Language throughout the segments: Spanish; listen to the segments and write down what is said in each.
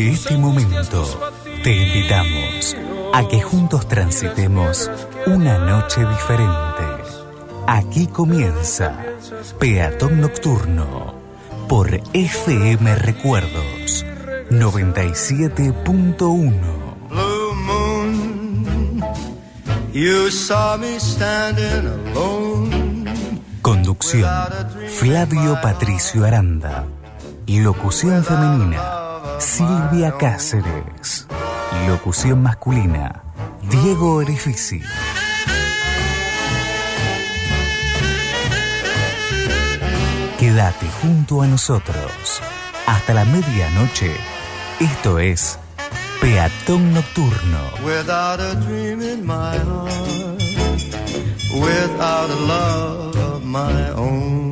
Desde este momento te invitamos a que juntos transitemos una noche diferente. Aquí comienza Peatón Nocturno por FM Recuerdos 97.1. You saw. Conducción, Flavio Patricio Aranda. Locución femenina, Silvia Cáceres. Locución masculina, Diego Orifici. Quédate junto a nosotros. Hasta la medianoche. Esto es Peatón Nocturno. Without a dream in my heart, without a love of my own.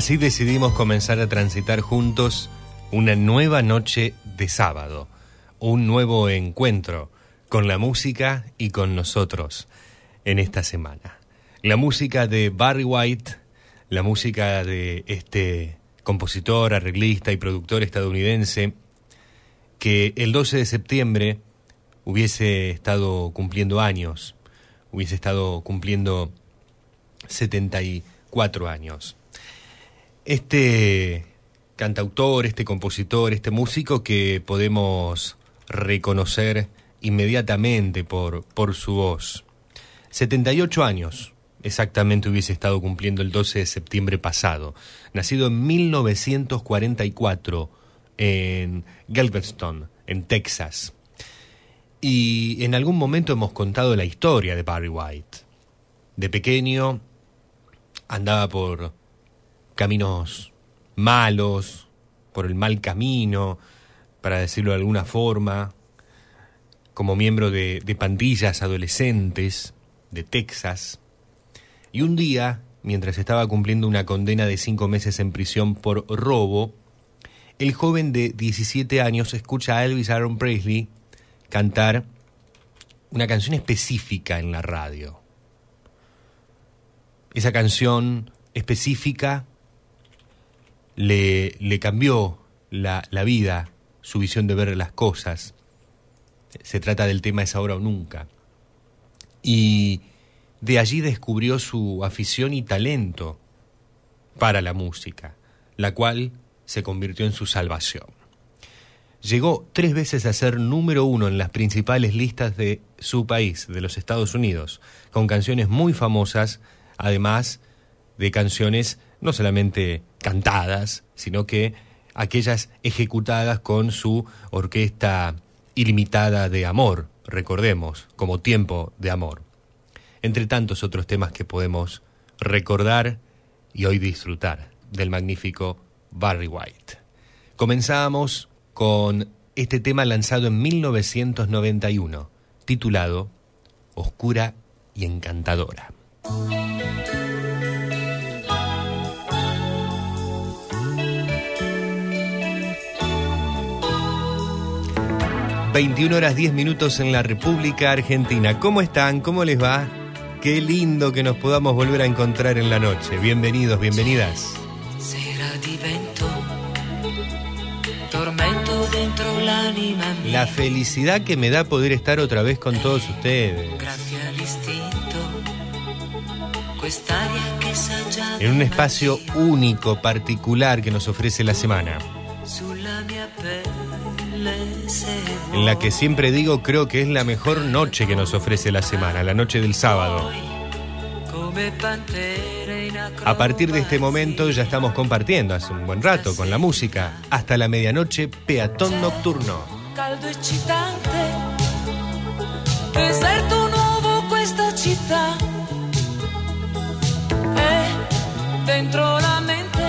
Así decidimos comenzar a transitar juntos una nueva noche de sábado, un nuevo encuentro con la música y con nosotros en esta semana. La música de Barry White, la música de este compositor, arreglista y productor estadounidense que el 12 de septiembre hubiese estado cumpliendo años, hubiese estado cumpliendo 74 años este cantautor, este compositor, este músico que podemos reconocer inmediatamente por, por su voz. 78 años exactamente hubiese estado cumpliendo el 12 de septiembre pasado. Nacido en 1944 en Galveston, en Texas. Y en algún momento hemos contado la historia de Barry White. De pequeño andaba por caminos malos, por el mal camino, para decirlo de alguna forma, como miembro de, pandillas adolescentes de Texas. Y un día, mientras estaba cumpliendo una condena de cinco meses en prisión por robo, el joven de 17 años escucha a Elvis Aaron Presley cantar una canción específica en la radio. Esa canción específica le, cambió la, la, vida, su visión de ver las cosas. Se trata del tema Es ahora o nunca. Y de allí descubrió su afición y talento para la música, la cual se convirtió en su salvación. Llegó tres veces a ser número uno en las principales listas de su país, de los Estados Unidos, con canciones muy famosas, además de canciones no solamente cantadas, sino que aquellas ejecutadas con su orquesta ilimitada de amor, recordemos, como tiempo de amor. Entre tantos otros temas que podemos recordar y hoy disfrutar del magnífico Barry White. Comenzamos con este tema lanzado en 1991, titulado Oscura y Encantadora. 21 horas 10 minutos en la República Argentina. ¿Cómo están? ¿Cómo les va? Qué lindo que nos podamos volver a encontrar en la noche. Bienvenidos, bienvenidas. La felicidad que me da poder estar otra vez con todos ustedes. En un espacio único, particular que nos ofrece la semana en la que siempre digo creo que es la mejor noche que nos ofrece la semana, la noche del sábado. A partir de este momento ya estamos compartiendo hace un buen rato con la música hasta la medianoche peatón nocturno. Caldo eccitante, deserto nuovo questa città. E dentro la mente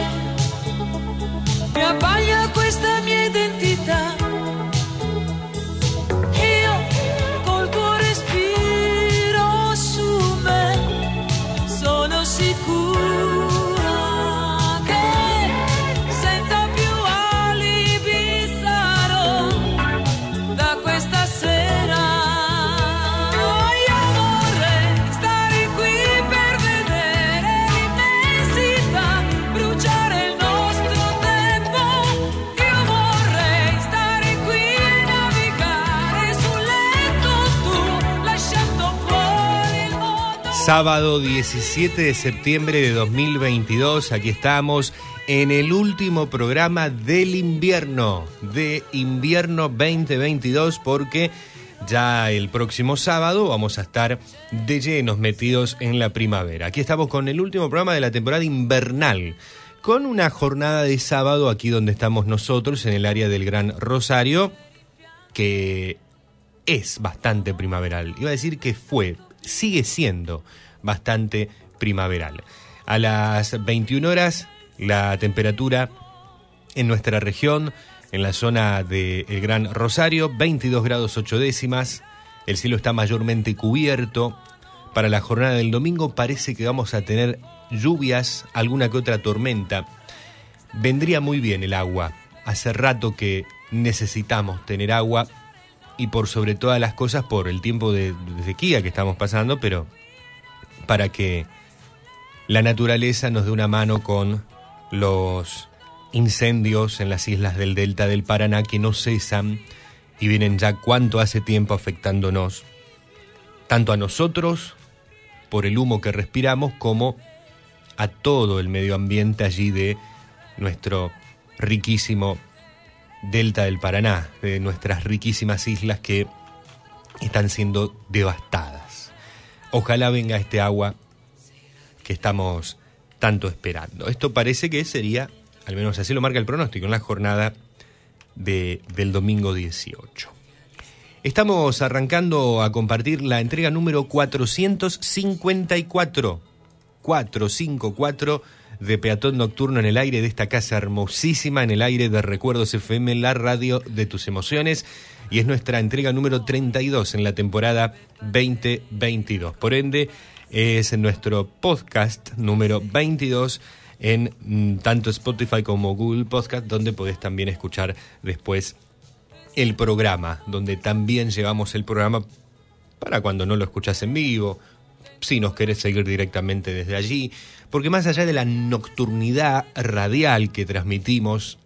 mi questa mia identità. Sábado 17 de septiembre de 2022, aquí estamos en el último programa del invierno, de invierno 2022, porque ya el próximo sábado vamos a estar de llenos metidos en la primavera. Aquí estamos con el último programa de la temporada invernal, con una jornada de sábado aquí donde estamos nosotros, en el área del Gran Rosario, que es bastante primaveral. Iba a decir que fue, sigue siendo bastante primaveral. A las 21 horas, la temperatura en nuestra región, en la zona del Gran Rosario, 22 grados 8 décimas. El cielo está mayormente cubierto. Para la jornada del domingo parece que vamos a tener lluvias, alguna que otra tormenta. Vendría muy bien el agua. Hace rato que necesitamos tener agua y por sobre todas las cosas por el tiempo de, de sequía que estamos pasando, pero para que la naturaleza nos dé una mano con los incendios en las islas del delta del Paraná que no cesan y vienen ya cuánto hace tiempo afectándonos, tanto a nosotros por el humo que respiramos como a todo el medio ambiente allí de nuestro riquísimo delta del Paraná, de nuestras riquísimas islas que están siendo devastadas. Ojalá venga este agua que estamos tanto esperando. Esto parece que sería, al menos así lo marca el pronóstico, en la jornada de, del domingo 18. Estamos arrancando a compartir la entrega número 454. 454 de Peatón Nocturno en el aire de esta casa hermosísima, en el aire de Recuerdos FM, la radio de tus emociones. Y es nuestra entrega número 32 en la temporada 2022. Por ende, es nuestro podcast número 22 en mm, tanto Spotify como Google Podcast, donde podés también escuchar después el programa, donde también llevamos el programa para cuando no lo escuchas en vivo, si nos querés seguir directamente desde allí, porque más allá de la nocturnidad radial que transmitimos,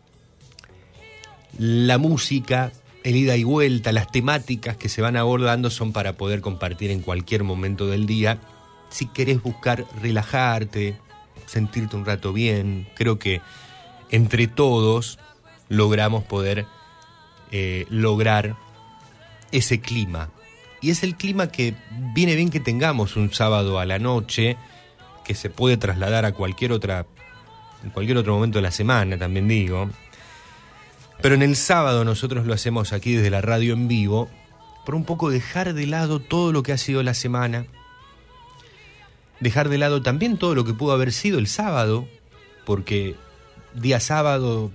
la música, el ida y vuelta, las temáticas que se van abordando son para poder compartir en cualquier momento del día. Si querés buscar relajarte, sentirte un rato bien, creo que entre todos logramos poder eh, lograr ese clima. Y es el clima que viene bien que tengamos un sábado a la noche, que se puede trasladar a cualquier otra en cualquier otro momento de la semana, también digo. Pero en el sábado nosotros lo hacemos aquí desde la radio en vivo, por un poco dejar de lado todo lo que ha sido la semana, dejar de lado también todo lo que pudo haber sido el sábado, porque día sábado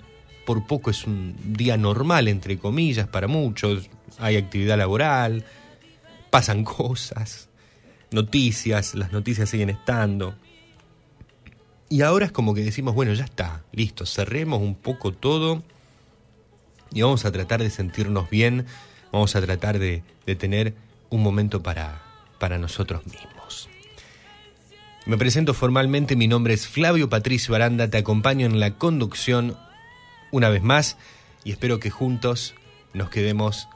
por poco es un día normal, entre comillas, para muchos, hay actividad laboral, pasan cosas, noticias, las noticias siguen estando. Y ahora es como que decimos, bueno, ya está, listo, cerremos un poco todo y vamos a tratar de sentirnos bien, vamos a tratar de, de tener un momento para, para nosotros mismos. Me presento formalmente, mi nombre es Flavio Patricio Aranda, te acompaño en la conducción una vez más y espero que juntos nos quedemos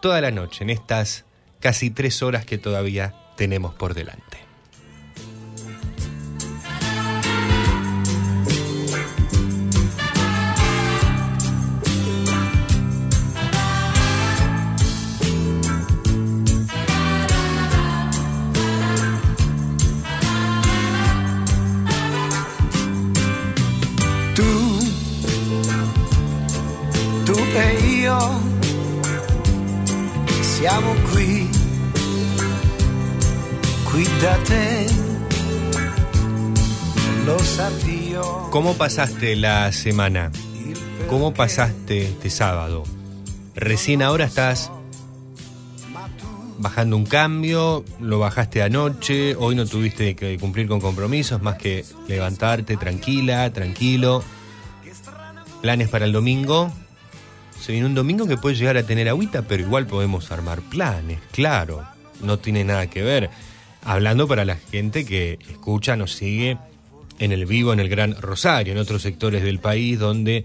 toda la noche en estas casi tres horas que todavía tenemos por delante. Siamo qui, te, lo. ¿Cómo pasaste la semana? ¿Cómo pasaste este sábado? Recién ahora estás bajando un cambio, lo bajaste anoche, hoy no tuviste que cumplir con compromisos más que levantarte tranquila, tranquilo. Planes para el domingo. Se viene un domingo que puede llegar a tener agüita, pero igual podemos armar planes, claro. No tiene nada que ver. Hablando para la gente que escucha, nos sigue en el vivo en el Gran Rosario, en otros sectores del país donde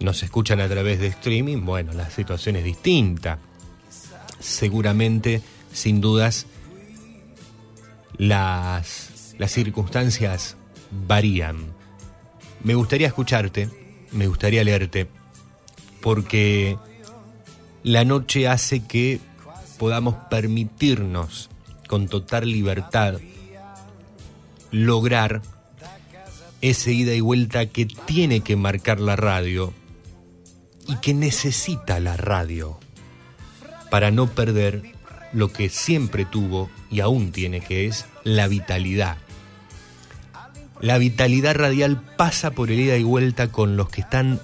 nos escuchan a través de streaming, bueno, la situación es distinta. Seguramente, sin dudas, las, las circunstancias varían. Me gustaría escucharte, me gustaría leerte, porque la noche hace que podamos permitirnos con total libertad lograr ese ida y vuelta que tiene que marcar la radio y que necesita la radio para no perder lo que siempre tuvo y aún tiene, que es la vitalidad. La vitalidad radial pasa por el ida y vuelta con los que están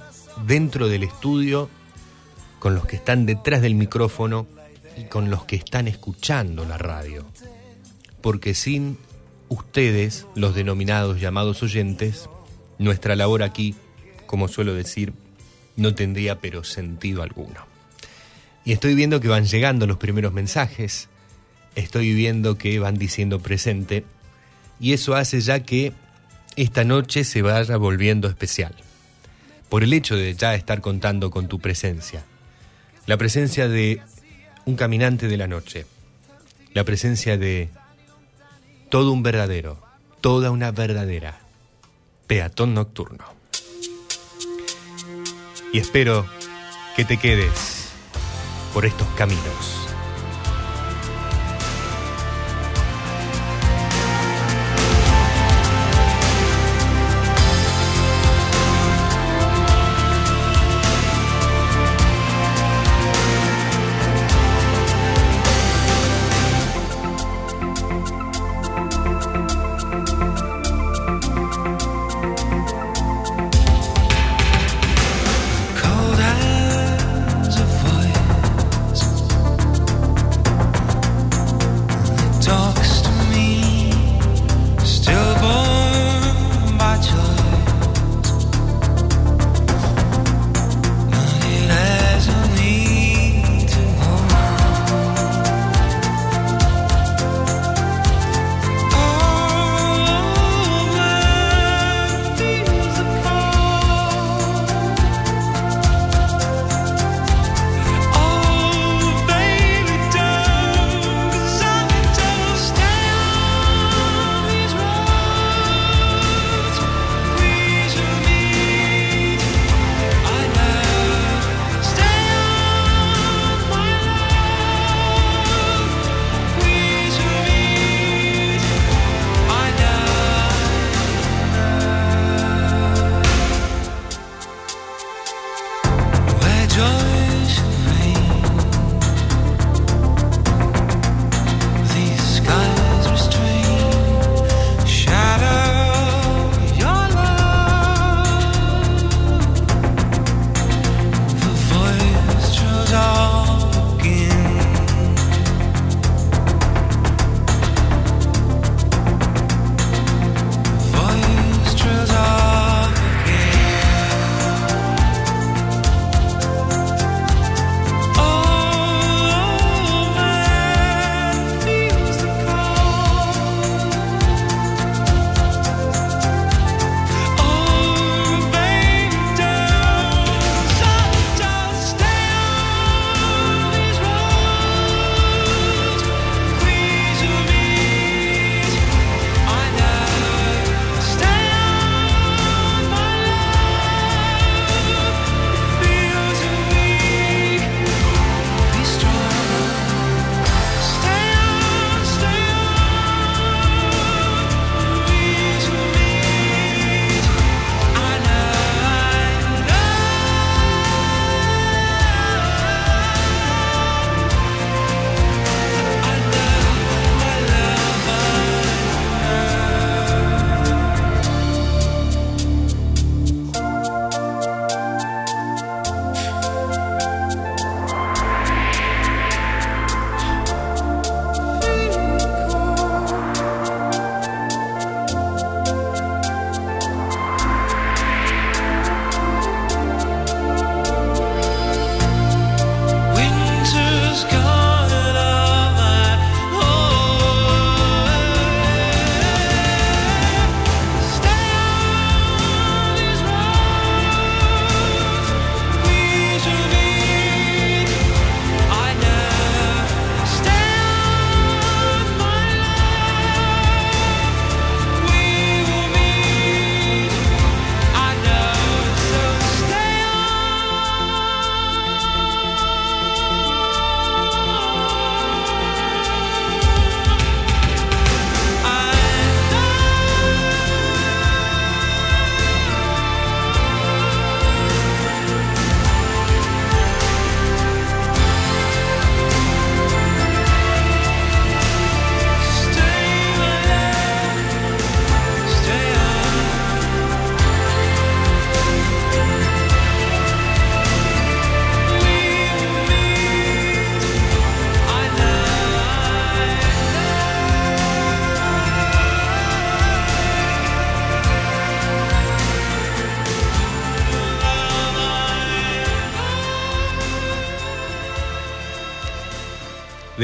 dentro del estudio, con los que están detrás del micrófono y con los que están escuchando la radio. Porque sin ustedes, los denominados llamados oyentes, nuestra labor aquí, como suelo decir, no tendría pero sentido alguno. Y estoy viendo que van llegando los primeros mensajes, estoy viendo que van diciendo presente, y eso hace ya que esta noche se vaya volviendo especial, por el hecho de ya estar contando con tu presencia, la presencia de un caminante de la noche, la presencia de todo un verdadero, toda una verdadera peatón nocturno. Y espero que te quedes por estos caminos.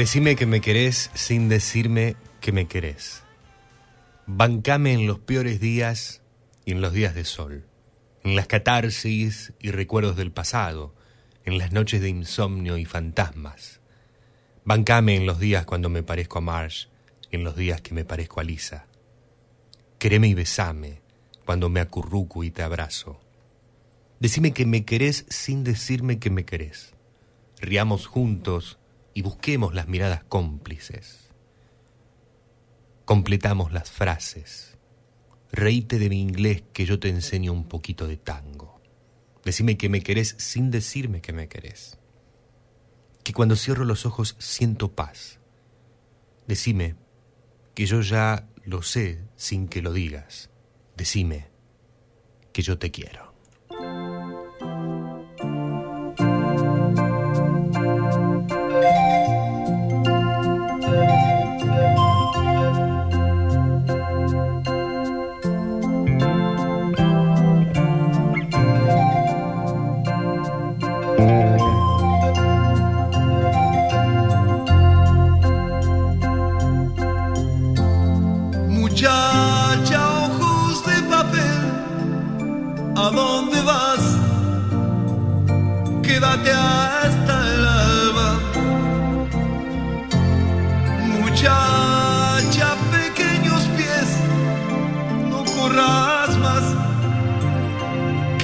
Decime que me querés sin decirme que me querés. Bancame en los peores días y en los días de sol, en las catarsis y recuerdos del pasado, en las noches de insomnio y fantasmas. Bancame en los días cuando me parezco a Marsh y en los días que me parezco a Lisa. Quereme y besame cuando me acurruco y te abrazo. Decime que me querés sin decirme que me querés. Riamos juntos y busquemos las miradas cómplices. Completamos las frases. Reíte de mi inglés que yo te enseño un poquito de tango. Decime que me querés sin decirme que me querés. Que cuando cierro los ojos siento paz. Decime que yo ya lo sé sin que lo digas. Decime que yo te quiero.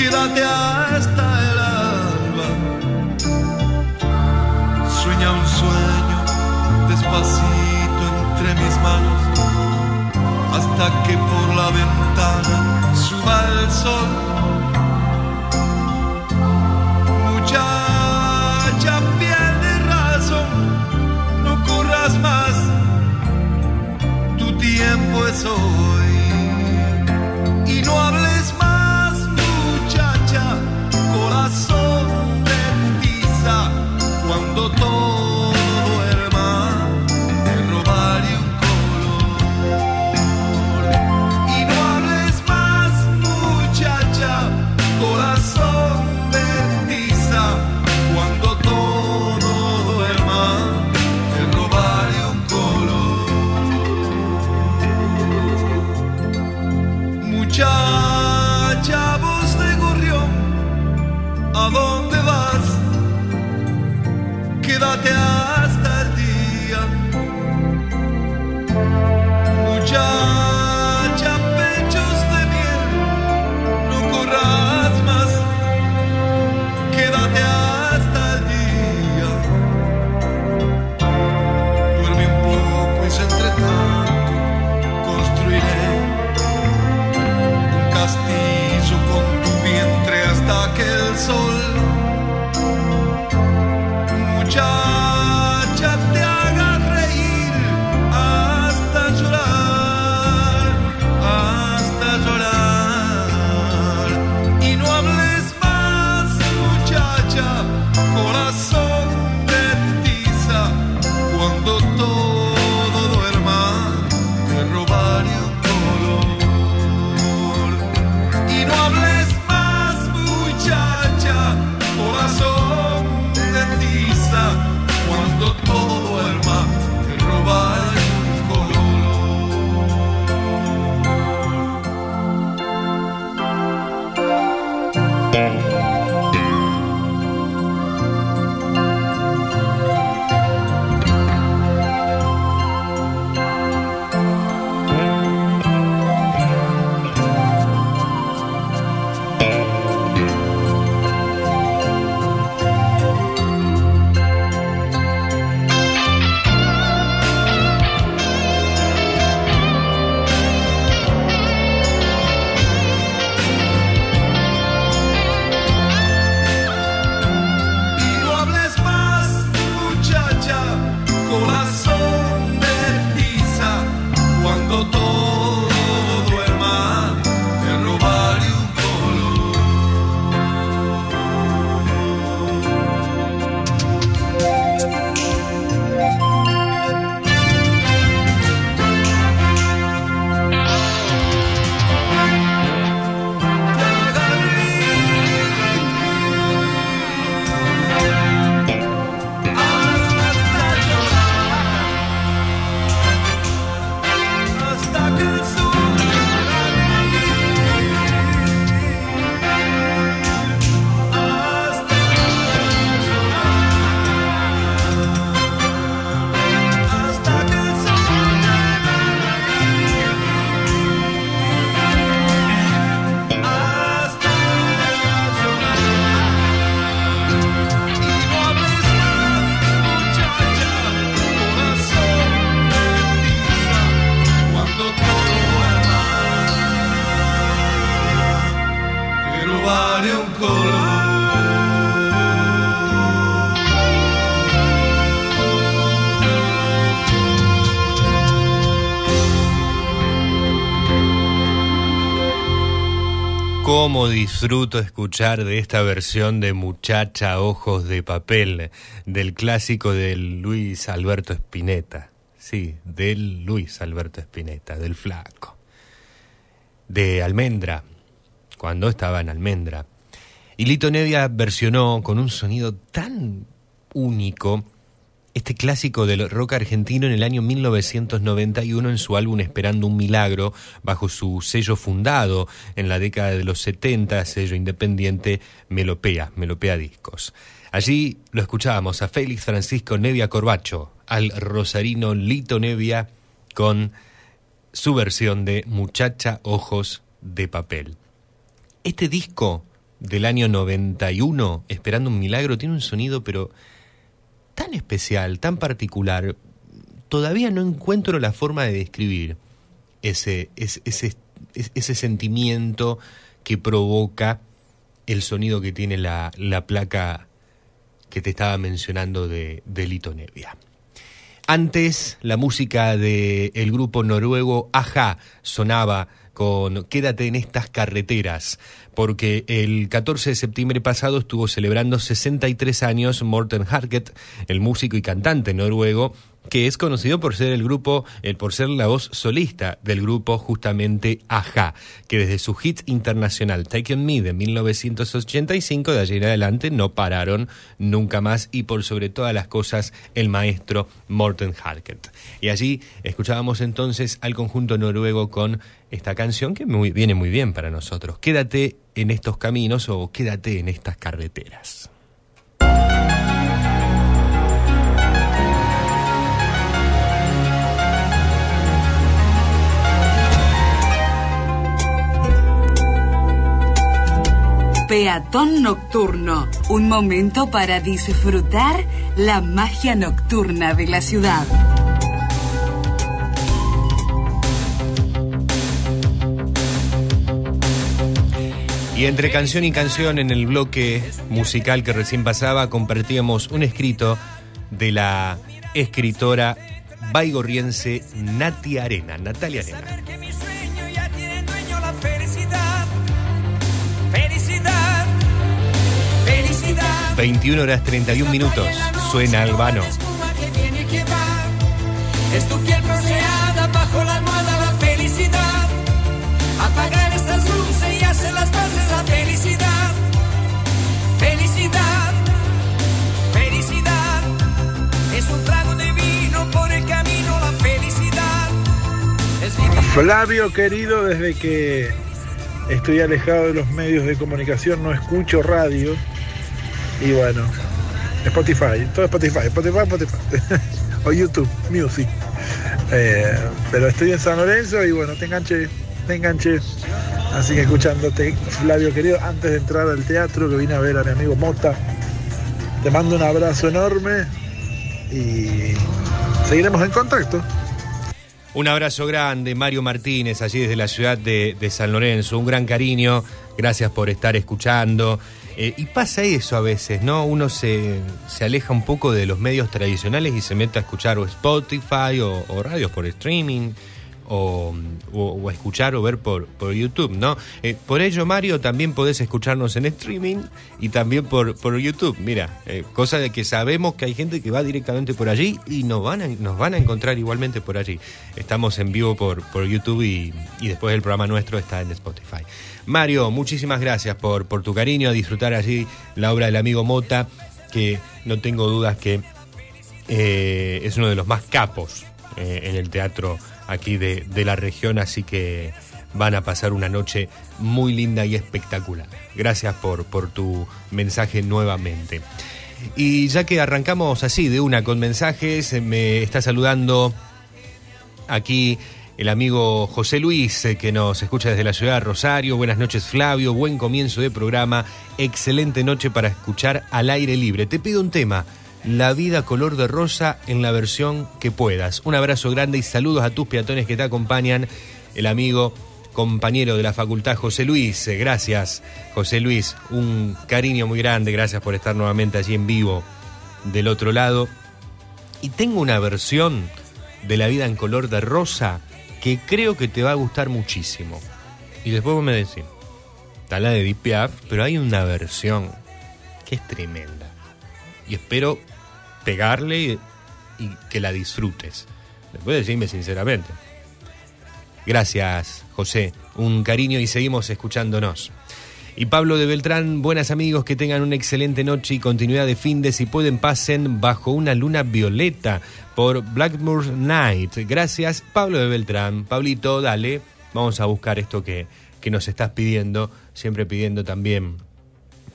olvídate hasta el alba. Sueña un sueño despacito entre mis manos hasta que por la ventana suba el sol. Muchacha, pierde razón, no corras más, tu tiempo es hoy. do todo. Cómo disfruto escuchar de esta versión de Muchacha Ojos de Papel, del clásico del Luis Alberto Spinetta. Sí, del Luis Alberto Spinetta, del flaco. De Almendra, cuando estaba en Almendra. Y Lito Nevia versionó con un sonido tan único este clásico del rock argentino en el año 1991 en su álbum Esperando un Milagro, bajo su sello fundado en la década de los 70, sello independiente Melopea, Melopea Discos. Allí lo escuchábamos a Félix Francisco Nevia Corbacho, al rosarino Lito Nevia, con su versión de Muchacha Ojos de Papel. Este disco del año 91, Esperando un Milagro, tiene un sonido pero tan especial, tan particular, todavía no encuentro la forma de describir ese, ese, ese, sentimiento que provoca el sonido que tiene la, la placa que te estaba mencionando de, de Lito Nevia. Antes, la música del el grupo noruego Aja sonaba con Quédate en estas carreteras, porque el 14 de septiembre pasado estuvo celebrando 63 años Morten Harket, el músico y cantante noruego, que es conocido por ser el grupo, el, por ser la voz solista del grupo justamente Aja, que desde su hit internacional Take On Me de 1985 de allí en adelante no pararon nunca más y por sobre todas las cosas el maestro Morten Harket. Y allí escuchábamos entonces al conjunto noruego con esta canción que viene muy bien para nosotros. Quédate en estos caminos o quédate en estas carreteras. Peatón Nocturno, un momento para disfrutar la magia nocturna de la ciudad. Y entre canción y canción en el bloque musical que recién pasaba compartíamos un escrito de la escritora baigorriense Nati Arena, Natalia Arena. 21 horas 31 minutos. Suena Albano. Es tu piel bronceada bajo la almohada la felicidad. Apagar estas luces y hacer las paces la felicidad. Felicidad, felicidad. Es un trago de vino por el camino la felicidad. Flavio querido, desde que estoy alejado de los medios de comunicación, no escucho radio y bueno, Spotify, todo Spotify, Spotify, Spotify. o YouTube, Music. Eh, pero estoy en San Lorenzo y bueno, te enganché, te enganché. Así que escuchándote, Flavio querido, antes de entrar al teatro, que vine a ver a mi amigo Mota, te mando un abrazo enorme y seguiremos en contacto. Un abrazo grande, Mario Martínez, allí desde la ciudad de, de San Lorenzo. Un gran cariño, gracias por estar escuchando. Eh, y pasa eso a veces, ¿no? Uno se, aleja un poco de los medios tradicionales y se mete a escuchar o Spotify o, radios por streaming. O, a escuchar o ver por, por YouTube, ¿no? Eh, por ello, Mario, también podés escucharnos en streaming y también por, por YouTube. Mira, eh, cosa de que sabemos que hay gente que va directamente por allí y nos van a, nos van a encontrar igualmente por allí. Estamos en vivo por, por YouTube y, y después el programa nuestro está en Spotify. Mario, muchísimas gracias por, por tu cariño, a disfrutar allí la obra del amigo Mota, que no tengo dudas que eh, es uno de los más capos eh, en el teatro aquí de, la región, así que van a pasar una noche muy linda y espectacular. Gracias por, por tu mensaje nuevamente. Y ya que arrancamos así de una con mensajes, me está saludando aquí el amigo José Luis, eh, que nos escucha desde la ciudad de Rosario. Buenas noches, Flavio. Buen comienzo de programa. Excelente noche para escuchar al aire libre. Te pido un tema. La vida color de rosa en la versión que puedas. Un abrazo grande y saludos a tus peatones que te acompañan. El amigo compañero de la facultad, José Luis. Eh, Gracias, José Luis. Un cariño muy grande. Gracias por estar nuevamente allí en vivo del otro lado. Y tengo una versión de La vida en color de rosa que creo que te va a gustar muchísimo. Y después vos me decís, está la de Deep Piaf, pero hay una versión que es tremenda. Y espero pegarle y, que la disfrutes. Después decirme sinceramente. Gracias, José. Un cariño y seguimos escuchándonos. Y Pablo de Beltrán, buenas amigos, que tengan una excelente noche y continuidad de fin de si pueden pasen bajo una luna violeta por Blackmoor Night. Gracias, Pablo de Beltrán. Pablito, dale, vamos a buscar esto que, que nos estás pidiendo, siempre pidiendo también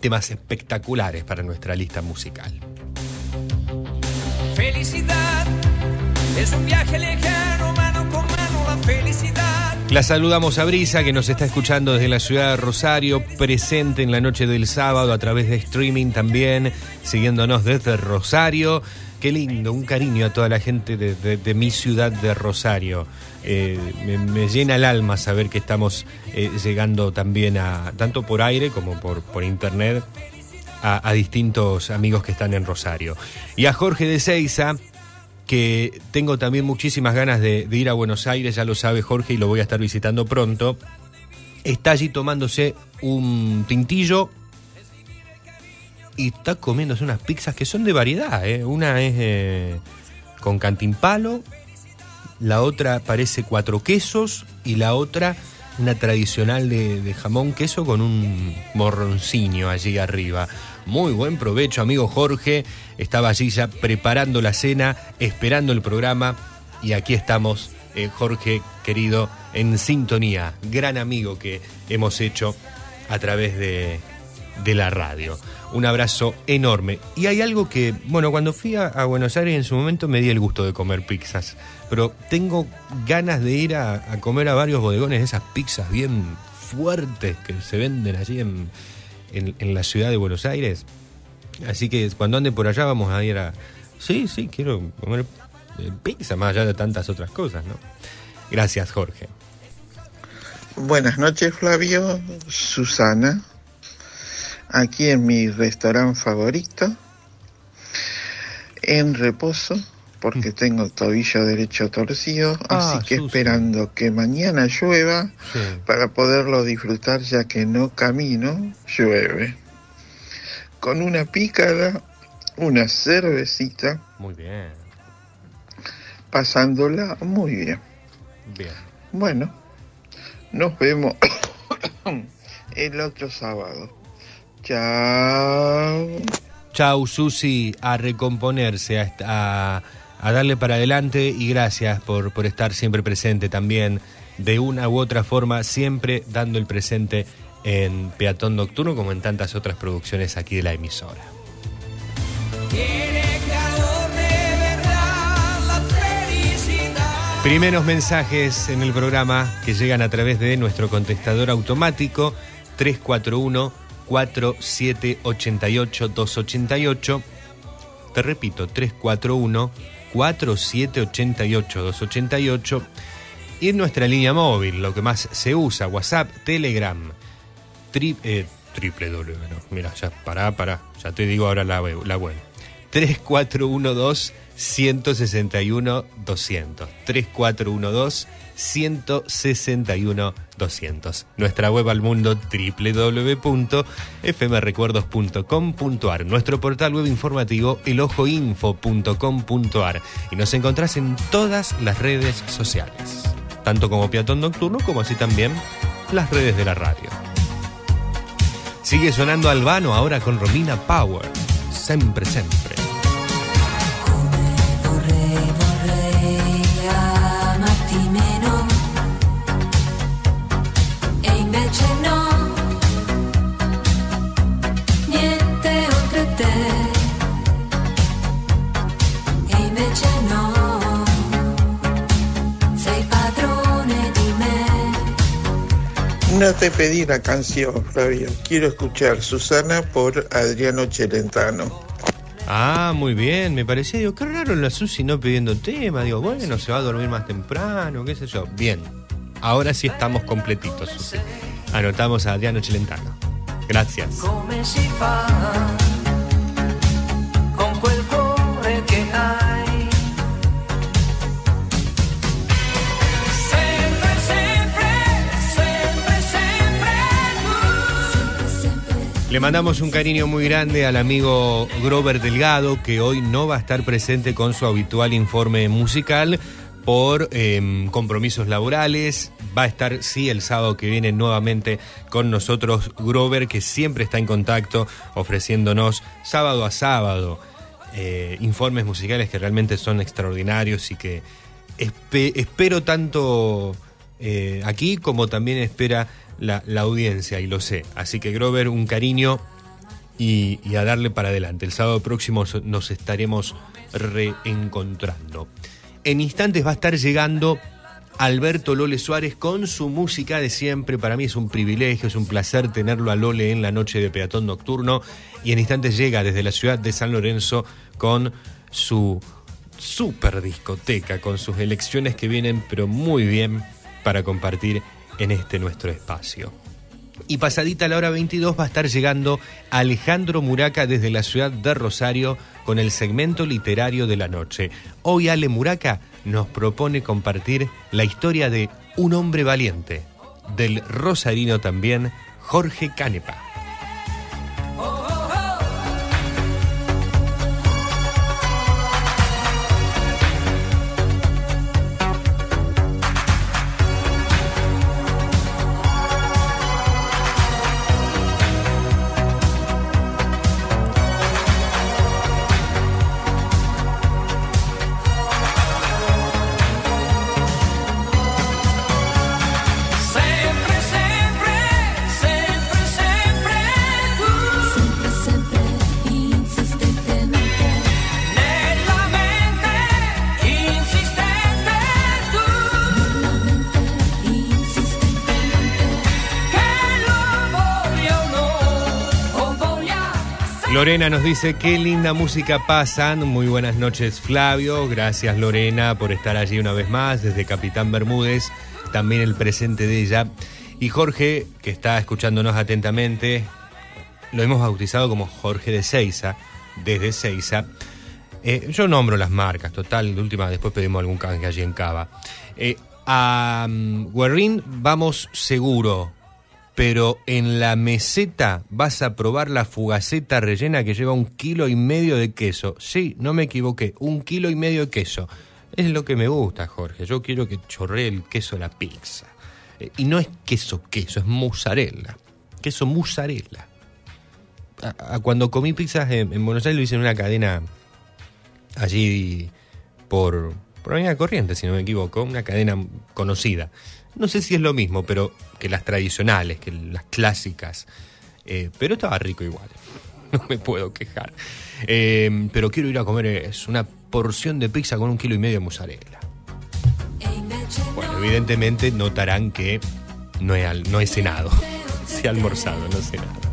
temas espectaculares para nuestra lista musical. Felicidad es un viaje lejano, mano con mano, la felicidad. La saludamos a Brisa, que nos está escuchando desde la ciudad de Rosario, presente en la noche del sábado a través de streaming también, siguiéndonos desde Rosario. Qué lindo, un cariño a toda la gente de, mi ciudad de Rosario. Eh, me, me llena el alma saber que estamos eh, llegando también a, tanto por aire como por, por internet, a, a distintos amigos que están en Rosario. Y a Jorge de Seiza, que tengo también muchísimas ganas de, ir a Buenos Aires, ya lo sabe Jorge y lo voy a estar visitando pronto. Está allí tomándose un tintillo y está comiéndose unas pizzas que son de variedad. ¿eh? Una es eh, con cantimpalo, la otra parece cuatro quesos y la otra una tradicional de, jamón queso con un morroncino allí arriba. Muy buen provecho, amigo Jorge. Estaba allí ya preparando la cena, esperando el programa y aquí estamos, eh, Jorge querido, en sintonía. Gran amigo que hemos hecho a través de, de la radio. Un abrazo enorme. Y hay algo que, bueno, cuando fui a, Buenos Aires en su momento me di el gusto de comer pizzas, pero tengo ganas de ir a, comer a varios bodegones de esas pizzas bien fuertes que se venden allí en, en- la ciudad de Buenos Aires. Así que cuando ande por allá vamos a ir a... Sí, sí, quiero comer eh, pizza más allá de tantas otras cosas, ¿no? Gracias, Jorge. Buenas noches, Flavio. Susana. Aquí en mi restaurante favorito. En reposo, porque tengo el tobillo derecho torcido. Mm. Ah, así que esperando que mañana llueva Sí. para poderlo disfrutar, ya que no camino, llueve. Con una pícara, una cervecita, Muy bien, pasándola muy bien. bien. Bueno, nos vemos el otro sábado. Chao. Chau, Susi, a recomponerse, a, a- a darle para adelante y gracias por, por estar siempre presente también, de una u otra forma, siempre dando el presente en Peatón Nocturno, como en tantas otras producciones aquí de la emisora. Primeros mensajes en el programa que llegan a través de nuestro contestador automático 341 4788 288. Te repito, 341 4788 288. Y en nuestra línea móvil, lo que más se usa, WhatsApp, Telegram, tri, eh, triple W, mira, ya pará, pará, ya te digo ahora la. La web. 3412 161 200 3412 161 200 Nuestra web al mundo www.fmrecuerdos.com.ar Nuestro portal web informativo elojoinfo.com.ar Y nos encontrás en todas las redes sociales, tanto como Peatón Nocturno como así también las redes de la radio. Sigue sonando Albano ahora con Romina Power. Siempre, siempre. No te pedí la canción, Flavio. Quiero escuchar Susana por Adriano Celentano. Ah, muy bien, me parecía, digo, qué raro la Susi no pidiendo tema, digo, bueno, se va a dormir más temprano, qué sé yo. Bien, Ahora sí estamos completitos. Susi. Anotamos a Adriano Celentano. Gracias. Le mandamos un cariño muy grande al amigo Grover Delgado, que hoy no va a estar presente con su habitual informe musical por eh, compromisos laborales. Va a estar, sí, el sábado que viene nuevamente con nosotros Grover, que siempre está en contacto ofreciéndonos sábado a sábado eh, informes musicales que realmente son extraordinarios y que espe- espero tanto eh, aquí como también espera la, audiencia, y lo sé. Así que Grover, un cariño y, y a darle para adelante. El sábado próximo nos estaremos reencontrando. En instantes va a estar llegando Alberto Lole Suárez con su música de siempre. Para mí es un privilegio, es un placer tenerlo a Lole en la noche de peatón nocturno. Y en instantes llega desde la ciudad de San Lorenzo con su super discoteca, con sus elecciones que vienen pero muy bien para compartir en este nuestro espacio. Y pasadita la hora 22 va a estar llegando Alejandro Muraca desde la ciudad de Rosario con el segmento literario de la noche. Hoy Ale Muraca nos propone compartir la historia de un hombre valiente, del rosarino también, Jorge Canepa. Lorena nos dice, qué linda música pasan. Muy buenas noches, Flavio. Gracias, Lorena, por estar allí una vez más desde Capitán Bermúdez. También el presente de ella. Y Jorge, que está escuchándonos atentamente, lo hemos bautizado como Jorge de Seiza, desde Seiza. Eh, yo nombro las marcas, total, última, después pedimos algún canje allí en Cava. Eh, a Guerrín vamos seguro, pero en la meseta vas a probar la fugaceta rellena que lleva un kilo y medio de queso. Sí, no me equivoqué, un kilo y medio de queso. Es lo que me gusta, Jorge. Yo quiero que chorree el queso a la pizza. Eh, y no es queso queso, es mozzarella. Queso mozzarella. Cuando comí pizzas en Buenos Aires lo hice en una cadena allí por, por Avenida Corriente, si no me equivoco, una cadena conocida. No sé si es lo mismo, pero que las tradicionales, que las clásicas. Eh, pero estaba rico igual. No me puedo quejar. Eh, pero quiero ir a comer es una porción de pizza con un kilo y medio de mozzarella. Bueno, evidentemente notarán que no he, no he cenado. Se ha almorzado, no he cenado.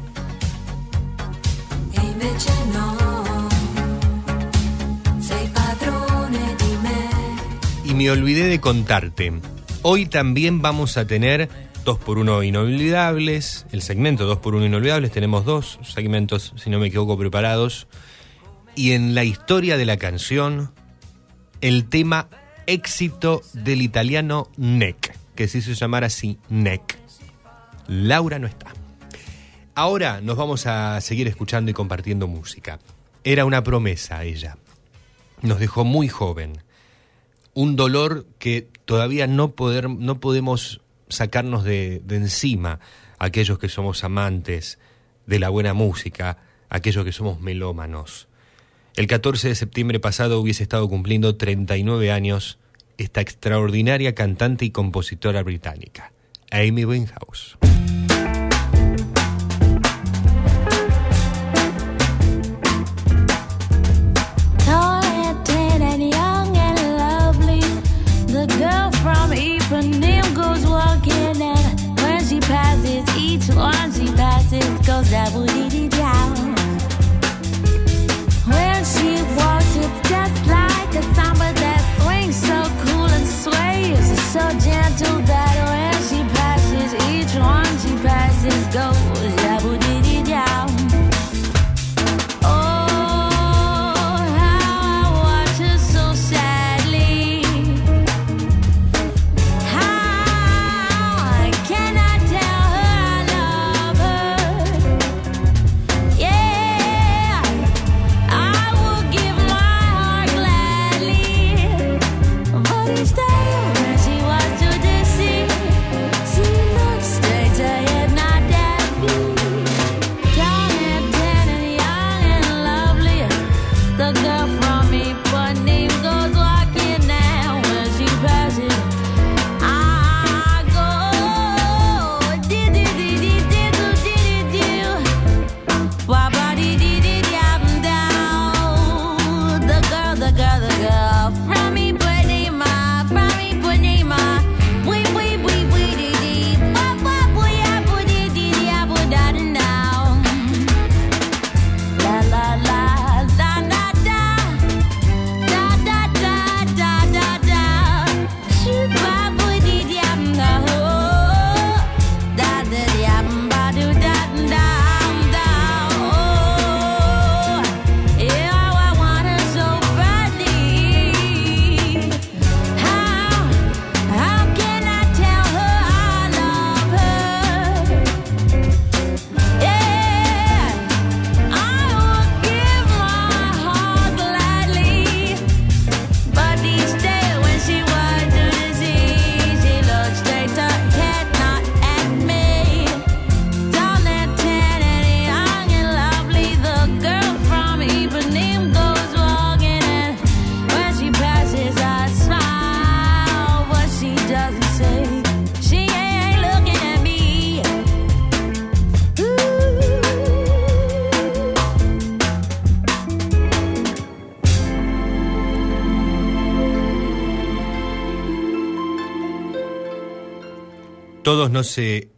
Me olvidé de contarte. Hoy también vamos a tener 2x1 inolvidables. El segmento 2x1 inolvidables. Tenemos dos segmentos, si no me equivoco, preparados. Y en la historia de la canción, el tema éxito del italiano Neck, que se hizo llamar así Neck. Laura no está. Ahora nos vamos a seguir escuchando y compartiendo música. Era una promesa ella. Nos dejó muy joven un dolor que todavía no, poder, no podemos sacarnos de, encima aquellos que somos amantes de la buena música, aquellos que somos melómanos. El 14 de septiembre pasado hubiese estado cumpliendo 39 años esta extraordinaria cantante y compositora británica, Amy Winehouse. Todos no se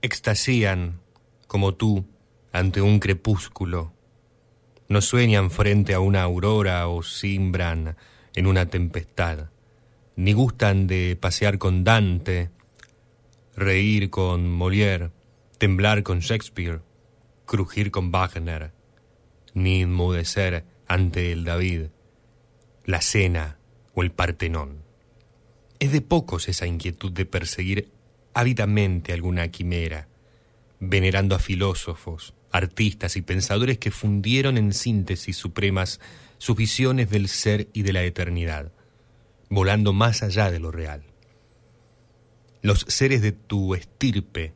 extasían como tú ante un crepúsculo, no sueñan frente a una aurora o simbran en una tempestad, ni gustan de pasear con Dante, reír con Molière, temblar con Shakespeare, crujir con Wagner, ni enmudecer ante el David, la cena o el Partenón. Es de pocos esa inquietud de perseguir ávidamente alguna quimera, venerando a filósofos, artistas y pensadores que fundieron en síntesis supremas sus visiones del ser y de la eternidad, volando más allá de lo real. Los seres de tu estirpe,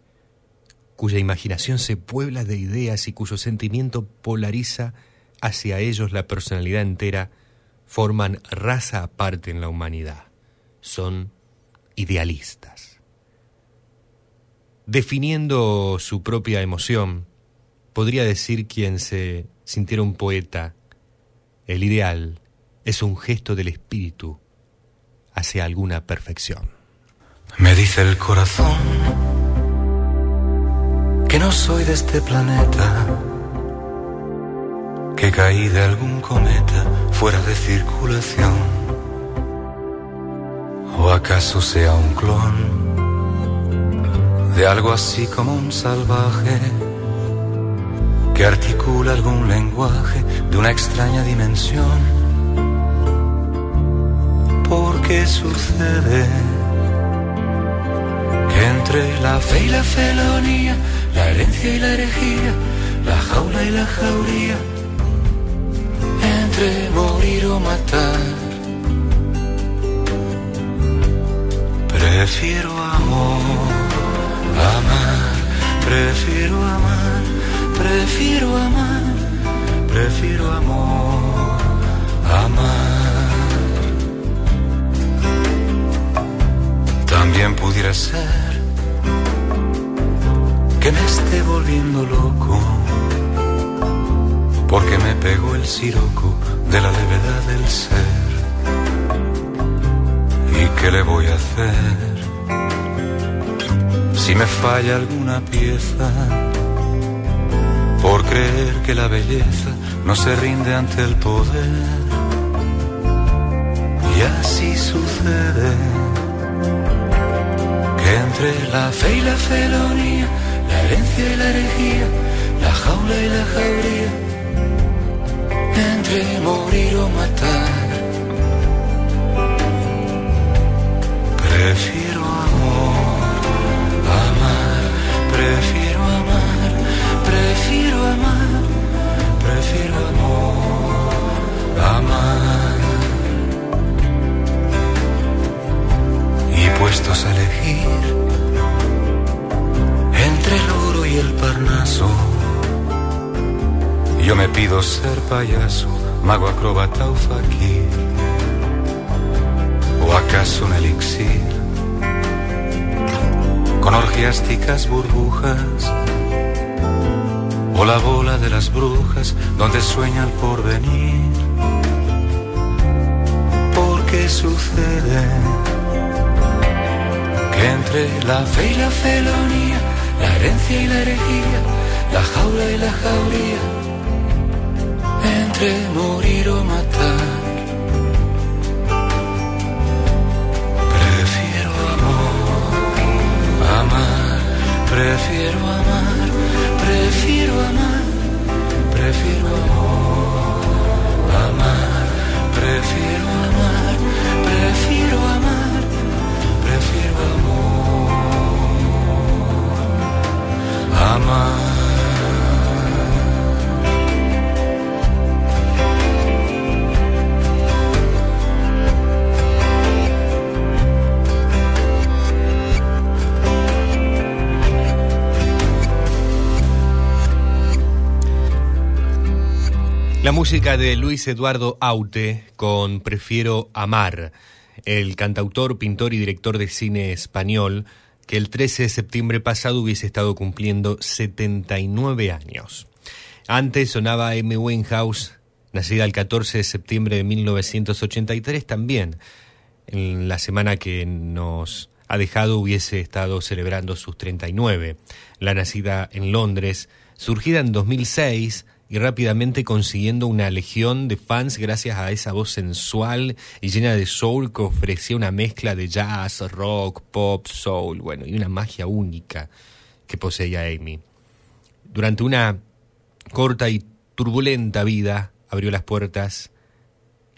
cuya imaginación se puebla de ideas y cuyo sentimiento polariza hacia ellos la personalidad entera, forman raza aparte en la humanidad. Son idealistas. Definiendo su propia emoción, podría decir quien se sintiera un poeta, el ideal es un gesto del espíritu hacia alguna perfección. Me dice el corazón que no soy de este planeta, que caí de algún cometa fuera de circulación, o acaso sea un clon de algo así como un salvaje que articula algún lenguaje de una extraña dimensión. Porque sucede que entre la fe y la felonía, la herencia y la herejía, la jaula y la jauría, entre morir o matar, prefiero amor, amar, prefiero amar, prefiero amar, prefiero amor, amar. También pudiera ser que me esté volviendo loco, porque me pegó el siroco de la levedad del ser. ¿Y qué le voy a hacer? Si me falla alguna pieza, por creer que la belleza no se rinde ante el poder. Y así sucede que entre la fe y la felonía, la herencia y la herejía, la jaula y la jauría, entre morir o matar, prefiero prefiero amar, prefiero amar, prefiero amor, amar. Y puestos a elegir entre el oro y el parnaso, yo me pido ser payaso, mago acróbata o fakir, o acaso un elixir, con orgiásticas burbujas, o la bola de las brujas donde sueña el porvenir, porque sucede que entre la fe y la felonía, la herencia y la herejía, la jaula y la jauría, entre morir o matar, prefiero amar, prefiero amar, prefiero amor, amar, prefiero amar, prefiero amar, prefiero amor, amar. La música de Luis Eduardo Aute con Prefiero Amar, el cantautor, pintor y director de cine español que el 13 de septiembre pasado hubiese estado cumpliendo 79 años. Antes sonaba M. Winehouse, nacida el 14 de septiembre de 1983 también, en la semana que nos ha dejado hubiese estado celebrando sus 39. La nacida en Londres, surgida en 2006 y rápidamente consiguiendo una legión de fans gracias a esa voz sensual y llena de soul que ofrecía una mezcla de jazz, rock, pop, soul, bueno, y una magia única que poseía Amy. Durante una corta y turbulenta vida abrió las puertas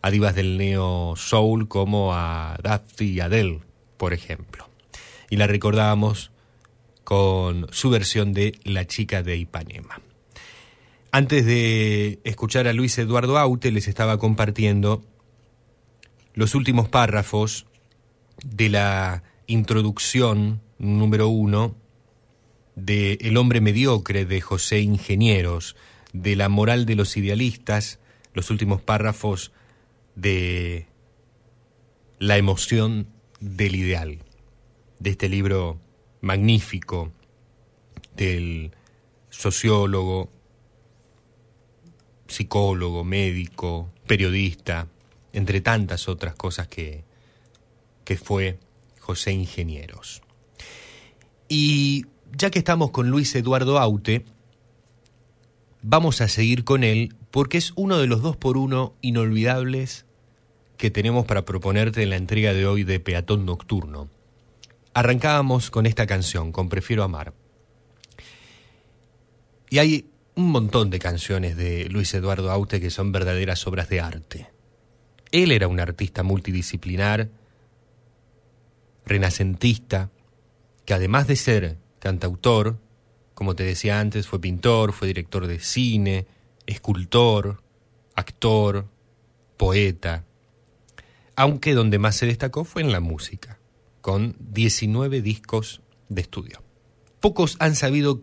a divas del neo soul como a Daphne y Adele, por ejemplo. Y la recordábamos con su versión de La chica de Ipanema. Antes de escuchar a Luis Eduardo Aute, les estaba compartiendo los últimos párrafos de la introducción número uno de El hombre mediocre de José Ingenieros, de La moral de los idealistas, los últimos párrafos de La emoción del ideal, de este libro magnífico del sociólogo, psicólogo, médico, periodista, entre tantas otras cosas que, que fue José Ingenieros. Y ya que estamos con Luis Eduardo Aute, vamos a seguir con él porque es uno de los dos por uno inolvidables que tenemos para proponerte en la entrega de hoy de Peatón Nocturno. Arrancábamos con esta canción, con Prefiero Amar. Y hay un montón de canciones de Luis Eduardo Aute que son verdaderas obras de arte. Él era un artista multidisciplinar, renacentista, que además de ser cantautor, como te decía antes, fue pintor, fue director de cine, escultor, actor, poeta, aunque donde más se destacó fue en la música, con 19 discos de estudio. Pocos han sabido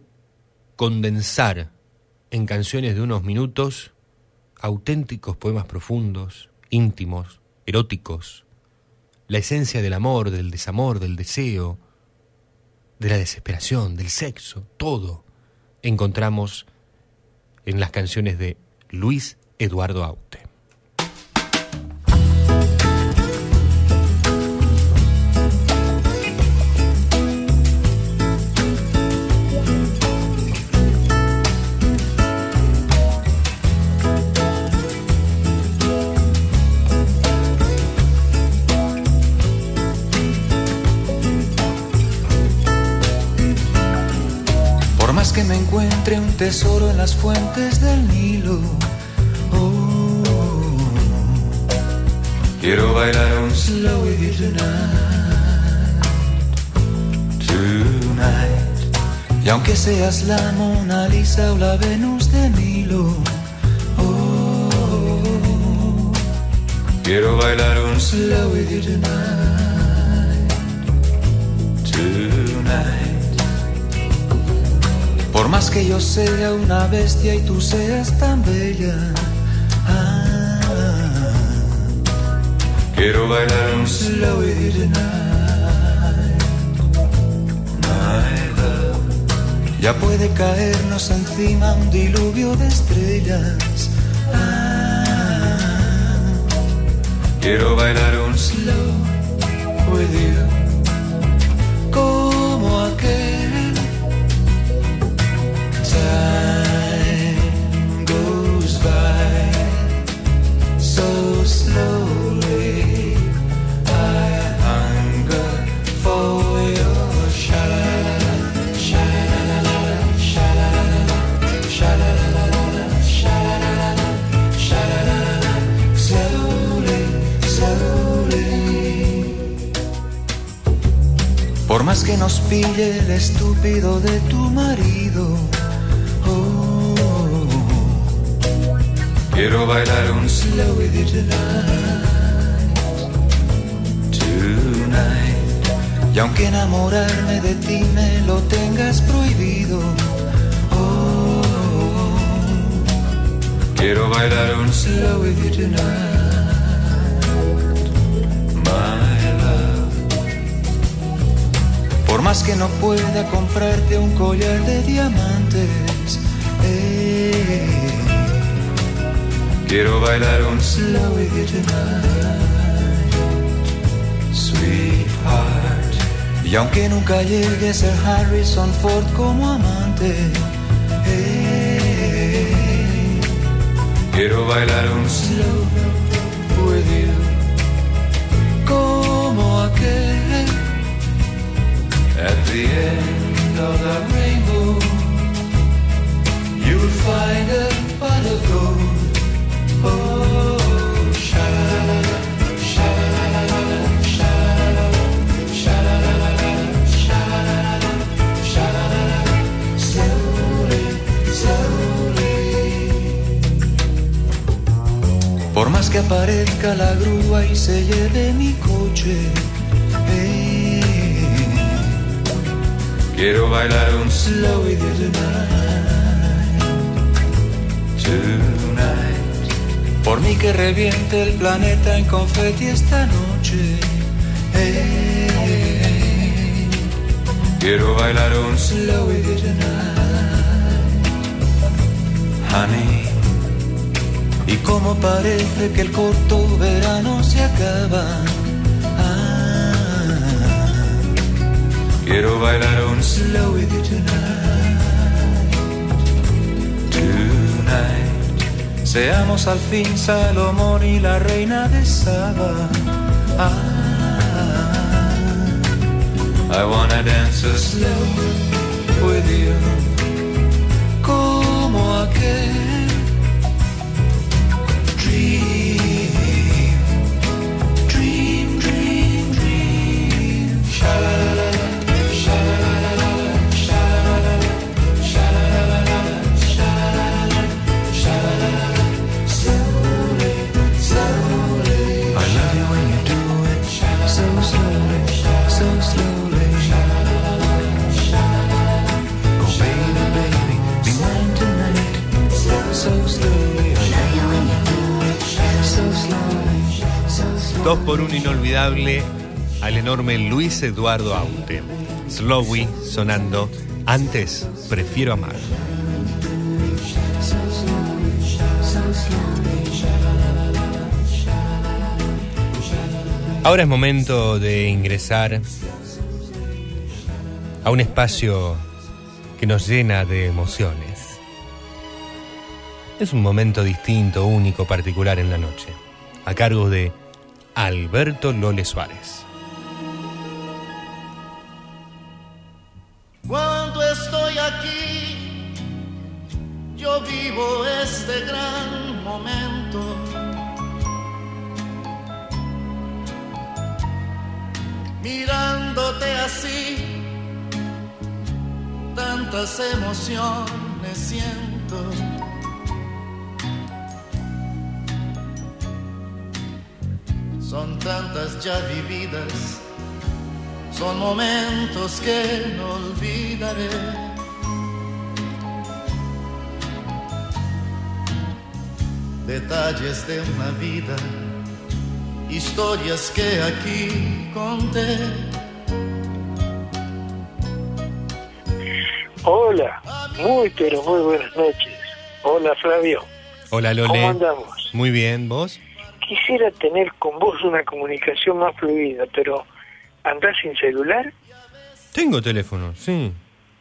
condensar en canciones de unos minutos auténticos poemas profundos, íntimos, eróticos, la esencia del amor, del desamor, del deseo, de la desesperación, del sexo, todo encontramos en las canciones de Luis Eduardo Aute. Tesoro en las fuentes del Nilo, oh, quiero bailar un slow with you tonight, tonight. Y aunque seas la Mona Lisa o la Venus de Milo, oh, quiero bailar un slow with you tonight, tonight. Por más que yo sea una bestia y tú seas tan bella, ah, quiero bailar un slow tonight, my love. Ya puede caernos encima un diluvio de estrellas. Ah, quiero bailar un slow with you, Que nos pille el estúpido de tu marido, oh, quiero bailar un slow with you tonight, tonight. Y aunque enamorarme de ti me lo tengas prohibido, oh, quiero bailar un slow with you tonight, más que no pueda comprarte un collar de diamantes, eh, quiero bailar un slow with you tonight, sweetheart. Y aunque nunca llegue a ser Harrison Ford como amante, eh, quiero bailar un slow with you, como aquel find a. Oh. Por más que aparezca la grúa y se lleve mi coche, quiero bailar un slow with you tonight, tonight. Por mí que reviente el planeta en confeti esta noche. eh, quiero bailar un slow with tonight, honey. Y como parece que el corto verano se acaba. Quiero bailar un slow with you tonight. Tonight. Seamos al fin Salomón y la reina de Saba. Ah, I wanna dance a slow with you. Dos por un inolvidable al enorme Luis Eduardo Aute. Slowy sonando. Antes prefiero amar. Ahora es momento de ingresar a un espacio que nos llena de emociones. Es un momento distinto, único, particular en la noche, a cargo de Alberto Lole Suárez. Cuando estoy aquí, yo vivo este gran momento. Mirándote así, tantas emociones siento. Tantas ya vividas son momentos que no olvidaré. Detalles de una vida, historias que aquí conté. Hola, muy pero muy buenas noches. Hola Flavio, Hola Lole. ¿cómo andamos? Muy bien, ¿vos? Quisiera tener con vos una comunicación más fluida, pero ¿andás sin celular? Tengo teléfono, sí,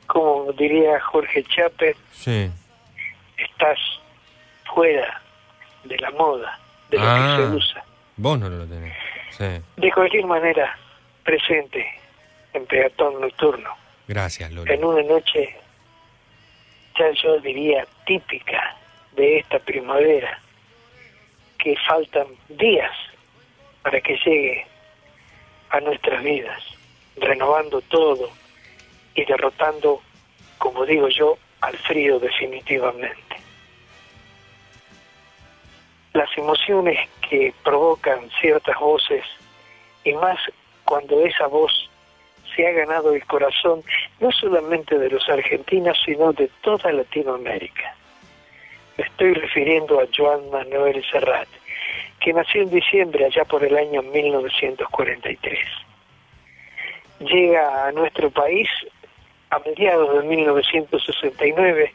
Como diría Jorge sí. estás fuera de la moda, de lo Ah. que se usa. Vos no lo tenés. Sí. De cualquier manera, presente en peatón nocturno, Gracias, en una noche, ya yo diría típica de esta primavera, que faltan días para que llegue a nuestras vidas, renovando todo y derrotando, como digo yo, al frío definitivamente. Las emociones que provocan ciertas voces, y más cuando esa voz se ha ganado el corazón no solamente de los argentinos, sino de toda Latinoamérica. Me estoy refiriendo a Joan Manuel Serrat, que nació en diciembre allá por el año 1943. Llega a nuestro país a mediados de 1969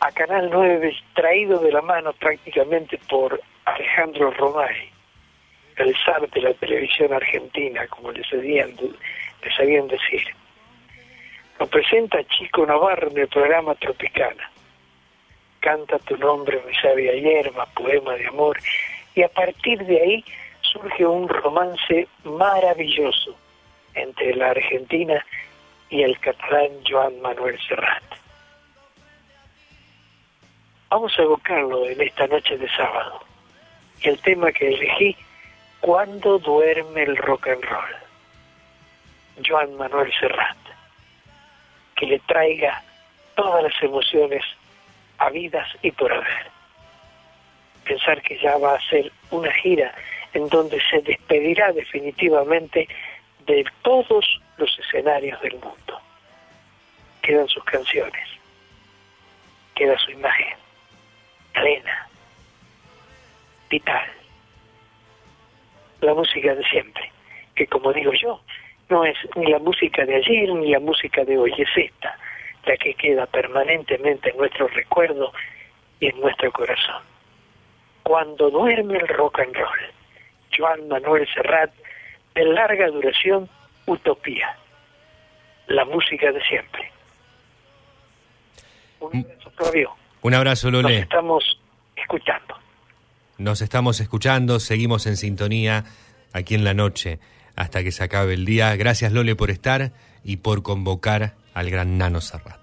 a Canal 9, traído de la mano prácticamente por Alejandro Romay, el zar de la televisión argentina, como le decían, te sabían decir. Lo presenta Chico Navarro en el programa Tropicana. Canta tu nombre, mi sabia hierba, poema de amor, y a partir de ahí surge un romance maravilloso entre la Argentina y el catalán Joan Manuel Serrat. Vamos a evocarlo en esta noche de sábado. Y el tema que elegí, ¿Cuándo duerme el rock and roll? Joan Manuel Serrat. Que le traiga todas las emociones habidas y por haber. Pensar que ya va a ser una gira en donde se despedirá definitivamente de todos los escenarios del mundo. Quedan sus canciones, queda su imagen, plena, vital. La música de siempre, que como digo yo, no es ni la música de ayer ni la música de hoy, es esta, la que queda permanentemente en nuestro recuerdo y en nuestro corazón. Cuando duerme el rock and roll, Joan Manuel Serrat, de larga duración, Utopía, la música de siempre. Un abrazo, Flavio. Un abrazo, Nos Lole. estamos escuchando. Nos estamos escuchando, seguimos en sintonía aquí en la noche hasta que se acabe el día. Gracias, Lole, por estar y por convocar al gran Nano Serrat.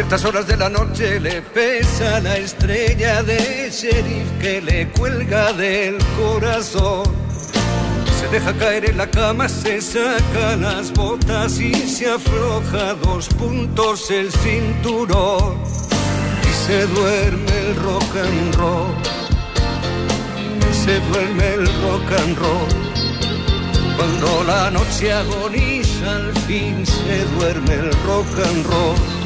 Ciertas horas de la noche le pesa la estrella de sheriff que le cuelga del corazón. Se deja caer en la cama, se saca las botas y se afloja dos puntos el cinturón. Y se duerme el rock and roll. Se duerme el rock and roll. Cuando la noche agoniza, al fin se duerme el rock and roll.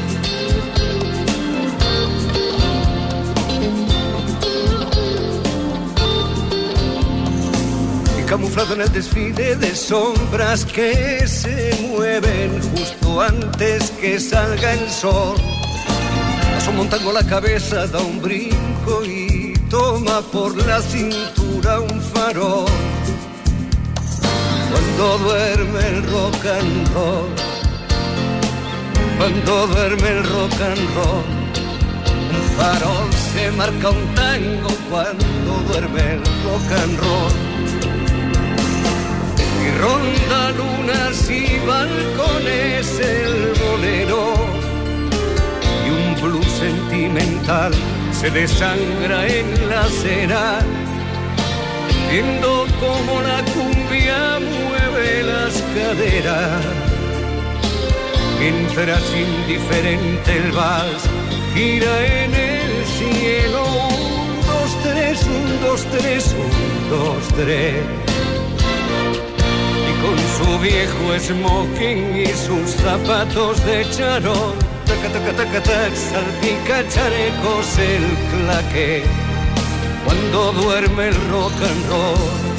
Camuflado en el desfile de sombras que se mueven justo antes que salga el sol. Paso montando la cabeza, da un brinco y toma por la cintura un farol. Cuando duerme el rock and roll, cuando duerme el rock and roll, un farol se marca un tango cuando duerme el rock and roll ronda lunas y balcones el bolero. Y un blues sentimental se desangra en la acera. Viendo cómo la cumbia mueve las caderas. Mientras indiferente el vals gira en el cielo. Un dos tres un dos tres un dos tres con su viejo smoking y sus zapatos de charol. Taca, taca, taca, tac, salpica charecos el claque cuando duerme el rock and roll.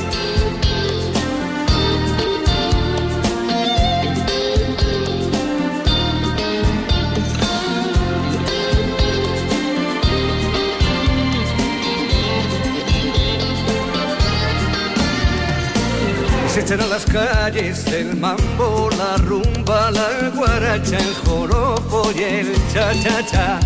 Las calles el mambo, la rumba, la guaracha, el joropo y el cha-cha-cha.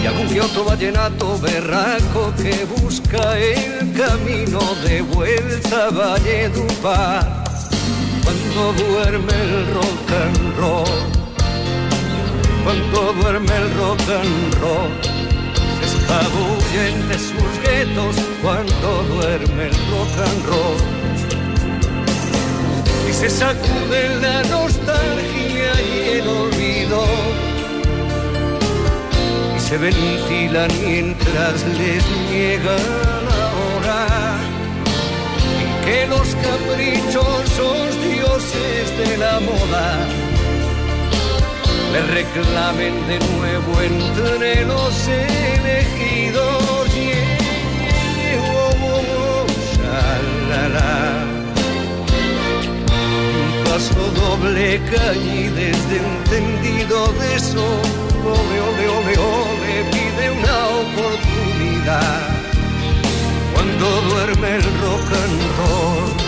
Y algún que otro vallenato berraco que busca el camino de vuelta a Valledupar. Cuando duerme el rock and roll, cuando duerme el rock and roll, se escabulle entre sus guetos cuando duerme el rock and roll se sacude la nostalgia y el olvido. Y se ventilan mientras les llega la hora. Y que los caprichosos dioses de la moda le reclamen de nuevo entre los elegidos. Y oh, oh, oh. Paso doble cañí desde un tendido de sol. Ole, ole, ole, ole, pide una oportunidad cuando duerme el rock and roll.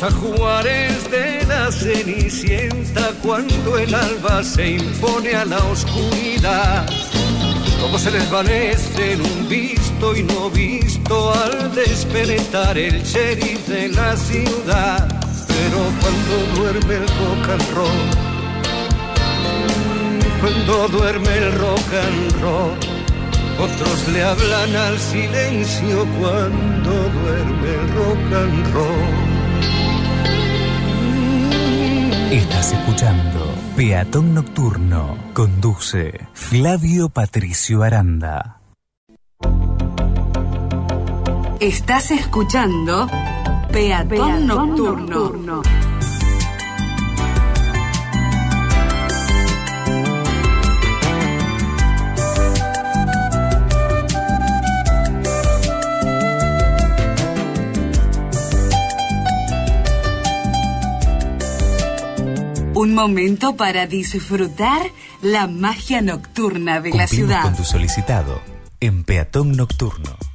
Los ajuares de la cenicienta cuando el alba se impone a la oscuridad. Como se desvanece en un visto y no visto al despertar el sheriff de la ciudad. Pero cuando duerme el rock and roll, cuando duerme el rock and roll, otros le hablan al silencio cuando duerme el rock and roll. Estás escuchando Peatón Nocturno. Conduce Flavio Patricio Aranda. Estás escuchando Peatón, Nocturno. Un momento para disfrutar la magia nocturna de la ciudad. con tu solicitado en Peatón Nocturno.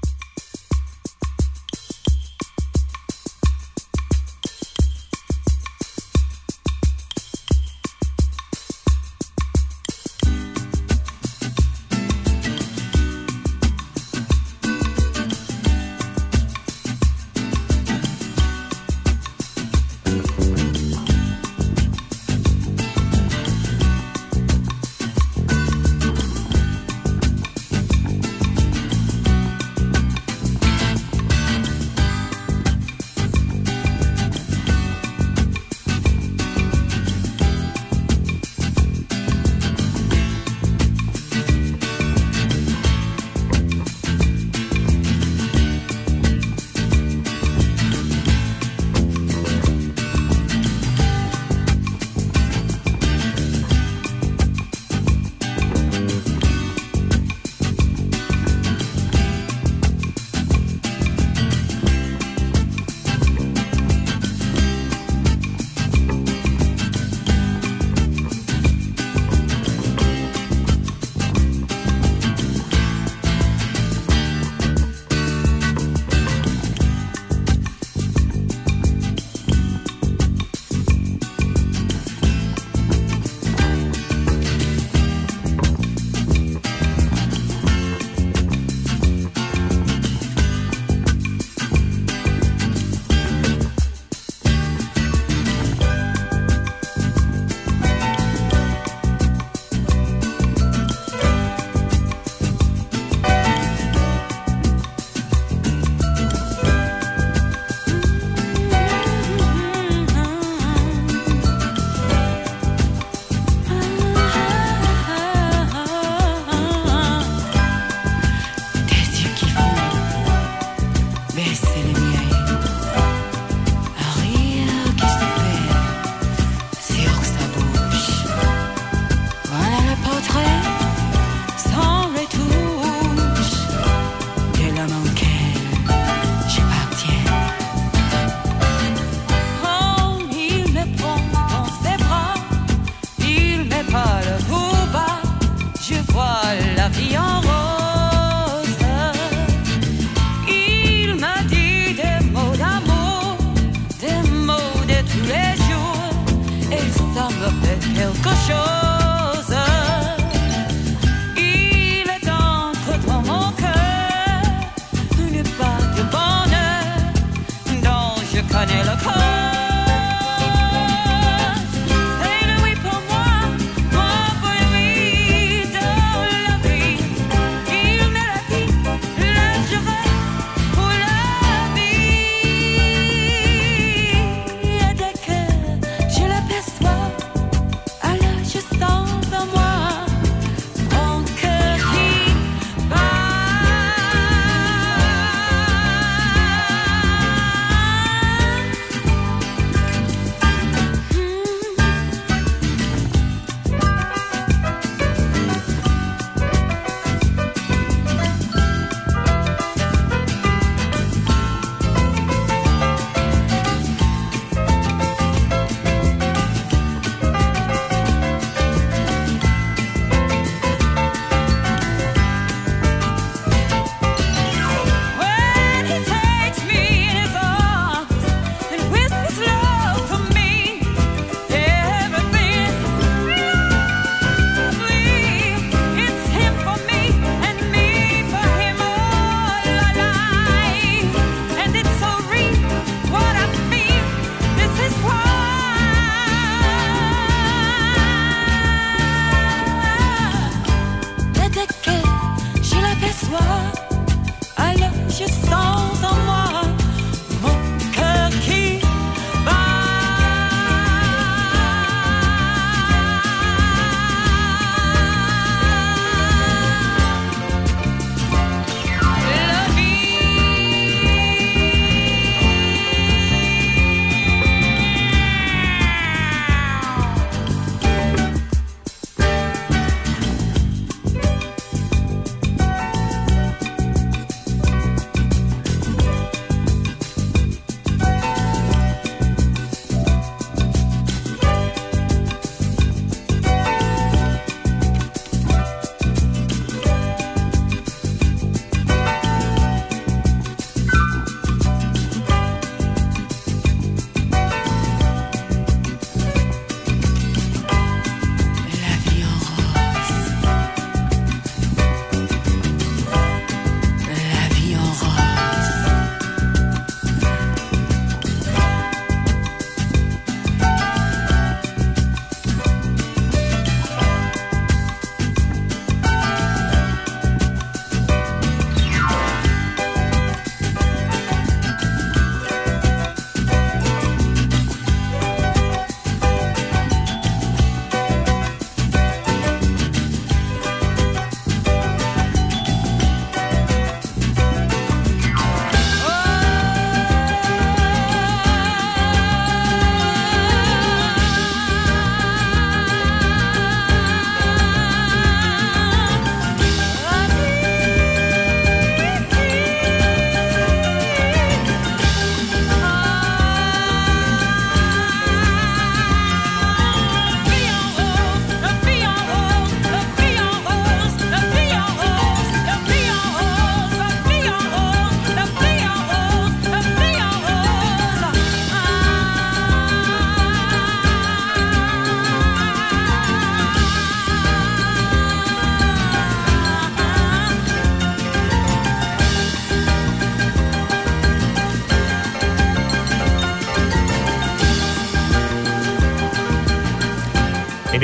Vanilla Coke.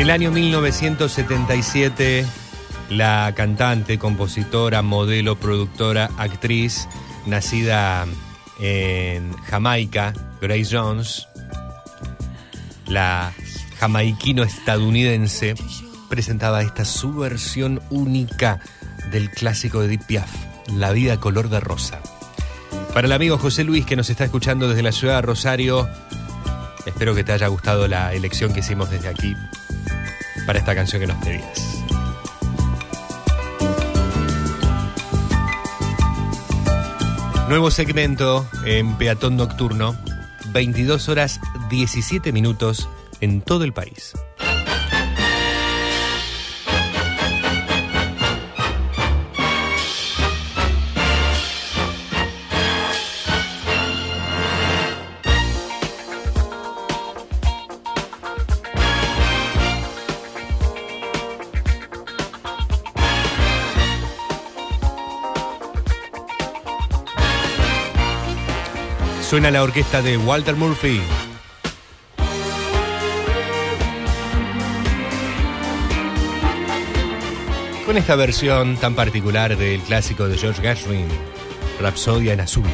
El año 1977, la cantante, compositora, modelo, productora, actriz, nacida en Jamaica, Grace Jones, la jamaiquino-estadounidense, presentaba esta su versión única del clásico de Edith Piaf, La vida color de rosa. Para el amigo José Luis que nos está escuchando desde la ciudad de Rosario, espero que te haya gustado la elección que hicimos desde aquí para esta canción que nos pedías. Nuevo segmento en Peatón Nocturno, 22 horas 17 minutos en todo el país. Suena la orquesta de Walter Murphy. Con esta versión tan particular del clásico de George Gershwin, Rapsodia en Azul.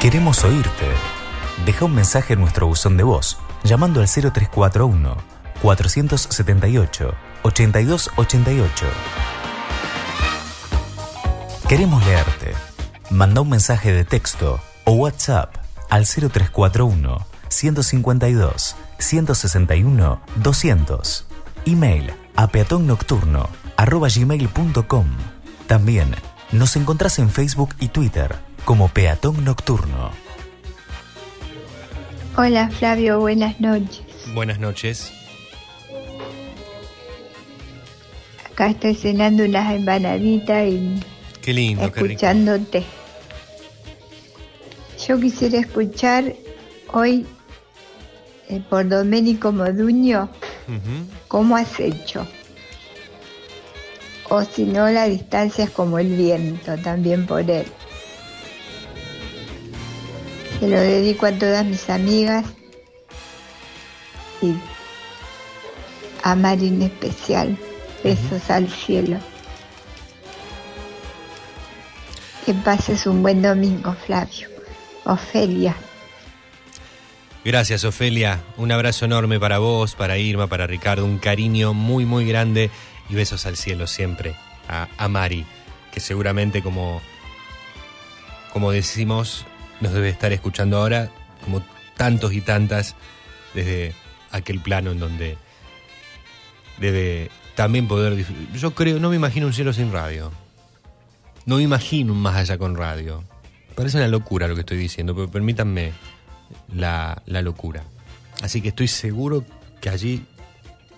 Queremos oírte. Deja un mensaje en nuestro buzón de voz llamando al 0341 478 8288. Queremos leerte. Manda un mensaje de texto o WhatsApp al 0341 152 161 200. Email a peatonnocturno arroba gmail.com. También nos encontrás en Facebook y Twitter como Peatón Nocturno. Hola Flavio, buenas noches. Buenas noches. Acá estoy cenando unas empanaditas y Qué lindo, qué rico. escuchándote. Yo quisiera escuchar hoy eh, por Domenico Moduño cómo has hecho. O si no, la distancia es como el viento, también por él. Se lo dedico a todas mis amigas y a Mari en especial. Besos al cielo. Que pases un buen domingo, Flavio. Ofelia. Gracias, Ofelia. Un abrazo enorme para vos, para Irma, para Ricardo. Un cariño muy, muy grande y besos al cielo siempre. A, a Mari, que seguramente, como, como decimos, nos debe estar escuchando ahora, como tantos y tantas, desde aquel plano en donde debe también poder. Yo creo, no me imagino un cielo sin radio. No me imagino un más allá con radio. Parece una locura lo que estoy diciendo, pero permítanme la, la locura. Así que estoy seguro que allí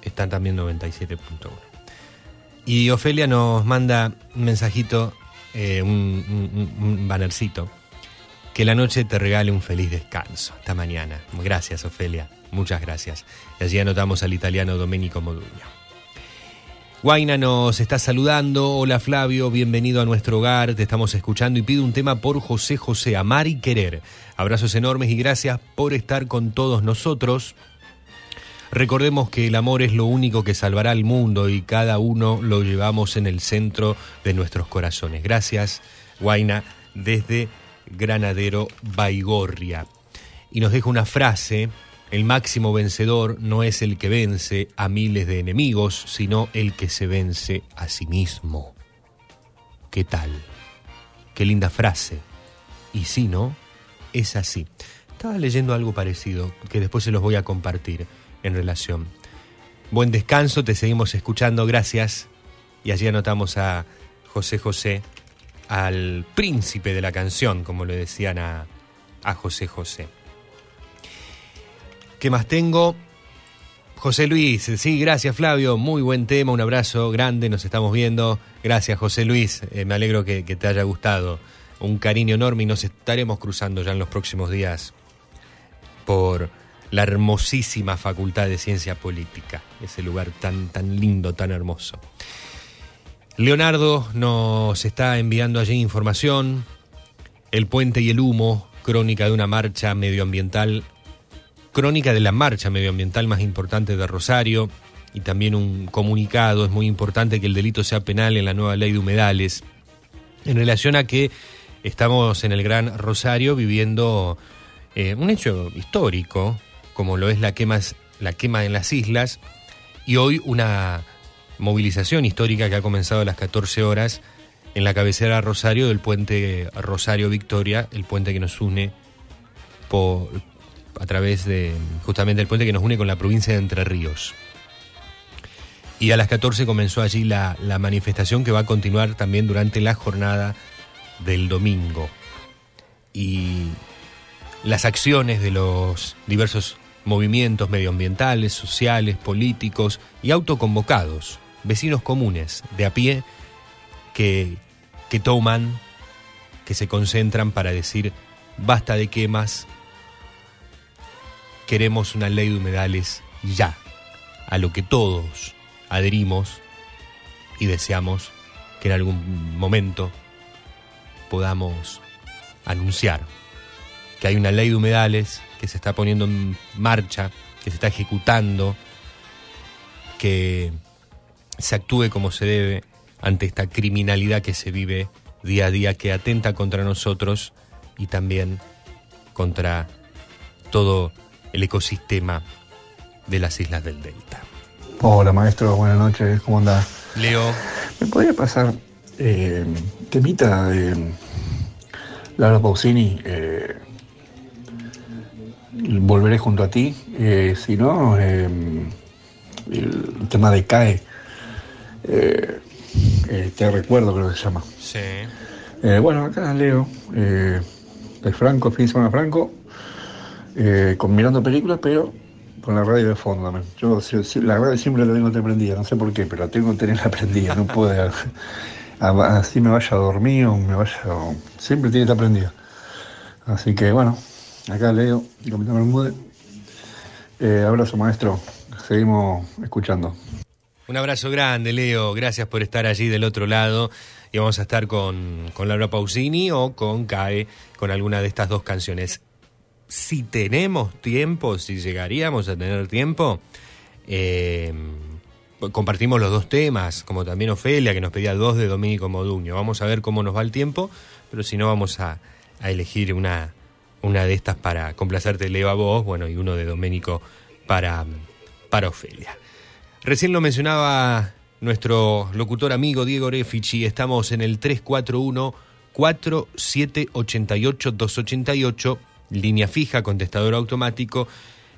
están también 97.1. Y Ofelia nos manda un mensajito, eh, un- un bannercito, que la noche te regale un feliz descanso. Hasta mañana. Gracias, Ofelia. Muchas gracias. Y allí anotamos al italiano Domenico Moduño. Guaina nos está saludando. Hola Flavio, bienvenido a nuestro hogar. Te estamos escuchando y pido un tema por José José, Amar y Querer. Abrazos enormes y gracias por estar con todos nosotros. Recordemos que el amor es lo único que salvará al mundo y cada uno lo llevamos en el centro de nuestros corazones. Gracias, Guaina, desde Granadero Baigorria. Y nos deja una frase, el máximo vencedor no es el que vence a miles de enemigos, sino el que se vence a sí mismo. ¿Qué tal? Qué linda frase. Y si no, es así. Estaba leyendo algo parecido, que después se los voy a compartir en relación. Buen descanso, te seguimos escuchando, gracias. Y allí anotamos a José José, al príncipe de la canción, como le decían a, José José. ¿Qué más tengo? José Luis, sí, gracias Flavio, muy buen tema, un abrazo grande, nos estamos viendo. Gracias José Luis, eh, me alegro que, que te haya gustado. Un cariño enorme y nos estaremos cruzando ya en los próximos días por la hermosísima Facultad de Ciencia Política, ese lugar tan, tan lindo, tan hermoso. Leonardo nos está enviando allí información, el puente y el humo, crónica de una marcha medioambiental, crónica de la marcha medioambiental más importante de Rosario y también un comunicado, es muy importante que el delito sea penal en la nueva ley de humedales, en relación a que estamos en el Gran Rosario viviendo eh, un hecho histórico, como lo es la quema, la quema en las islas, y hoy una movilización histórica que ha comenzado a las 14 horas en la cabecera Rosario del puente Rosario Victoria, el puente que nos une por, a través de justamente el puente que nos une con la provincia de Entre Ríos. Y a las 14 comenzó allí la, la manifestación que va a continuar también durante la jornada del domingo. Y las acciones de los diversos movimientos medioambientales, sociales, políticos y autoconvocados, vecinos comunes de a pie que, que toman, que se concentran para decir basta de quemas, queremos una ley de humedales ya, a lo que todos adherimos y deseamos que en algún momento podamos anunciar que hay una ley de humedales que se está poniendo en marcha, que se está ejecutando, que se actúe como se debe ante esta criminalidad que se vive día a día, que atenta contra nosotros y también contra todo el ecosistema de las islas del Delta. Hola maestro, buenas noches, ¿cómo andás? Leo. ¿Me podría pasar eh, temita de Laura Pausini? eh, volveré junto a ti. eh, si no, eh, el tema de CAE. Eh, eh, te recuerdo, creo que se llama. Sí. Eh, bueno, acá Leo, eh, de Franco, fin de semana Franco, eh, con, mirando películas, pero con la radio de fondo también. Yo si- la radio siempre la tengo prendida, no sé por qué, pero la tengo que tenerla prendida, no puedo, así me vaya a dormir o me vaya, o- siempre tiene que estar prendida. Así que bueno, acá Leo, Capitán Bermúdez, abrazo maestro, seguimos escuchando. Un abrazo grande, Leo. Gracias por estar allí del otro lado. Y vamos a estar con, con Laura Pausini o con CAE, con alguna de estas dos canciones. Si tenemos tiempo, si llegaríamos a tener tiempo, eh, compartimos los dos temas, como también Ofelia, que nos pedía dos de Domínico Moduño. Vamos a ver cómo nos va el tiempo, pero si no, vamos a, a elegir una, una de estas para complacerte, Leo, a vos, bueno, y uno de Domenico para, para Ofelia. Recién lo mencionaba nuestro locutor amigo Diego Refici, estamos en el 341 4788 288, línea fija, contestador automático,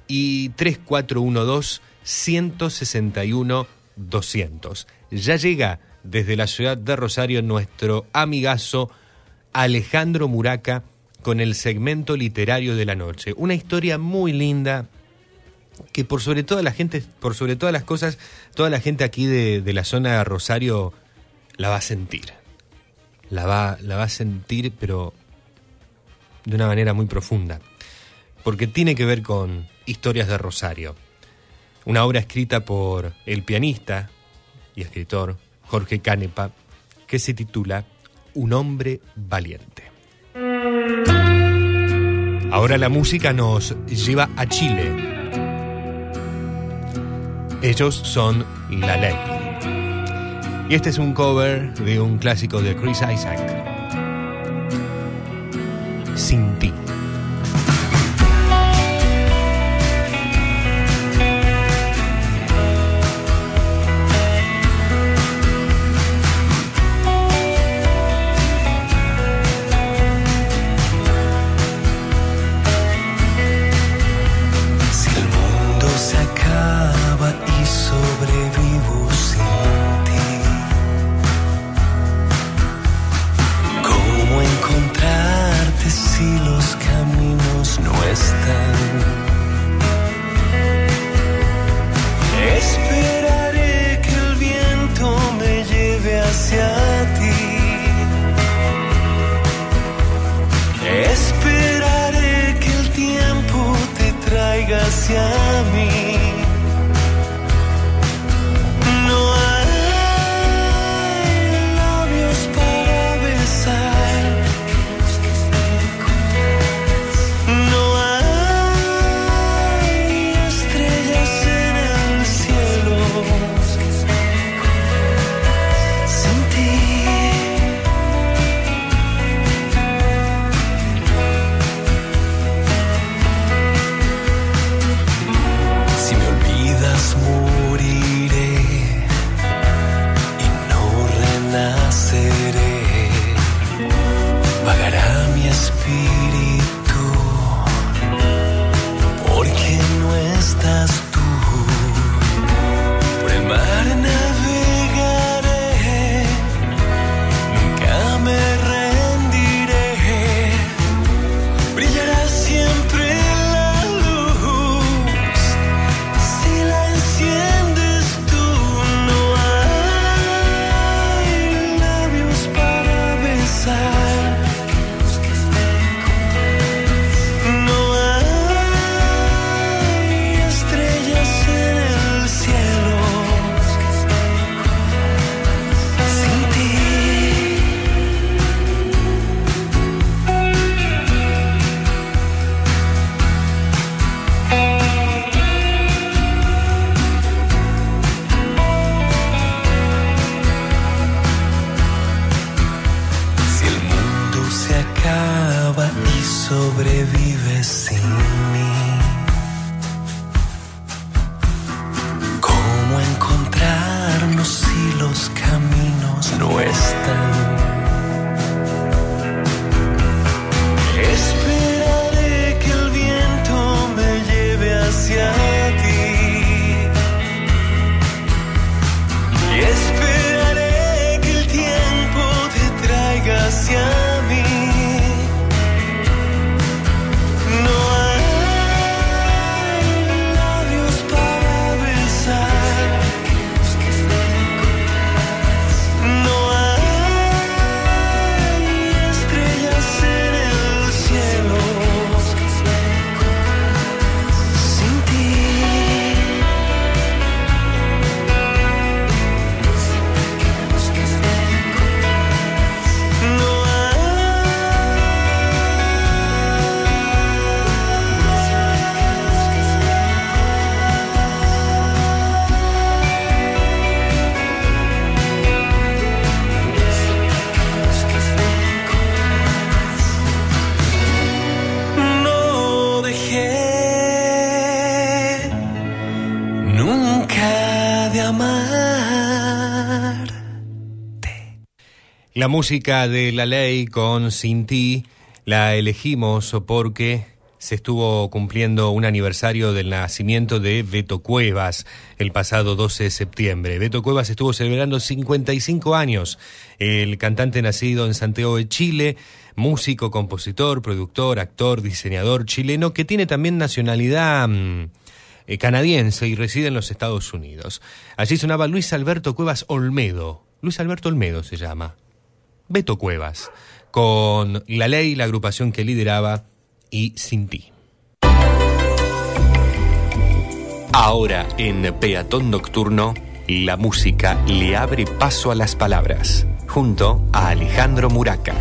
y 3412 161 200. Ya llega desde la ciudad de Rosario nuestro amigazo Alejandro Muraca con el segmento literario de la noche. Una historia muy linda que por sobre toda la gente, por sobre todas las cosas, toda la gente aquí de, de la zona de Rosario la va a sentir. La va, la va a sentir, pero de una manera muy profunda. Porque tiene que ver con historias de Rosario. Una obra escrita por el pianista y escritor Jorge Canepa, que se titula Un hombre valiente. Ahora la música nos lleva a Chile. Ellos son La Ley. Y este es un cover de un clásico de Chris Isaac. Sin ti. La música de la ley con Sin Ti la elegimos porque se estuvo cumpliendo un aniversario del nacimiento de Beto Cuevas el pasado 12 de septiembre. Beto Cuevas estuvo celebrando 55 años. El cantante nacido en Santiago de Chile, músico, compositor, productor, actor, diseñador chileno que tiene también nacionalidad mm, eh, canadiense y reside en los Estados Unidos. Allí sonaba Luis Alberto Cuevas Olmedo. Luis Alberto Olmedo se llama. Beto Cuevas, con La Ley, la agrupación que lideraba, y Sin Ti. Ahora en Peatón Nocturno, la música le abre paso a las palabras, junto a Alejandro Muraca.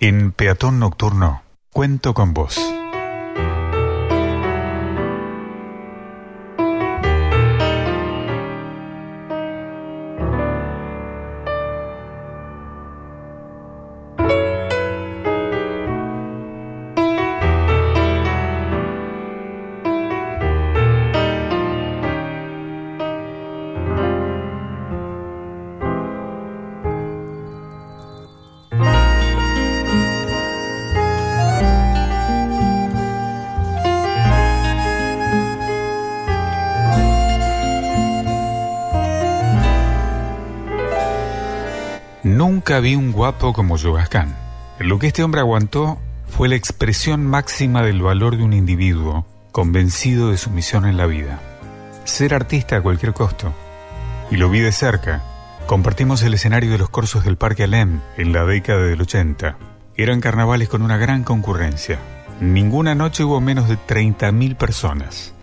En Peatón Nocturno, cuento con vos. Vi un guapo como Yogascan. Lo que este hombre aguantó fue la expresión máxima del valor de un individuo convencido de su misión en la vida. Ser artista a cualquier costo. Y lo vi de cerca. Compartimos el escenario de los cursos del Parque Alem en la década del 80. Eran carnavales con una gran concurrencia. Ninguna noche hubo menos de 30.000 personas.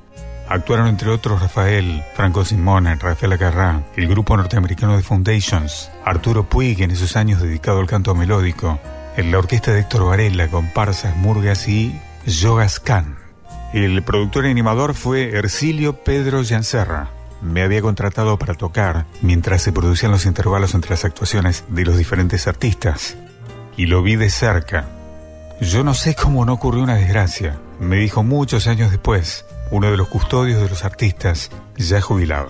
Actuaron entre otros Rafael, Franco Simone, Rafael Acarrá, el grupo norteamericano de Foundations, Arturo Puig en esos años dedicado al canto melódico, en la orquesta de Héctor Varela, comparsas, murgas y Yogas Khan. El productor y animador fue Ercilio Pedro Yancerra. Me había contratado para tocar mientras se producían los intervalos entre las actuaciones de los diferentes artistas. Y lo vi de cerca. Yo no sé cómo no ocurrió una desgracia. Me dijo muchos años después, uno de los custodios de los artistas, ya jubilado.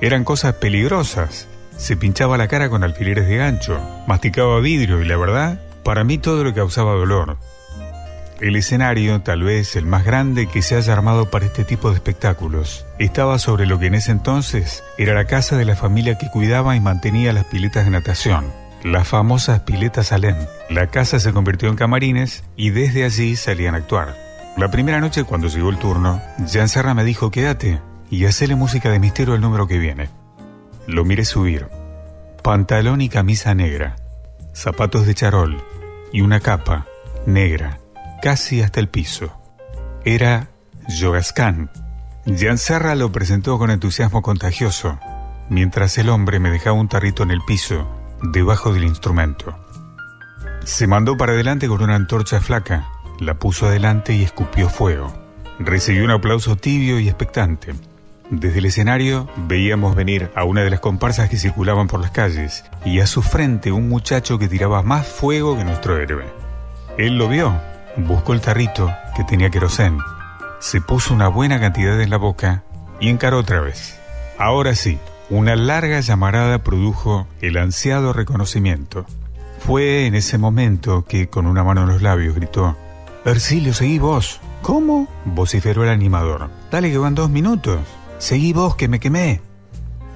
Eran cosas peligrosas. Se pinchaba la cara con alfileres de gancho, masticaba vidrio y la verdad, para mí todo lo causaba dolor. El escenario, tal vez el más grande que se haya armado para este tipo de espectáculos, estaba sobre lo que en ese entonces era la casa de la familia que cuidaba y mantenía las piletas de natación, las famosas piletas Alem. La casa se convirtió en camarines y desde allí salían a actuar. La primera noche cuando llegó el turno, Jan me dijo quédate y hacele música de misterio el número que viene. Lo miré subir. Pantalón y camisa negra, zapatos de charol y una capa negra, casi hasta el piso. Era Yogascan. Jan lo presentó con entusiasmo contagioso, mientras el hombre me dejaba un tarrito en el piso, debajo del instrumento. Se mandó para adelante con una antorcha flaca, la puso adelante y escupió fuego. Recibió un aplauso tibio y expectante. Desde el escenario veíamos venir a una de las comparsas que circulaban por las calles y a su frente un muchacho que tiraba más fuego que nuestro héroe. Él lo vio, buscó el tarrito que tenía querosén, se puso una buena cantidad en la boca y encaró otra vez. Ahora sí, una larga llamarada produjo el ansiado reconocimiento. Fue en ese momento que, con una mano en los labios, gritó: Ercilio, seguí vos. ¿Cómo? vociferó el animador. Dale que van dos minutos. Seguí vos, que me quemé.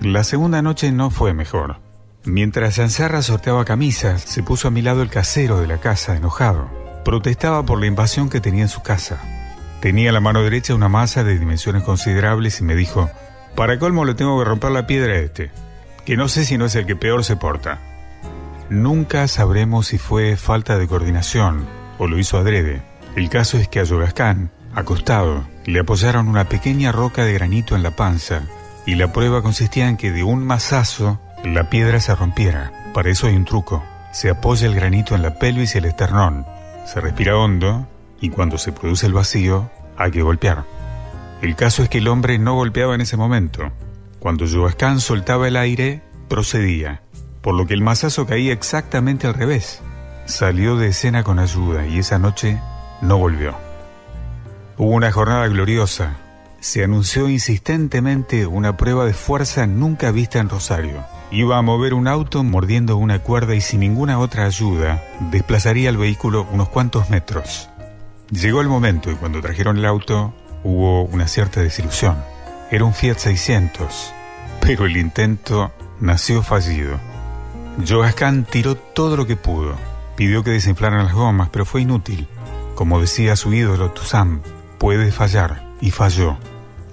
La segunda noche no fue mejor. Mientras Yancerra sorteaba camisas, se puso a mi lado el casero de la casa, enojado. Protestaba por la invasión que tenía en su casa. Tenía en la mano derecha una masa de dimensiones considerables y me dijo, para colmo le tengo que romper la piedra a este, que no sé si no es el que peor se porta. Nunca sabremos si fue falta de coordinación o lo hizo adrede. El caso es que a Yogascan, acostado, le apoyaron una pequeña roca de granito en la panza y la prueba consistía en que de un mazazo la piedra se rompiera. Para eso hay un truco. Se apoya el granito en la pelvis y el esternón. Se respira hondo y cuando se produce el vacío hay que golpear. El caso es que el hombre no golpeaba en ese momento. Cuando Yogascan soltaba el aire, procedía, por lo que el mazazo caía exactamente al revés. Salió de escena con ayuda y esa noche no volvió. Hubo una jornada gloriosa. se anunció insistentemente una prueba de fuerza nunca vista en Rosario. Iba a mover un auto mordiendo una cuerda y sin ninguna otra ayuda desplazaría el vehículo unos cuantos metros. Llegó el momento y cuando trajeron el auto hubo una cierta desilusión. Era un Fiat 600, pero el intento nació fallido. Jogascan tiró todo lo que pudo. Pidió que desinflaran las gomas, pero fue inútil. Como decía su ídolo Tuzán, puede fallar, y falló.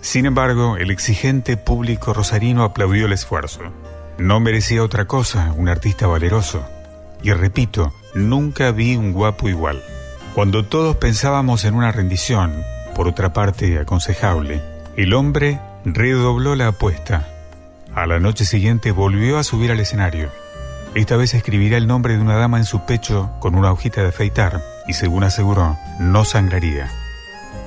Sin embargo, el exigente público rosarino aplaudió el esfuerzo. No merecía otra cosa un artista valeroso. Y repito, nunca vi un guapo igual. Cuando todos pensábamos en una rendición, por otra parte aconsejable, el hombre redobló la apuesta. A la noche siguiente volvió a subir al escenario. Esta vez escribirá el nombre de una dama en su pecho con una hojita de afeitar y según aseguró, no sangraría.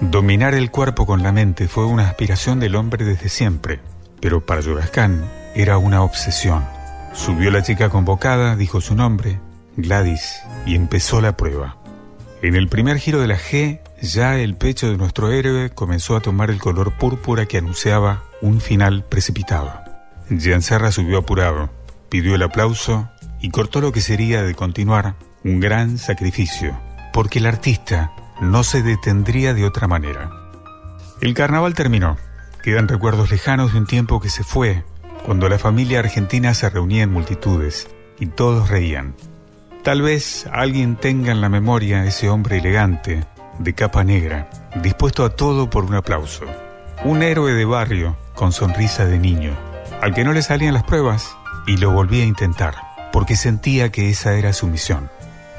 Dominar el cuerpo con la mente fue una aspiración del hombre desde siempre, pero para Yogascan era una obsesión. Subió la chica convocada, dijo su nombre, Gladys, y empezó la prueba. En el primer giro de la G, ya el pecho de nuestro héroe comenzó a tomar el color púrpura que anunciaba un final precipitado. Serra subió apurado, pidió el aplauso y cortó lo que sería de continuar un gran sacrificio, porque el artista no se detendría de otra manera. El carnaval terminó. Quedan recuerdos lejanos de un tiempo que se fue, cuando la familia argentina se reunía en multitudes y todos reían. Tal vez alguien tenga en la memoria ese hombre elegante, de capa negra, dispuesto a todo por un aplauso. Un héroe de barrio con sonrisa de niño, al que no le salían las pruebas y lo volvía a intentar, porque sentía que esa era su misión.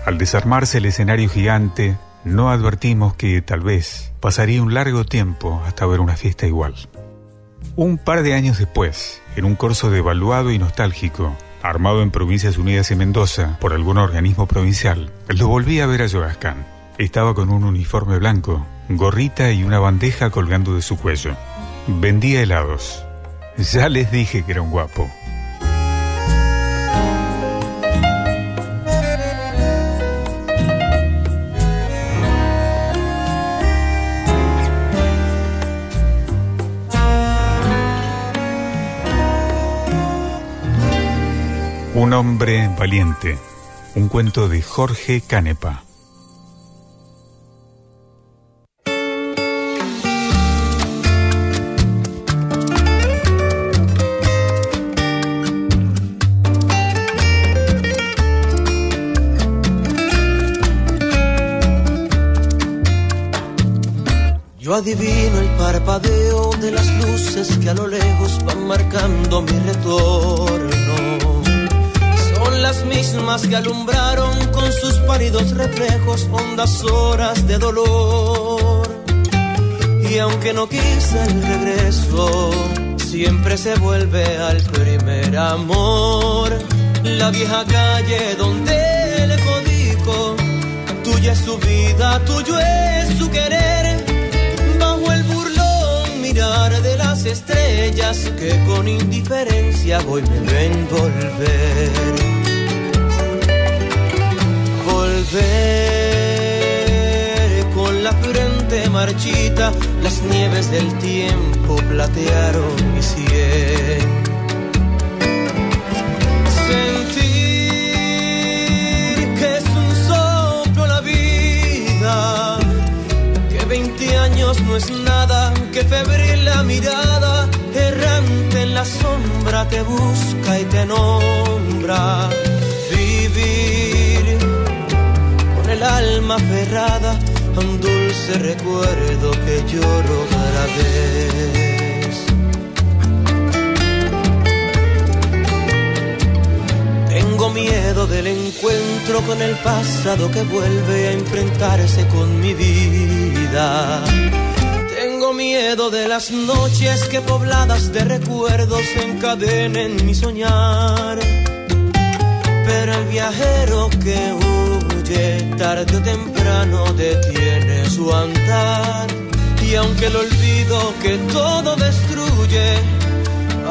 Al desarmarse el escenario gigante, no advertimos que tal vez pasaría un largo tiempo hasta ver una fiesta igual. Un par de años después, en un corso devaluado y nostálgico, armado en Provincias Unidas y Mendoza por algún organismo provincial, lo volví a ver a Yogascan. Estaba con un uniforme blanco, gorrita y una bandeja colgando de su cuello. Vendía helados. Ya les dije que era un guapo. Un hombre valiente. Un cuento de Jorge Canepa. Yo adivino el parpadeo de las luces que a lo lejos van marcando mi retorno. Las mismas que alumbraron con sus pálidos reflejos hondas horas de dolor. Y aunque no quise el regreso, siempre se vuelve al primer amor. La vieja calle donde le codijo, tuya es su vida, tuyo es su querer bajo el burlón mirar de las estrellas que con indiferencia voy me ven volver. Volver con la frente marchita, las nieves del tiempo platearon mi sien. Sentir que es un soplo la vida que 20 años no es nada, que febril la mirada, errante en la sombra te busca y te nombra. Vivir el alma aferrada a un dulce recuerdo que lloro cada vez. Tengo miedo del encuentro con el pasado que vuelve a enfrentarse con mi vida. Tengo miedo de las noches que pobladas de recuerdos encadenen mi soñar. Pero el viajero que tarde o temprano detiene su andar. Y aunque el olvido que todo destruye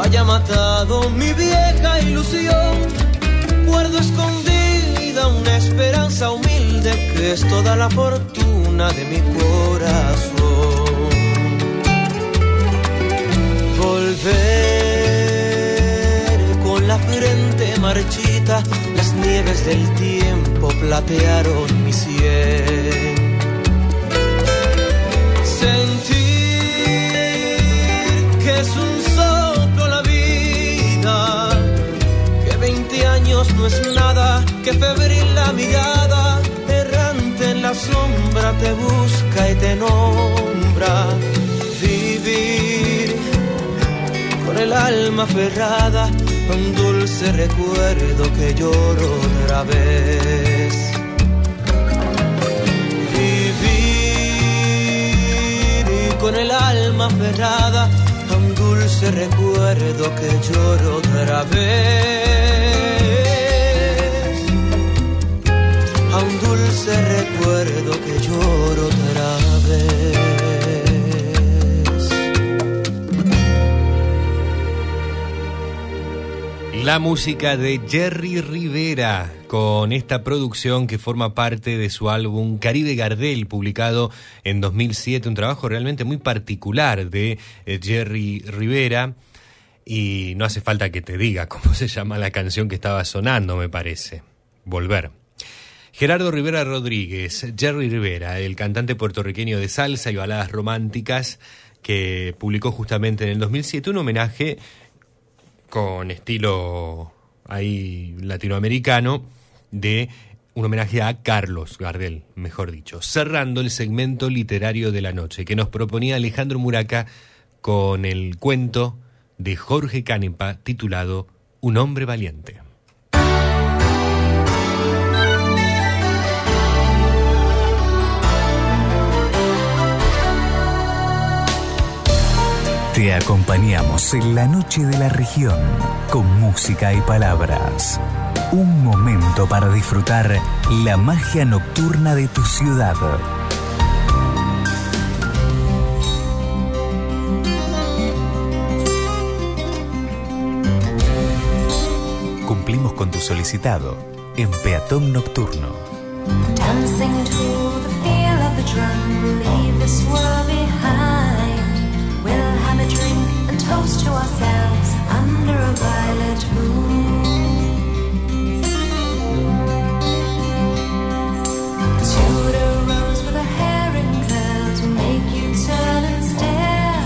haya matado mi vieja ilusión, guardo escondida una esperanza humilde que es toda la fortuna de mi corazón. Volver con la frente marchita las nieves del tiempo platearon mi sien. Sentir que es un soplo la vida, que 20 años no es nada, que febril la mirada, errante en la sombra te busca y te nombra. Vivir con el alma aferrada a un dulce recuerdo que lloro otra vez. Vivir con el alma aferrada a un dulce recuerdo que lloro otra vez. A un dulce recuerdo que lloro otra vez. La música de Jerry Rivera con esta producción que forma parte de su álbum Caribe Gardel, publicado en 2007, un trabajo realmente muy particular de eh, Jerry Rivera. Y no hace falta que te diga cómo se llama la canción que estaba sonando, me parece. Volver. Gerardo Rivera Rodríguez, Jerry Rivera, el cantante puertorriqueño de salsa y baladas románticas, que publicó justamente en el 2007 un homenaje con estilo ahí latinoamericano de un homenaje a Carlos Gardel, mejor dicho, cerrando el segmento literario de la noche que nos proponía Alejandro Muraca con el cuento de Jorge Canepa titulado Un hombre valiente. Te acompañamos en la noche de la región con música y palabras. Un momento para disfrutar la magia nocturna de tu ciudad. Cumplimos con tu solicitado en Peatón Nocturno. A toast to ourselves under a violet moon. Rose with her hair make you turn and stare.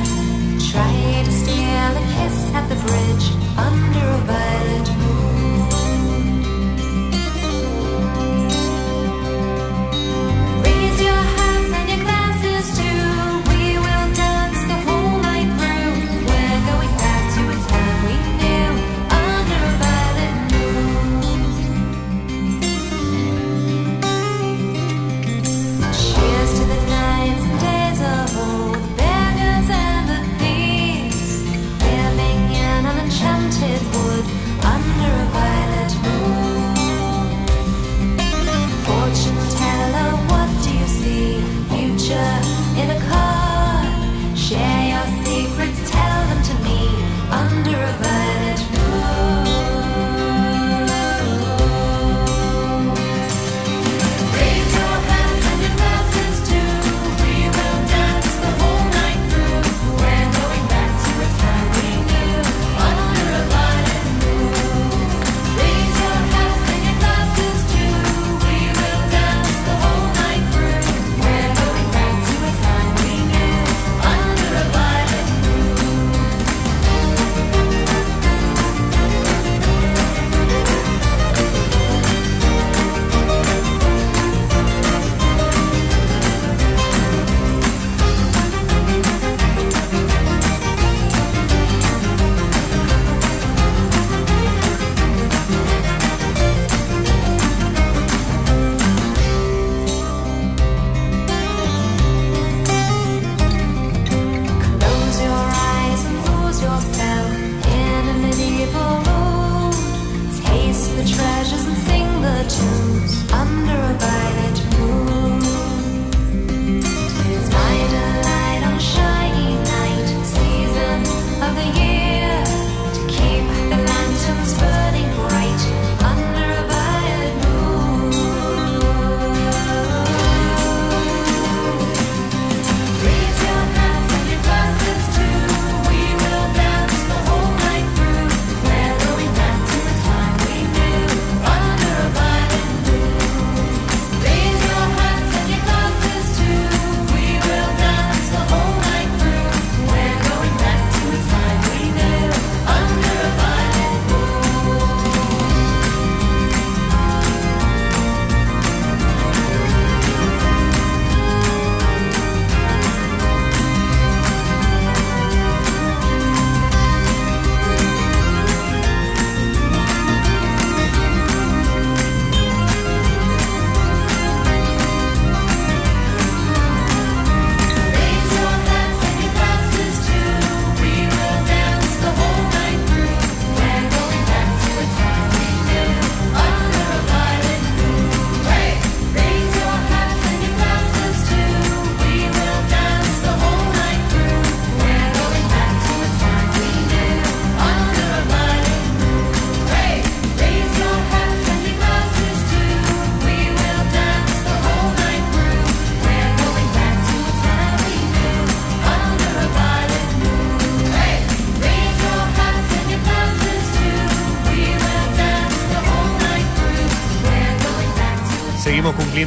Try to steal a kiss at the bridge under a violet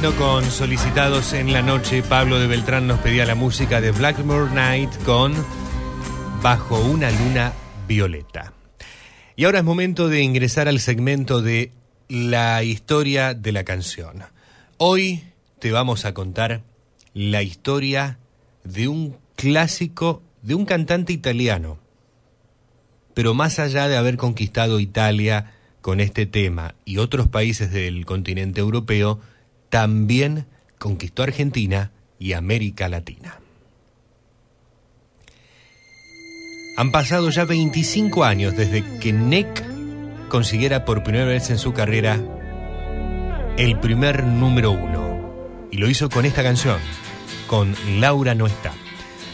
Con solicitados en la noche. Pablo de Beltrán nos pedía la música de Blackmore Night con Bajo una luna violeta. Y ahora es momento de ingresar al segmento de la historia de la canción. Hoy te vamos a contar la historia de un clásico de un cantante italiano. Pero más allá de haber conquistado Italia con este tema y otros países del continente europeo, también conquistó Argentina y América Latina. Han pasado ya 25 años desde que Nick consiguiera por primera vez en su carrera el primer número uno. Y lo hizo con esta canción, con Laura no está.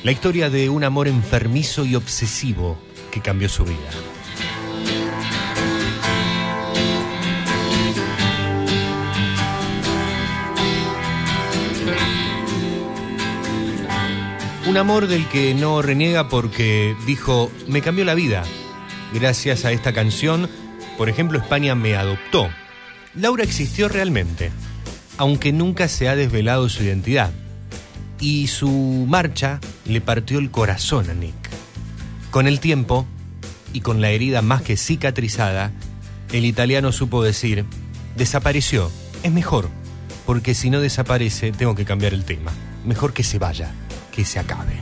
La historia de un amor enfermizo y obsesivo que cambió su vida. Un amor del que no reniega porque dijo, me cambió la vida. Gracias a esta canción, por ejemplo, España me adoptó. Laura existió realmente, aunque nunca se ha desvelado su identidad. Y su marcha le partió el corazón a Nick. Con el tiempo, y con la herida más que cicatrizada, el italiano supo decir, desapareció, es mejor, porque si no desaparece tengo que cambiar el tema. Mejor que se vaya, que se acabe.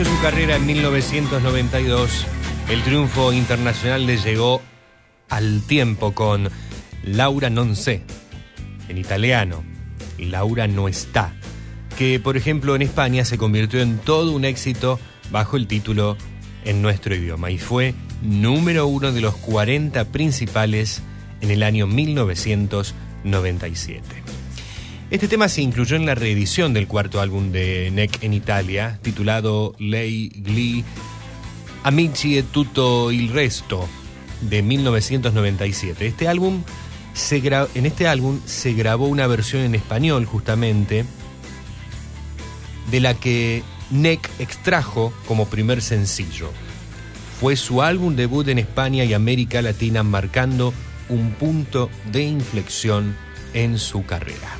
Su carrera en 1992. El triunfo internacional le llegó al tiempo con Laura non sé, en italiano, Laura no está, que por ejemplo en España se convirtió en todo un éxito bajo el título en nuestro idioma y fue número uno de los 40 principales en el año 1997. Este tema se incluyó en la reedición del cuarto álbum de Neck en Italia, titulado Lei Gli Amici e tutto il resto, de 1997. Este álbum se en este álbum se grabó una versión en español, justamente, de la que Neck extrajo como primer sencillo. Fue su álbum debut en España y América Latina, marcando un punto de inflexión en su carrera.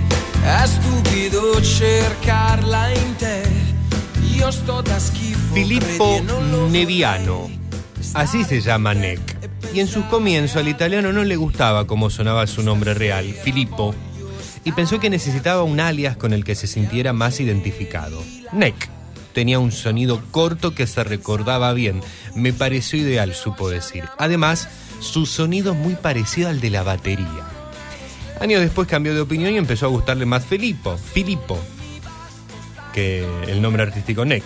è stupido cercarla in te. Io sto da schifo. Filippo e Neviano. Así se llama Neck. Y en sus comienzos al italiano no le gustaba cómo sonaba su nombre real, Filippo, y pensó que necesitaba un alias con el que se sintiera más identificado. Neck. Tenía un sonido corto que se recordaba bien. Me pareció ideal, supo decir. Además, su sonido es muy parecido al de la batería. Años después cambió de opinión y empezó a gustarle más Filippo, Filippo, que el nombre artístico Neck.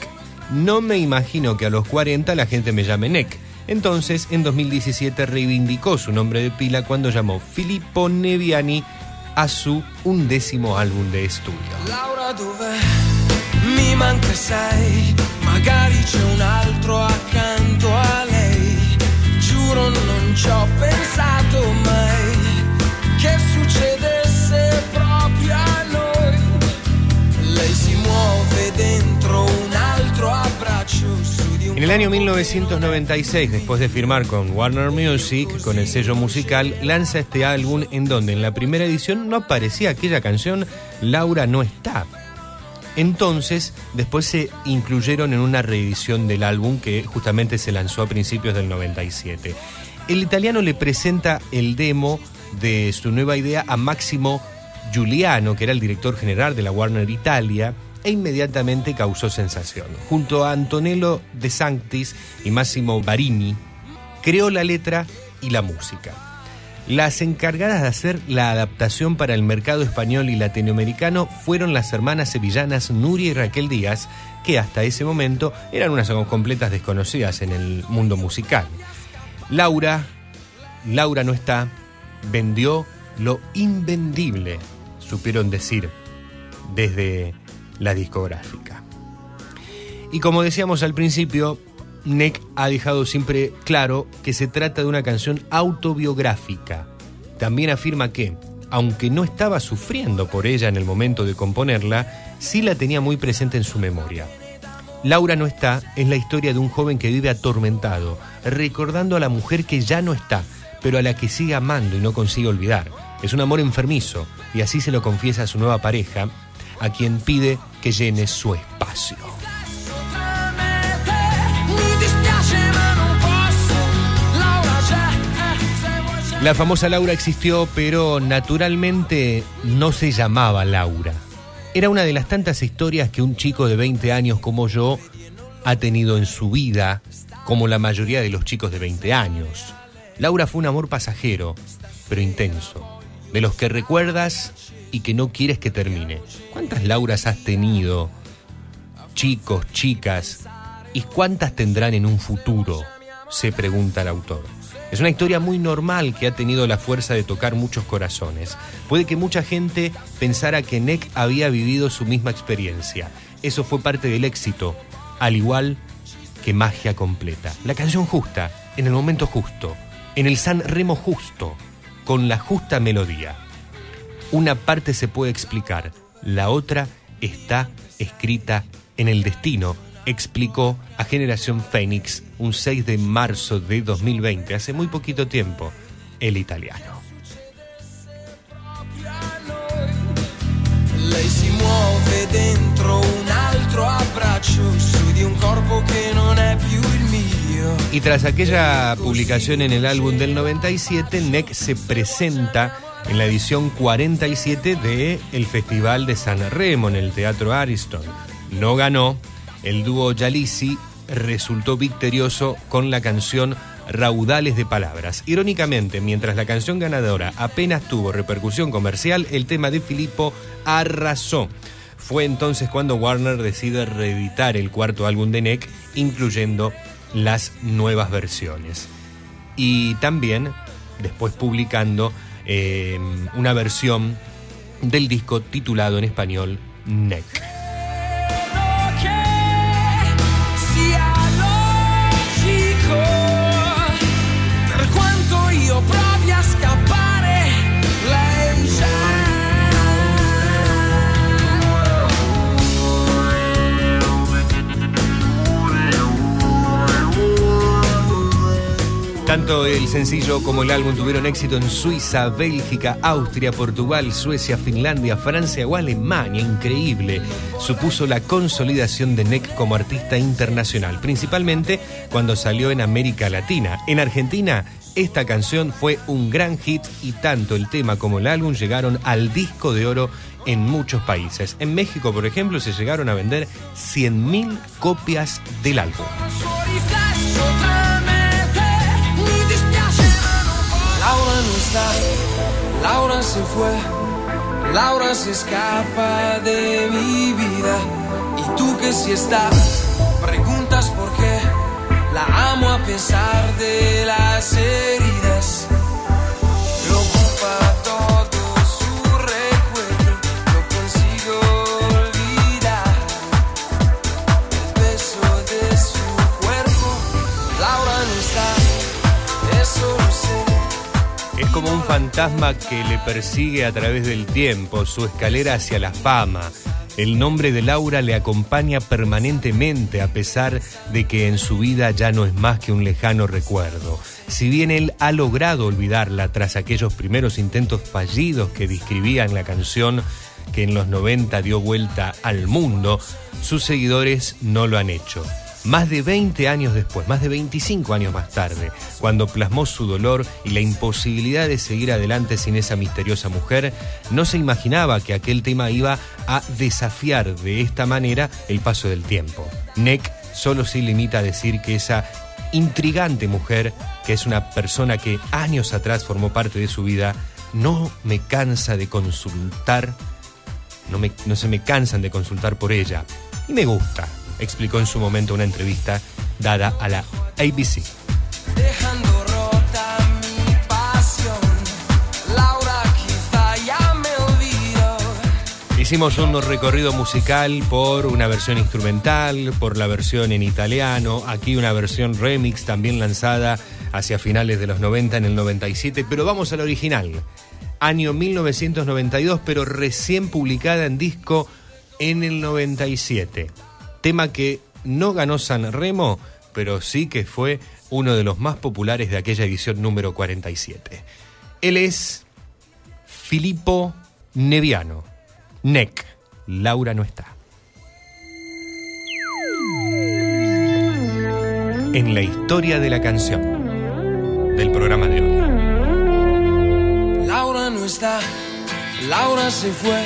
No me imagino que a los 40 la gente me llame Neck. Entonces, en 2017 reivindicó su nombre de pila cuando llamó Filippo Neviani a su undécimo álbum de estudio. Laura dov'è? Mi manca sei, magari c'è un altro accanto a lei. Giuro non ci pensato mai En el año 1996, después de firmar con Warner Music, con el sello musical, lanza este álbum en donde en la primera edición no aparecía aquella canción Laura no está. Entonces, después se incluyeron en una reedición del álbum que justamente se lanzó a principios del 97. El italiano le presenta el demo de su nueva idea a Máximo Giuliano, que era el director general de la Warner Italia, e inmediatamente causó sensación. Junto a Antonello De Sanctis y Massimo Barini, creó la letra y la música. Las encargadas de hacer la adaptación para el mercado español y latinoamericano fueron las hermanas sevillanas Nuria y Raquel Díaz, que hasta ese momento eran unas completas desconocidas en el mundo musical. Laura, Laura no está, vendió lo invendible, supieron decir, desde la discográfica. Y como decíamos al principio, Nick ha dejado siempre claro que se trata de una canción autobiográfica. También afirma que, aunque no estaba sufriendo por ella en el momento de componerla, sí la tenía muy presente en su memoria. Laura no está es la historia de un joven que vive atormentado, recordando a la mujer que ya no está, pero a la que sigue amando y no consigue olvidar. Es un amor enfermizo y así se lo confiesa a su nueva pareja, a quien pide que llene su espacio. La famosa Laura existió, pero naturalmente no se llamaba Laura. Era una de las tantas historias que un chico de 20 años como yo ha tenido en su vida, como la mayoría de los chicos de 20 años. Laura fue un amor pasajero, pero intenso, de los que recuerdas y que no quieres que termine. ¿Cuántas Lauras has tenido? Chicos, chicas, ¿y cuántas tendrán en un futuro? Se pregunta el autor. Es una historia muy normal que ha tenido la fuerza de tocar muchos corazones. Puede que mucha gente pensara que Nick había vivido su misma experiencia. Eso fue parte del éxito, al igual que magia completa. La canción justa, en el momento justo, en el San Remo justo, con la justa melodía. Una parte se puede explicar, la otra está escrita en el destino, explicó a Generación Fénix un 6 de marzo de 2020, hace muy poquito tiempo, el italiano. Lei si muove dentro un altro abbraccio su di un corpo che non è più il mio. Y tras aquella publicación en el álbum del 97, NEC se presenta en la edición 47 de el Festival de San Remo en el Teatro Ariston. No ganó, el dúo Yalisi resultó victorioso con la canción Raudales de Palabras. Irónicamente, mientras la canción ganadora apenas tuvo repercusión comercial, el tema de Filippo arrasó. Fue entonces cuando Warner decide reeditar el cuarto álbum de NEC, incluyendo las nuevas versiones. Y también después publicando eh, una versión del disco titulado en español NEC. Tanto el sencillo como el álbum tuvieron éxito en Suiza, Bélgica, Austria, Portugal, Suecia, Finlandia, Francia o Alemania. Increíble. Supuso la consolidación de NEC como artista internacional, principalmente cuando salió en América Latina. En Argentina, esta canción fue un gran hit y tanto el tema como el álbum llegaron al disco de oro en muchos países. En México, por ejemplo, se llegaron a vender 100.000 copias del álbum. Laura se fue Laura se escapa de mi vida. Y tú que si estás preguntas por qué. La amo a pesar de las heridas como un fantasma que le persigue a través del tiempo, su escalera hacia la fama. El nombre de Laura le acompaña permanentemente a pesar de que en su vida ya no es más que un lejano recuerdo. Si bien él ha logrado olvidarla tras aquellos primeros intentos fallidos que describían la canción que en los 90 dio vuelta al mundo, sus seguidores no lo han hecho. Más de 20 años después, más de 25 años más tarde, cuando plasmó su dolor y la imposibilidad de seguir adelante sin esa misteriosa mujer, no se imaginaba que aquel tema iba a desafiar de esta manera el paso del tiempo. Neck solo se limita a decir que esa intrigante mujer, que es una persona que años atrás formó parte de su vida, no me cansa de consultar, no, no se me cansan de consultar por ella. Y me gusta, explicó en su momento una entrevista dada a la ABC. Hicimos un recorrido musical por una versión instrumental, por la versión en italiano, aquí una versión remix también lanzada hacia finales de los 90 en el 97, pero vamos al original. Año 1992, pero recién publicada en disco en el 97. Tema que no ganó San Remo, pero sí que fue uno de los más populares de aquella edición número 47. Él es Filippo Neviano. Neck. Laura no está. En la historia de la canción del programa de hoy. Laura no está, Laura se fue,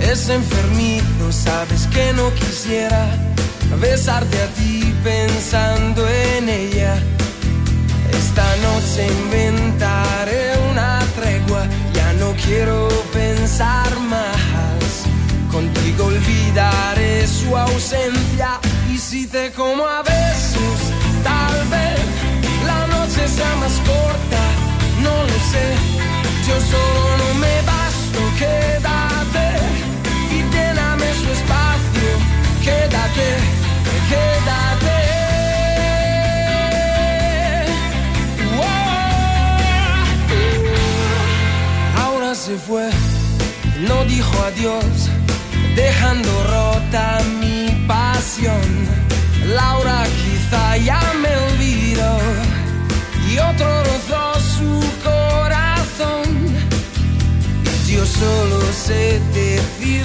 Es enfermizo, sabes que no quisiera besarte a ti pensando en ella. Esta noche inventaré una tregua, ya no quiero pensar más. Contigo olvidaré su ausencia y si te como a besos, tal vez la noche sea más corta, no lo sé. Yo solo no me basto, quédate quédate. Ahora se fue, no dijo adiós, dejando rota mi pasión. Laura quizá ya me olvidó y otro rozó su corazón. Y yo solo sé decir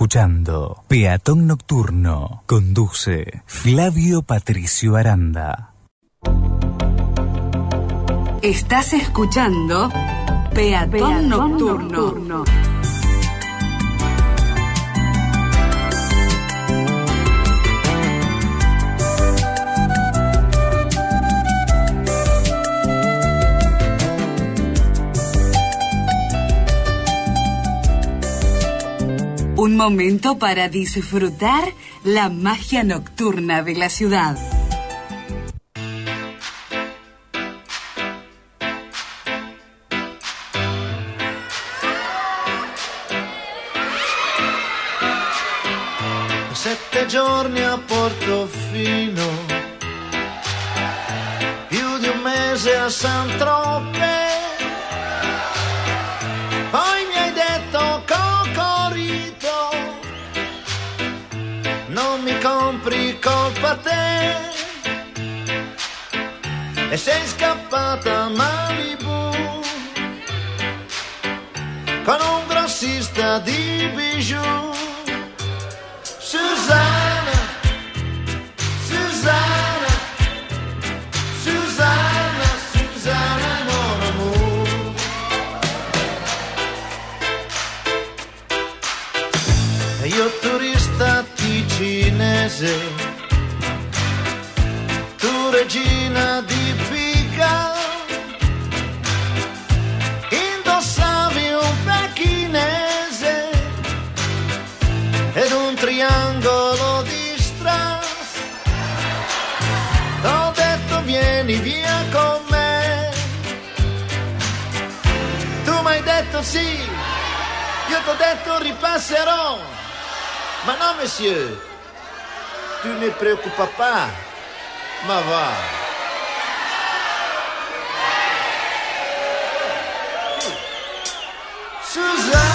Escuchando Peatón Nocturno. Conduce Flavio Patricio Aranda. Estás escuchando Peatón, Nocturno. Un momento para disfrutar la magia nocturna de la ciudad. Sette giorni a Portofino, più di un mese a San Tropez. Colpa te. E sei scappata a Malibu con un grossista di bijou. Susanna, Susanna, Susanna, Susanna, mon amour. E io turista ticinese, regina di pica, indossavi un pechinese ed un triangolo di strass. T'ho detto vieni via con me. Tu mi hai detto sì, io t'ho detto ripasserò. Ma no, monsieur, tu ne preoccupa pas. Ma va. Susanna,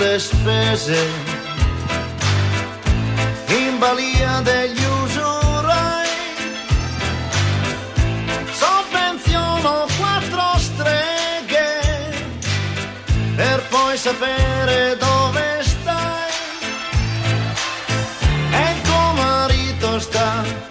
sulle spese in balia degli usurai. Sovvenziono quattro streghe per poi sapere dove stai. E il tuo marito sta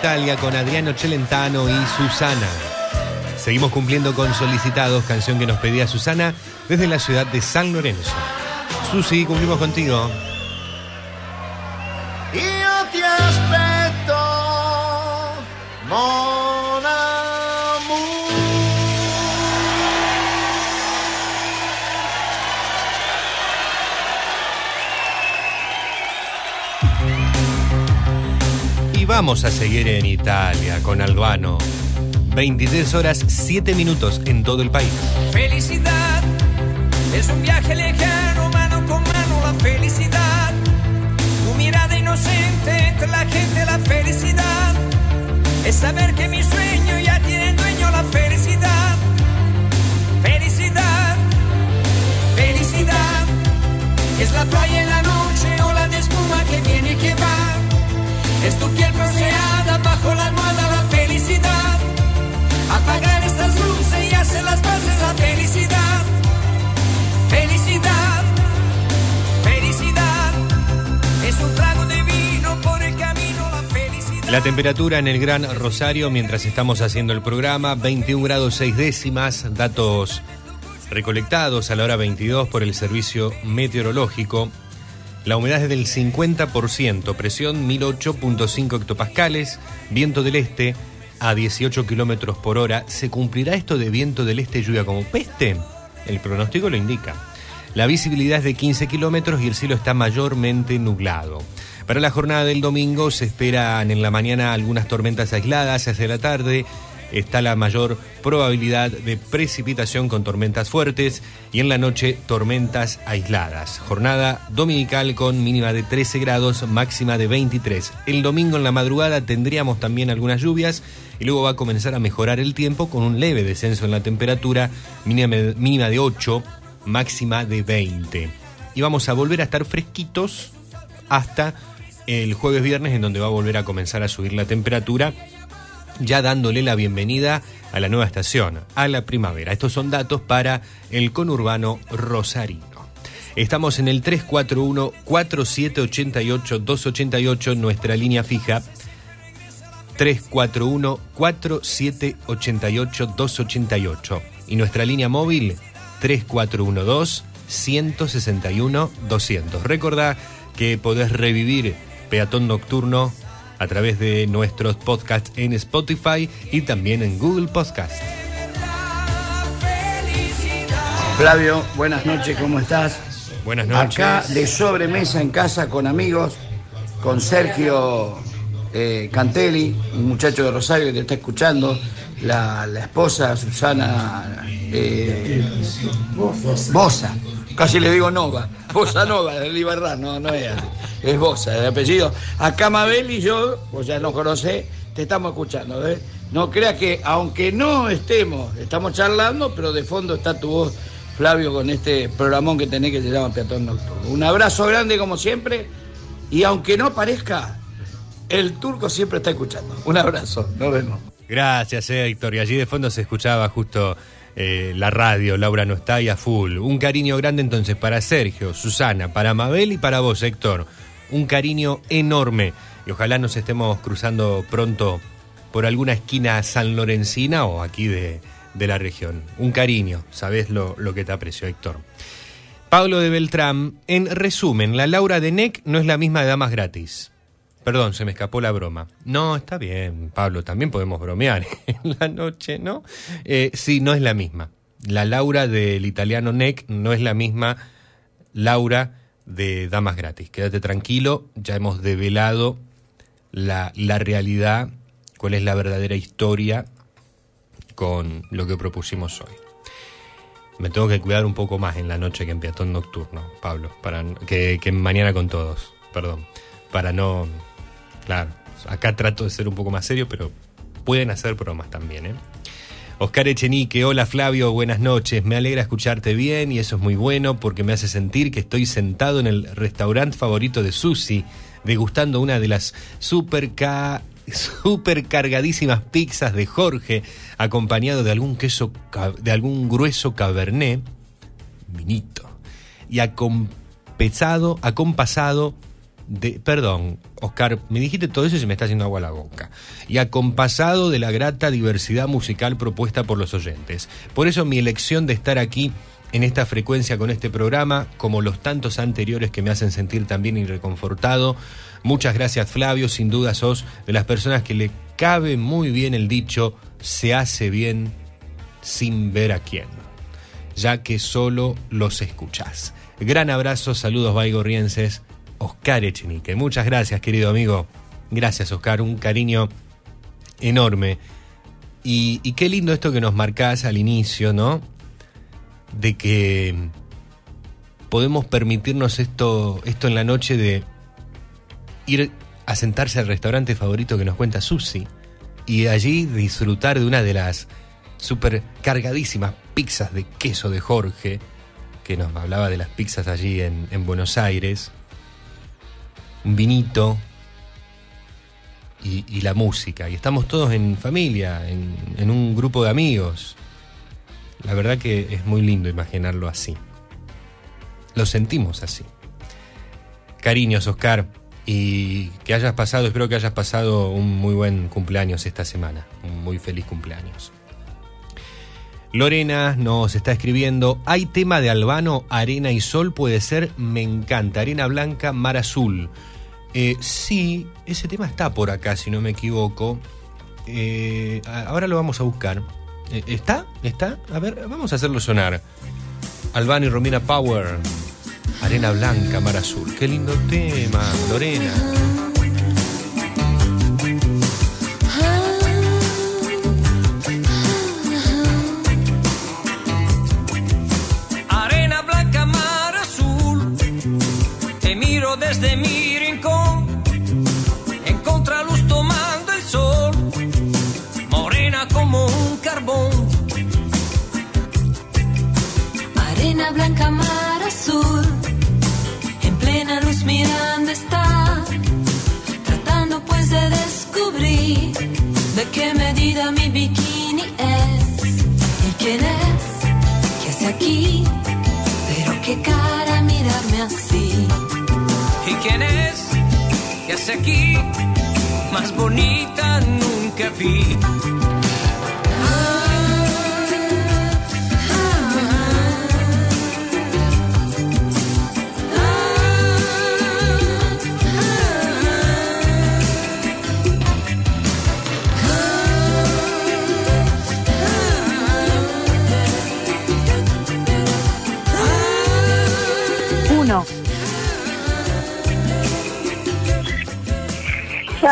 Italia con Adriano Celentano y Susana. Seguimos cumpliendo con Solicitados, canción que nos pedía Susana desde la ciudad de San Lorenzo. Susi, cumplimos contigo. Vamos a seguir en Italia con Albano. 23 horas 7 minutos en todo el país. Felicidad es un viaje lejano, mano con mano la felicidad. Tu mirada inocente entre la gente la felicidad. Es saber que mi sueño ya tiene dueño la felicidad. Felicidad, felicidad. Es la playa en la noche, ola de espuma que viene y que va. Es tu piel bronceada bajo la almohada la felicidad. Apagar estas luces y hacer las paces la felicidad. Felicidad, felicidad. Es un trago de vino por el camino la felicidad. La temperatura en el Gran Rosario mientras estamos haciendo el programa, 21 grados 6 décimas, datos recolectados a la hora 22 por el servicio meteorológico. La humedad es del 50%, presión 1008.5 hectopascales, viento del este a 18 kilómetros por hora. ¿Se cumplirá esto de viento del este lluvia como peste? El pronóstico lo indica. La visibilidad es de 15 kilómetros y el cielo está mayormente nublado. Para la jornada del domingo se esperan en la mañana algunas tormentas aisladas hacia la tarde. Está la mayor probabilidad de precipitación con tormentas fuertes y en la noche tormentas aisladas. Jornada dominical con mínima de 13 grados, máxima de 23. El domingo en la madrugada tendríamos también algunas lluvias y luego va a comenzar a mejorar el tiempo con un leve descenso en la temperatura, mínima, de 8, máxima de 20. Y vamos a volver a estar fresquitos hasta el jueves viernes en donde va a volver a comenzar a subir la temperatura ya dándole la bienvenida a la nueva estación, a la primavera. Estos son datos para el conurbano rosarino. Estamos en el 341-4788-288, nuestra línea fija. 341-4788-288. Y nuestra línea móvil 3412-161-200. Recordá que podés revivir Peatón Nocturno a través de nuestros podcasts en Spotify y también en Google Podcast. Flavio, buenas noches, ¿cómo estás? Buenas noches. Acá de sobremesa en casa con amigos, con Sergio eh, Cantelli, un muchacho de Rosario que te está escuchando, la, la esposa Susana eh, Bosa, casi le digo Nova, Bosa Nova, de Libertad, no, no es, es Bosa, de apellido. Acá Mabel y yo, vos ya nos conocés, te estamos escuchando, ¿ves? No creas que, aunque no estemos, estamos charlando, pero de fondo está tu voz, Flavio, con este programón que tenés que se llama Peatón Nocturno. Un abrazo grande como siempre, y aunque no parezca, el turco siempre está escuchando. Un abrazo, nos vemos. Gracias, Héctor. Y allí de fondo se escuchaba justo eh, la radio, Laura no está y a full. Un cariño grande entonces para Sergio, Susana, para Mabel y para vos, Héctor. Un cariño enorme. Y ojalá nos estemos cruzando pronto por alguna esquina sanlorencina o aquí de, de la región. Un cariño, sabes lo, lo que te aprecio, Héctor. Pablo de Beltrán, en resumen, la Laura de NEC no es la misma de Damas Gratis. Perdón, se me escapó la broma. No, está bien, Pablo, también podemos bromear en la noche, ¿no? Eh, sí, no es la misma. La Laura del italiano NEC no es la misma Laura de Damas Gratis. Quédate tranquilo, ya hemos develado la, la realidad, cuál es la verdadera historia con lo que propusimos hoy. Me tengo que cuidar un poco más en la noche que en peatón nocturno, Pablo, para que, que mañana con todos, perdón, para no, claro, acá trato de ser un poco más serio, pero pueden hacer bromas también, ¿eh? Oscar Echenique, hola Flavio, buenas noches. Me alegra escucharte bien y eso es muy bueno porque me hace sentir que estoy sentado en el restaurante favorito de Susi, degustando una de las super, super cargadísimas pizzas de Jorge, acompañado de algún queso, de algún grueso cabernet, vinito, y acompesado, acompasado de, perdón, Oscar, me dijiste todo eso y se me está haciendo agua la boca. Y acompasado de la grata diversidad musical propuesta por los oyentes. Por eso mi elección de estar aquí en esta frecuencia con este programa, como los tantos anteriores que me hacen sentir también y reconfortado. Muchas gracias Flavio, sin duda sos de las personas que le cabe muy bien el dicho, se hace bien sin ver a quién, ya que solo los escuchás. Gran abrazo, saludos baigorrienses, Oscar Echenique. Muchas gracias, querido amigo. Gracias, Oscar, un cariño enorme. Y, qué lindo esto que nos marcás al inicio, ¿no? De que podemos permitirnos esto, esto en la noche de ir a sentarse al restaurante favorito que nos cuenta Susi y allí disfrutar de una de las super cargadísimas pizzas de queso de Jorge, que nos hablaba de las pizzas allí en, en Buenos Aires, un vinito y, la música. Y estamos todos en familia, en, en un grupo de amigos. La verdad que es muy lindo imaginarlo así. Lo sentimos así. Cariños, Oscar. Y que hayas pasado, espero que hayas pasado un muy buen cumpleaños esta semana. Un muy feliz cumpleaños. Lorena nos está escribiendo, hay tema de Albano, Arena y Sol, puede ser, me encanta, Arena Blanca, Mar Azul. Eh, sí, ese tema está por acá, si no me equivoco. Eh, ahora lo vamos a buscar. Eh, ¿Está? ¿Está? A ver, vamos a hacerlo sonar. Albano y Romina Power, Arena Blanca, Mar Azul. Qué lindo tema, Lorena. Blanca, mar azul. En plena luz mirando está. Tratando pues de descubrir de qué medida mi bikini es. ¿Y quién es? ¿Qué hace aquí? Pero qué cara mirarme así. ¿Y quién es? ¿Qué hace aquí? Más bonita nunca vi.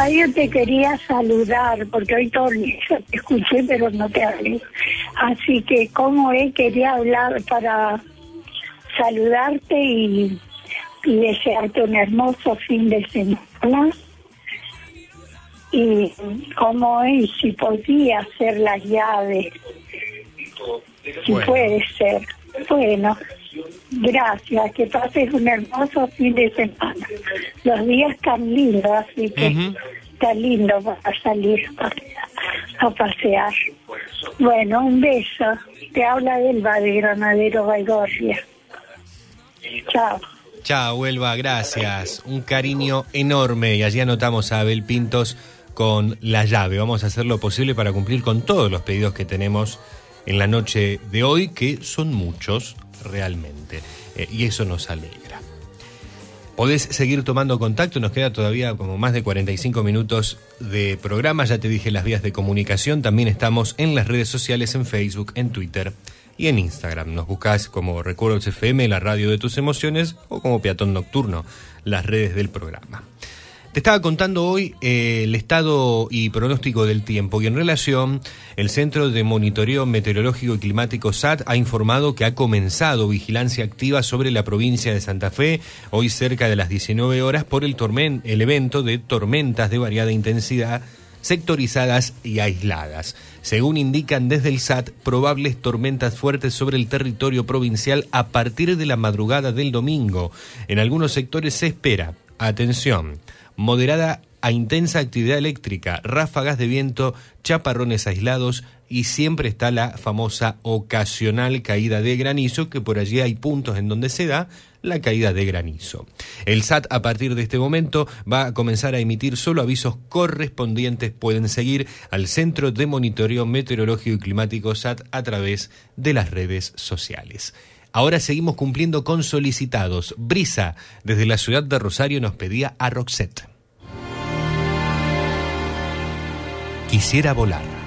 Yo te quería saludar, porque hoy todo el día te escuché, pero no te hablé. Así que, como es, quería hablar para saludarte y, y desearte un hermoso fin de semana. Y como es, si podía hacer las llaves, si Bueno. puede ser. Bueno, gracias, que pases un hermoso fin de semana. Los días están lindos, así que está lindo para salir a pasear. Bueno, un beso. Te habla Elba de Granadero Baigorria. Chao. Chao, Huelva, gracias. Un cariño enorme. Y allí anotamos a Abel Pintos con la llave. Vamos a hacer lo posible para cumplir con todos los pedidos que tenemos en la noche de hoy, que son muchos realmente. Eh, y eso nos alegra. Podés seguir tomando contacto, nos queda todavía como más de 45 minutos de programa, ya te dije las vías de comunicación, también estamos en las redes sociales, en Facebook, en Twitter y en Instagram. Nos buscás como Recuerdos FM, la radio de tus emociones, o como Peatón Nocturno, las redes del programa. Estaba contando hoy eh, el estado y pronóstico del tiempo y en relación, el Centro de Monitoreo Meteorológico y Climático SAT ha informado que ha comenzado vigilancia activa sobre la provincia de Santa Fe hoy cerca de las 19 horas por el, el evento de tormentas de variada intensidad sectorizadas y aisladas. Según indican desde el SAT, probables tormentas fuertes sobre el territorio provincial a partir de la madrugada del domingo. En algunos sectores se espera, atención, moderada a intensa actividad eléctrica, ráfagas de viento, chaparrones aislados y siempre está la famosa ocasional caída de granizo, que por allí hay puntos en donde se da la caída de granizo. El SAT a partir de este momento va a comenzar a emitir solo avisos correspondientes. Pueden seguir al Centro de Monitoreo Meteorológico y Climático SAT a través de las redes sociales. Ahora seguimos cumpliendo con solicitados. Brisa, desde la ciudad de Rosario, nos pedía a Roxette. Quisiera volar.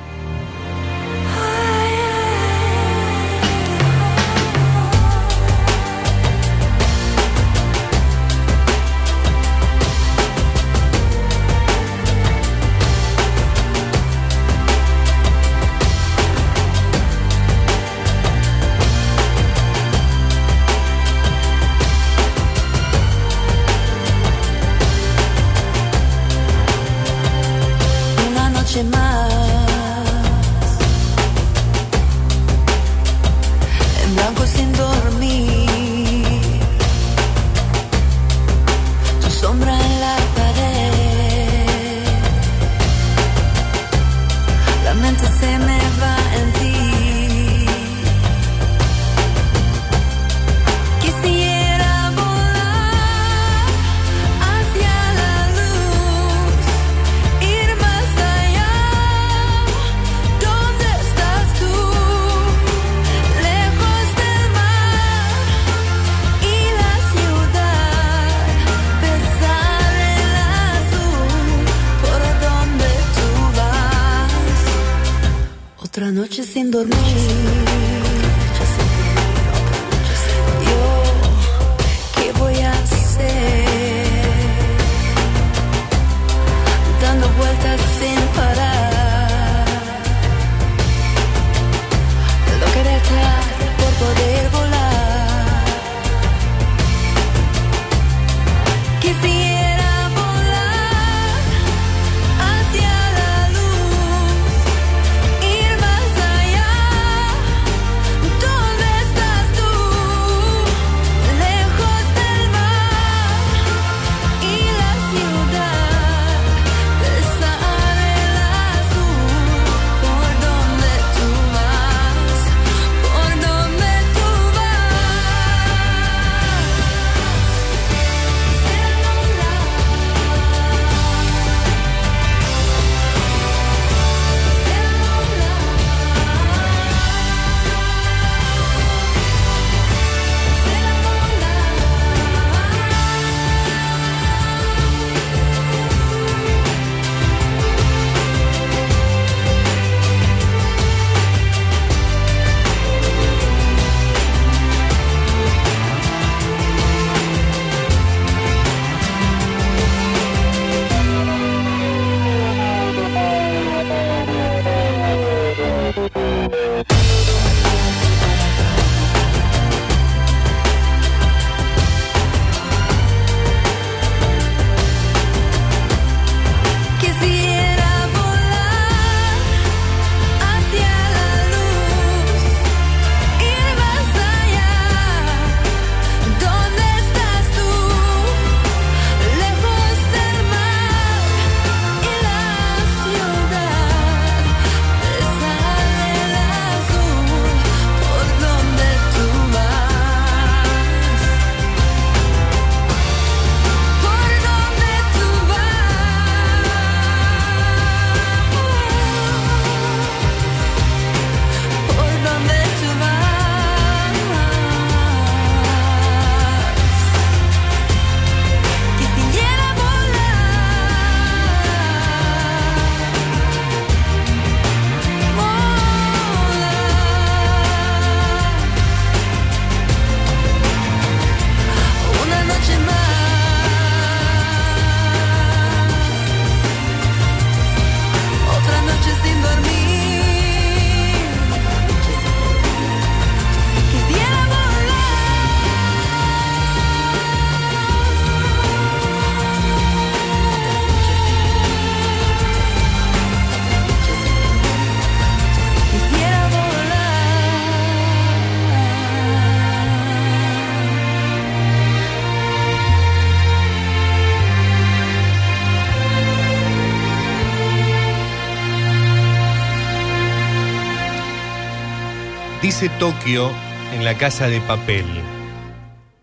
Tokio en la casa de papel.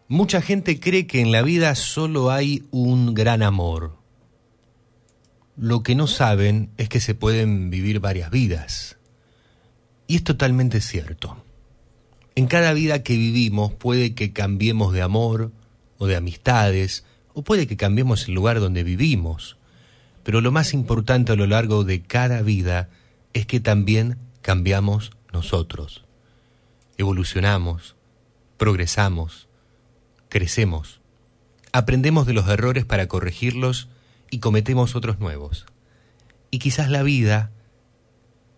Mucha gente cree que en la vida solo hay un gran amor. Lo que no saben es que se pueden vivir varias vidas. Y es totalmente cierto. En cada vida que vivimos puede que cambiemos de amor o de amistades, o puede que cambiemos el lugar donde vivimos. Pero lo más importante a lo largo de cada vida es que también cambiamos nosotros evolucionamos, progresamos, crecemos, aprendemos de los errores para corregirlos y cometemos otros nuevos. Y quizás la vida,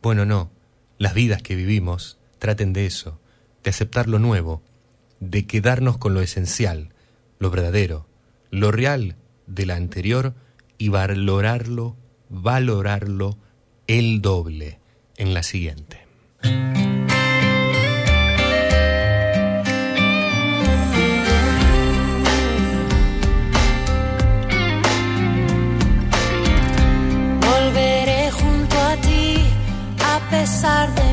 bueno, no, las vidas que vivimos traten de eso, de aceptar lo nuevo, de quedarnos con lo esencial, lo verdadero, lo real de la anterior y valorarlo, valorarlo el doble en la siguiente. pasar de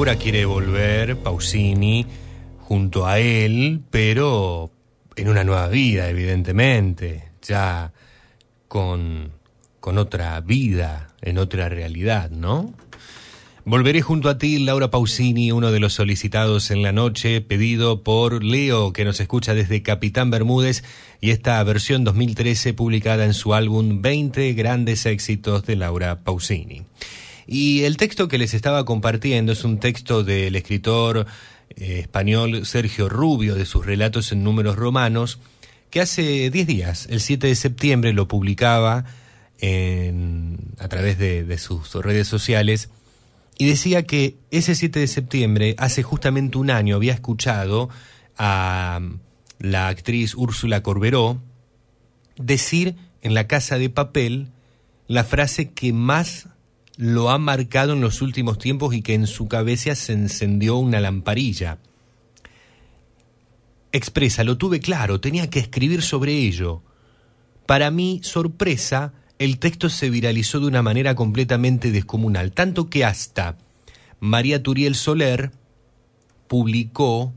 Laura quiere volver, Pausini, junto a él, pero en una nueva vida, evidentemente, ya con, con otra vida, en otra realidad, ¿no? Volveré junto a ti, Laura Pausini, uno de los solicitados en la noche, pedido por Leo, que nos escucha desde Capitán Bermúdez, y esta versión 2013 publicada en su álbum 20 grandes éxitos de Laura Pausini. Y el texto que les estaba compartiendo es un texto del escritor eh, español Sergio Rubio, de sus relatos en números romanos, que hace 10 días, el 7 de septiembre, lo publicaba en- a través de, de sus redes sociales y decía que ese 7 de septiembre, hace justamente un año, había escuchado a la actriz Úrsula Corberó decir en la casa de papel la frase que más lo ha marcado en los últimos tiempos y que en su cabeza se encendió una lamparilla. Expresa, lo tuve claro, tenía que escribir sobre ello. Para mi sorpresa, el texto se viralizó de una manera completamente descomunal, tanto que hasta María Turiel Soler publicó,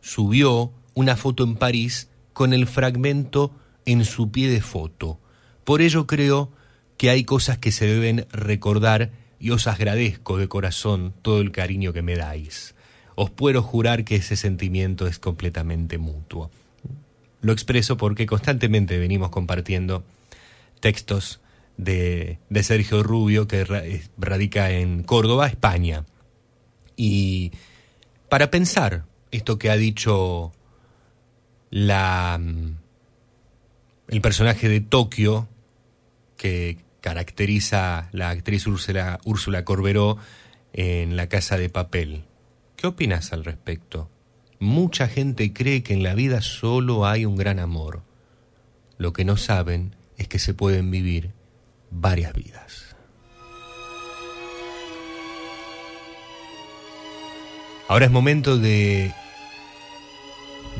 subió una foto en París con el fragmento en su pie de foto. Por ello creo que hay cosas que se deben recordar y os agradezco de corazón todo el cariño que me dais. Os puedo jurar que ese sentimiento es completamente mutuo. Lo expreso porque constantemente venimos compartiendo textos de, de Sergio Rubio, que eh, radica en Córdoba, España. Y para pensar esto que ha dicho la, mm, el personaje de Tokio, que caracteriza la actriz Úrsula, Corberó en La Casa de Papel. ¿Qué opinas al respecto? Mucha gente cree que en la vida solo hay un gran amor. Lo que no saben es que se pueden vivir varias vidas. Ahora es momento de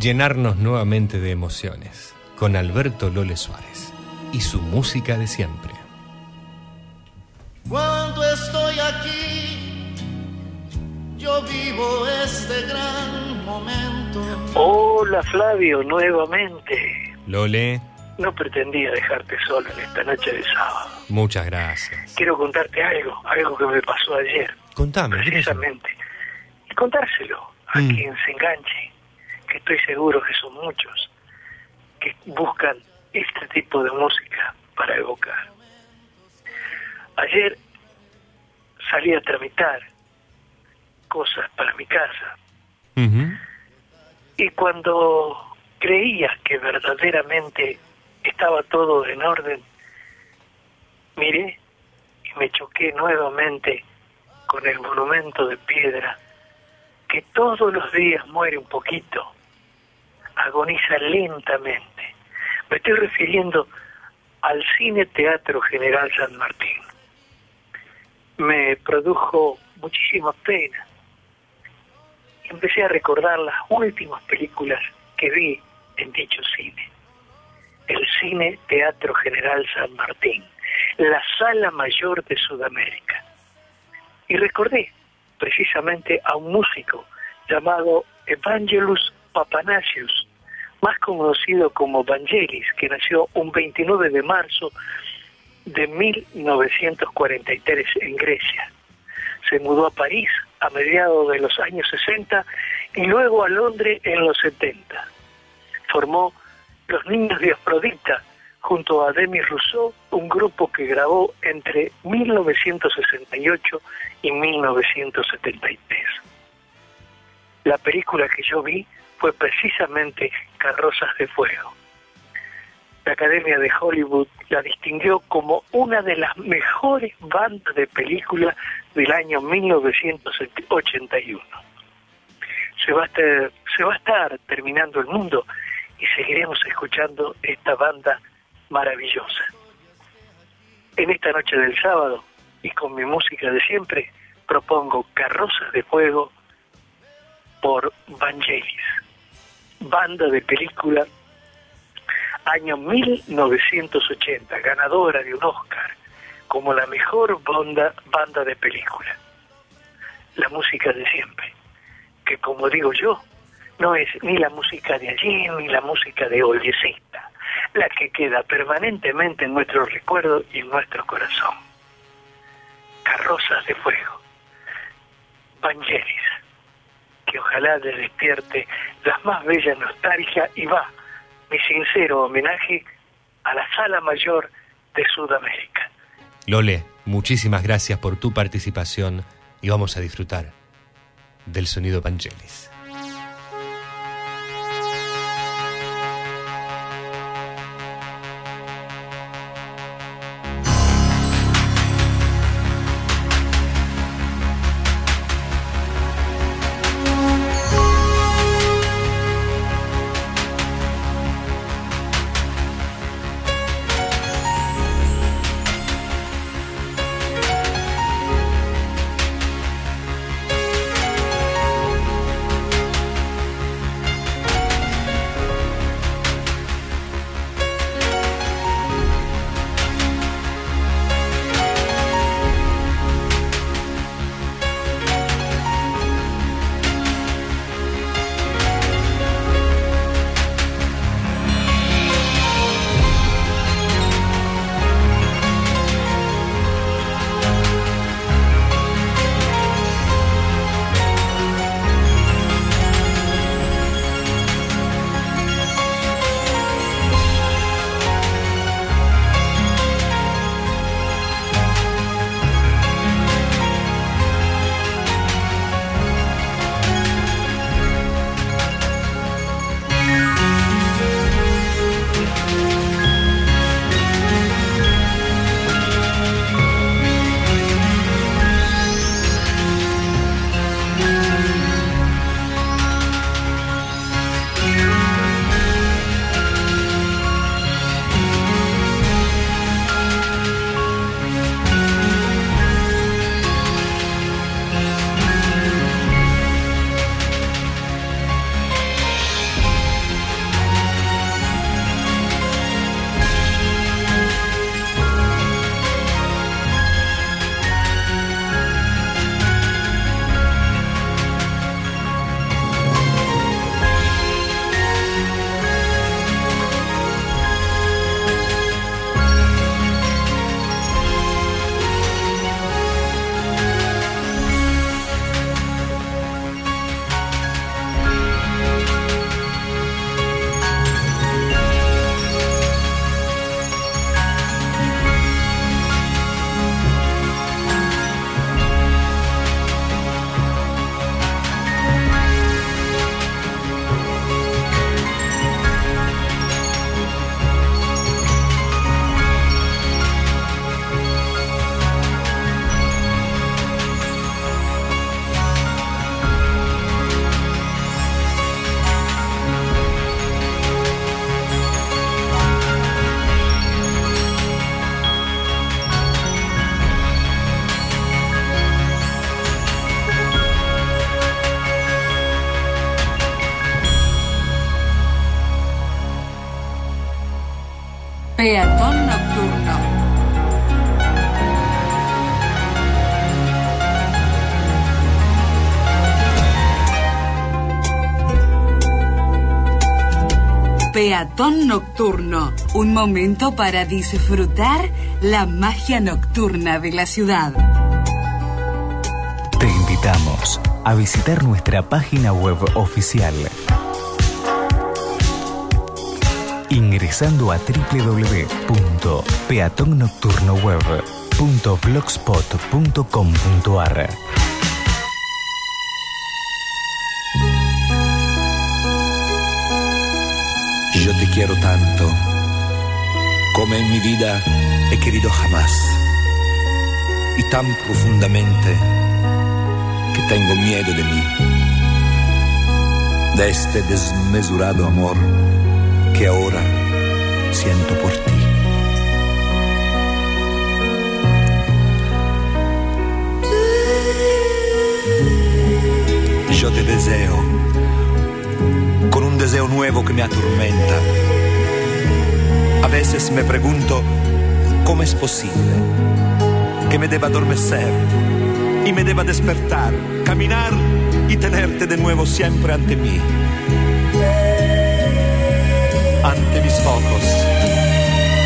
llenarnos nuevamente de emociones con Alberto Lole Suárez y su música de siempre. Cuando estoy aquí, yo vivo este gran momento. Hola Flavio, nuevamente. Lole, No pretendía dejarte solo en esta noche de sábado. muchas gracias. Quiero contarte algo, algo que me pasó ayer, Contame, precisamente. Y contárselo a Mm. quien se enganche, que estoy seguro que son muchos, que buscan este tipo de música para evocar. Ayer salí a tramitar cosas para mi casa y cuando creía que verdaderamente estaba todo en orden, miré y me choqué nuevamente con el monumento de piedra que todos los días muere un poquito, agoniza lentamente. Me estoy refiriendo al Cine Teatro General San Martín. Me produjo muchísima pena. Empecé a recordar las últimas películas que vi en dicho cine. El Cine Teatro General San Martín, la sala mayor de Sudamérica. Y recordé precisamente a un músico llamado Evangelus Papanasius, más conocido como Vangelis, que nació un 29 de marzo de 1943 en Grecia. Se mudó a París a mediados de los años 60 y luego a Londres en los 70. Formó Los Niños de Afrodita junto a Demi Rousseau, un grupo que grabó entre 1968 y 1973. La película que yo vi fue precisamente Carrozas de Fuego. La Academia de Hollywood la distinguió como una de las mejores bandas de película del año 1981. Se va, a estar, se va a estar terminando el mundo y seguiremos escuchando esta banda maravillosa. En esta noche del sábado y con mi música de siempre propongo Carrozas de Fuego por Vangelis, banda de película año 1980, ganadora de un Oscar como la mejor banda, banda de película. La música de siempre, que como digo yo, no es ni la música de ayer ni la música de hoy, es esta, la que queda permanentemente en nuestro recuerdo y en nuestro corazón. Carrozas de fuego, Vangelis, que ojalá le despierte las más bellas nostalgias y va mi sincero homenaje a la Sala Mayor de Sudamérica. Lole, muchísimas gracias por tu participación y vamos a disfrutar del sonido Vangelis. Peatón nocturno, un momento para disfrutar la magia nocturna de la ciudad. Te invitamos a visitar nuestra página web oficial ingresando a www.peatonnocturnoweb.blogspot.com.ar quiero tanto, como en mi vida he querido jamás, y tan profundamente que tengo miedo de mí, de este desmesurado amor que ahora siento por ti. Yo te deseo deseo nuevo que me atormenta. A veces me pregunto cómo es posible que me deba adormecer y me deba despertar, caminar y tenerte de nuevo siempre ante mí. Ante mis ojos,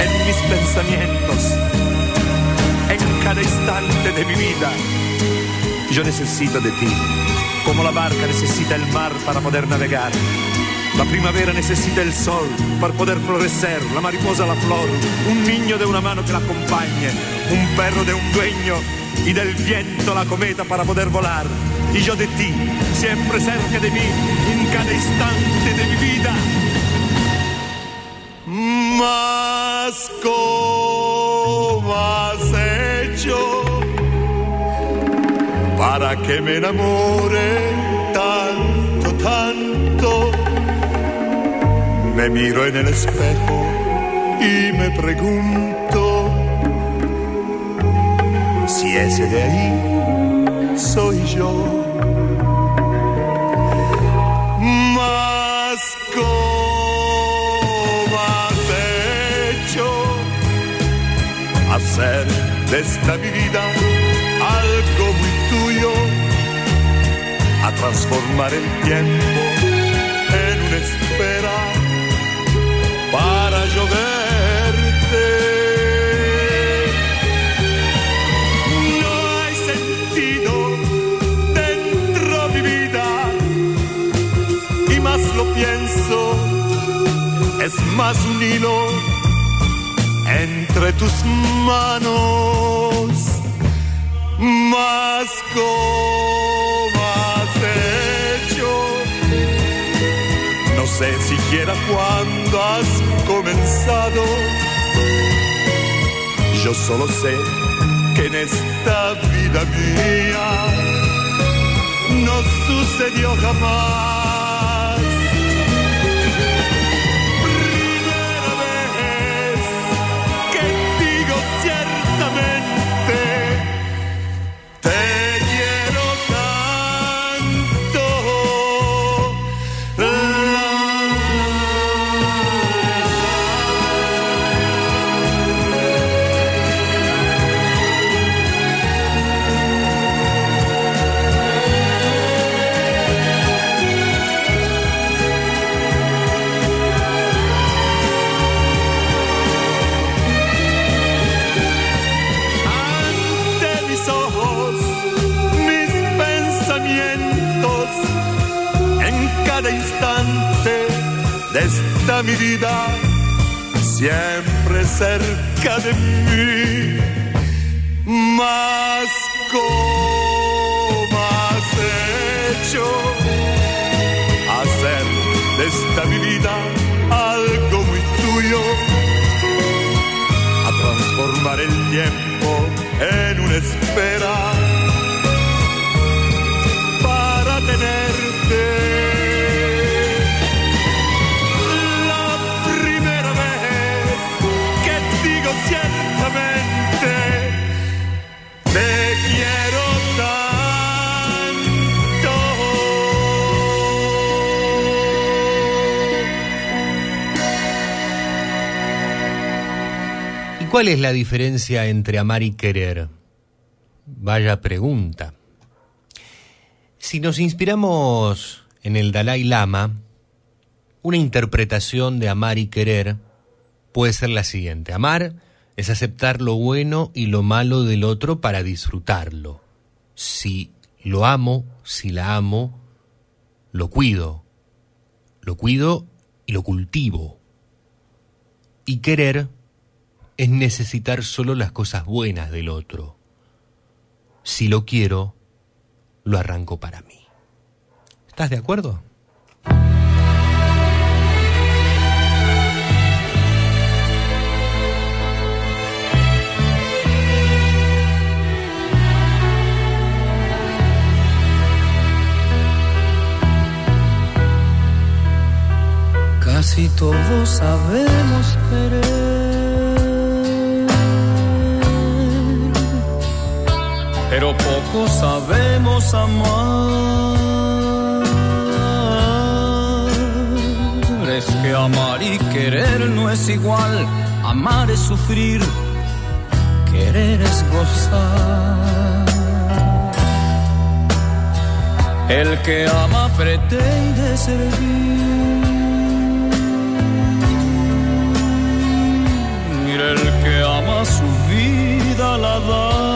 en mis pensamientos, en cada instante de mi vida. Yo necesito de ti, como la barca necesita el mar para poder navegar. La primavera necesita el sol para poder florecer, la mariposa la flor, un niño de una mano que la acompañe, un perro de un dueño y del viento la cometa para poder volar. Y yo de ti, siempre cerca de mí, en cada instante de mi vida. Mas ¿cómo has hecho para que me enamore Me miro en el espejo y me pregunto si ese de ahí soy yo. Mas ¿cómo has hecho hacer de esta vida algo muy tuyo? A transformar el tiempo lloverte. No hay sentido dentro de mi vida y más lo pienso, es más un hilo entre tus manos, más como has hecho. No sé siquiera cuándo has comenzado. Yo solo sé que en esta vida mía no sucedió jamás. Mi vida, siempre cerca de mí, más como has hecho hacer de esta mi vida algo muy tuyo. A transformar el tiempo en una espera cuál es la diferencia entre amar y querer? Vaya pregunta. Si nos inspiramos en el Dalai Lama, una interpretación de amar y querer puede ser la siguiente. Amar es aceptar lo bueno y lo malo del otro para disfrutarlo. Si lo amo, si la amo, lo cuido. Lo cuido y lo cultivo. Y querer es necesitar solo las cosas buenas del otro. Si lo quiero, lo arranco para mí. ¿Estás de acuerdo? Casi todos sabemos querer, pero poco sabemos amar. Es que amar y querer no es igual, amar es sufrir, querer es gozar. El que ama pretende servir. El que ama su vida la da.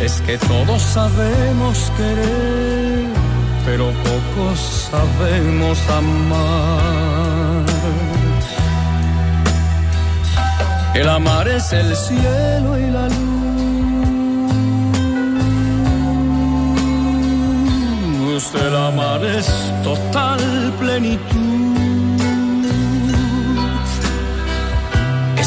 Es que todos sabemos querer, pero pocos sabemos amar. El amar es el cielo y la luz. El amar es total plenitud.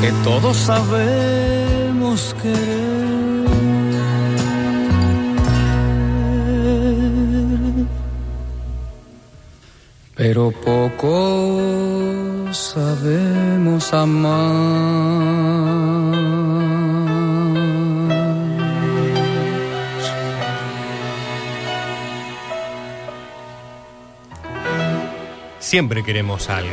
Que todos sabemos querer, pero poco sabemos amar. Siempre queremos algo.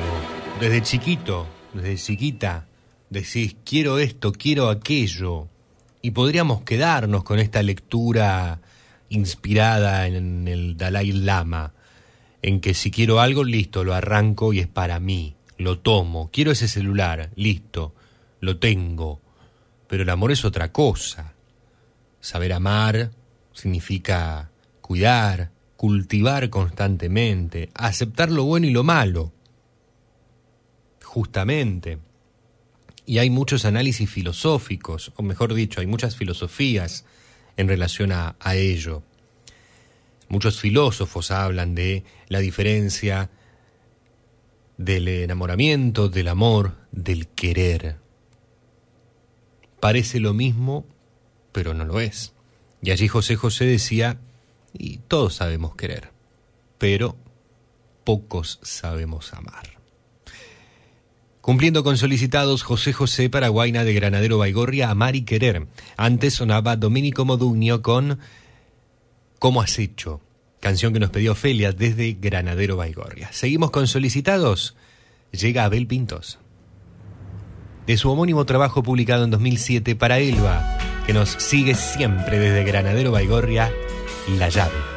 Desde chiquito, desde chiquita, decís, quiero esto, quiero aquello. Y podríamos quedarnos con esta lectura inspirada en el Dalai Lama, en que si quiero algo, listo, lo arranco y es para mí, lo tomo. Quiero ese celular, listo, lo tengo. Pero el amor es otra cosa. Saber amar significa cuidar, cultivar constantemente, aceptar lo bueno y lo malo. Justamente. Y hay muchos análisis filosóficos, o mejor dicho, hay muchas filosofías en relación a, ello. Muchos filósofos hablan de la diferencia del enamoramiento, del amor, del querer. Parece lo mismo, pero no lo es. Y allí José José decía, y todos sabemos querer, pero pocos sabemos amar. Cumpliendo con solicitados José José Paraguaina de Granadero Baigorria, Amar y Querer. Antes sonaba Dominico Modugno con ¿Cómo has hecho? Canción que nos pidió Ofelia desde Granadero Baigorria. Seguimos con solicitados. Llega Abel Pintos. De su homónimo trabajo publicado en 2007 para Elba, que nos sigue siempre desde Granadero Baigorria, La llave.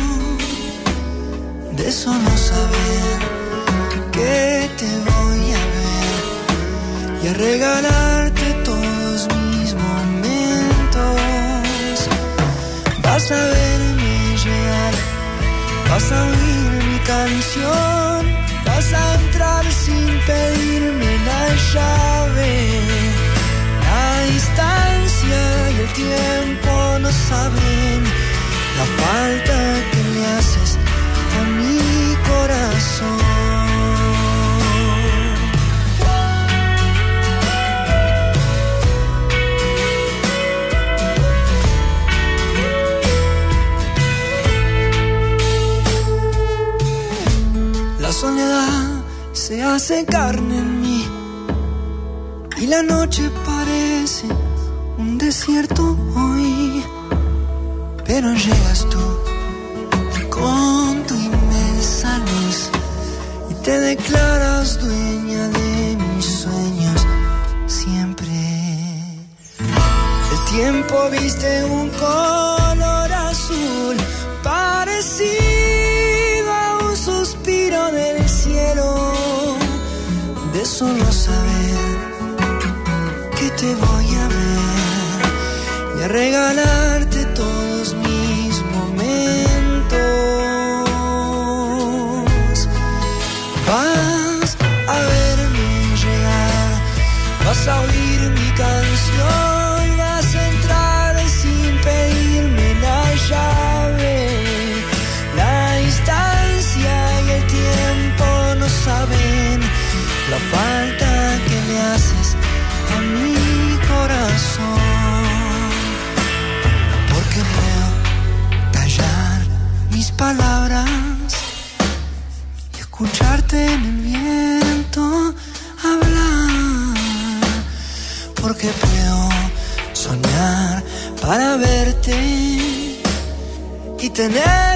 De eso no saber que te voy a ver y a regalarte todos mis momentos. Vas a verme llegar, vas a oír mi canción, vas a entrar sin pedirme la llave. La distancia y el tiempo no saben la falta que le haces se hace carne en mí y la noche parece un desierto hoy. Pero llegas tú con te declaras dueña de mis sueños siempre. El tiempo viste un color azul parecido a un suspiro del cielo. De solo saber que te voy a ver y a regalarte vas a oír mi canción, vas a entrar sin pedirme la llave. La distancia y el tiempo no saben la falta que le haces a mi corazón. Porque puedo callar mis palabras y escucharte en el para verte y tenerte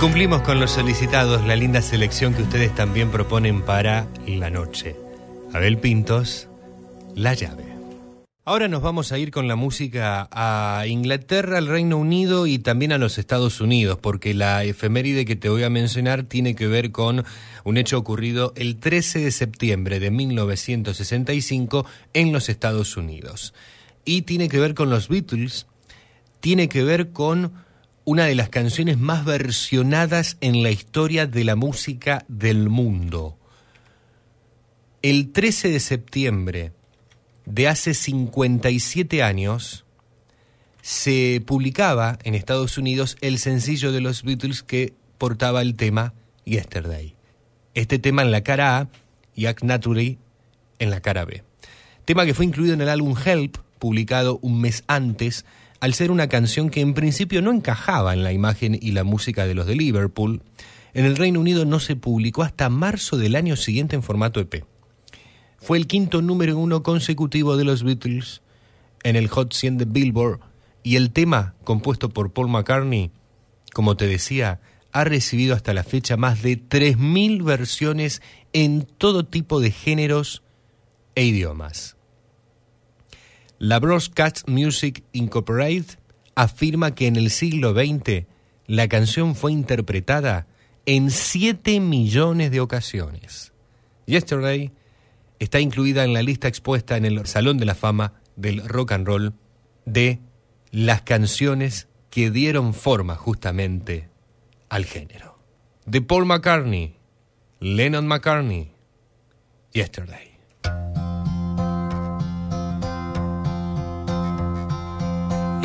Cumplimos con los solicitados la linda selección que ustedes también proponen para la noche. Abel Pintos, La llave. Ahora nos vamos a ir con la música a Inglaterra, al Reino Unido y también a los Estados Unidos, porque la efeméride que te voy a mencionar tiene que ver con un hecho ocurrido el 13 de septiembre de 1965 en los Estados Unidos. Y tiene que ver con los Beatles, tiene que ver con una de las canciones más versionadas en la historia de la música del mundo. El 13 de septiembre de hace 57 años se publicaba en Estados Unidos el sencillo de los Beatles que portaba el tema Yesterday. Este tema en la cara A y Act Naturally en la cara B. Tema que fue incluido en el álbum Help, publicado un mes antes, al ser una canción que en principio no encajaba en la imagen y la música de los de Liverpool. En el Reino Unido no se publicó hasta marzo del año siguiente en formato EP. Fue el quinto número uno consecutivo de los Beatles en el Hot 100 de Billboard y el tema, compuesto por Paul McCartney, como te decía, ha recibido hasta la fecha más de 3.000 versiones en todo tipo de géneros e idiomas. La Broadcast Music Incorporated afirma que en el siglo XX la canción fue interpretada en 7 millones de ocasiones. Yesterday está incluida en la lista expuesta en el Salón de la Fama del Rock and Roll de las canciones que dieron forma justamente al género. De Paul McCartney, Lennon McCartney, Yesterday.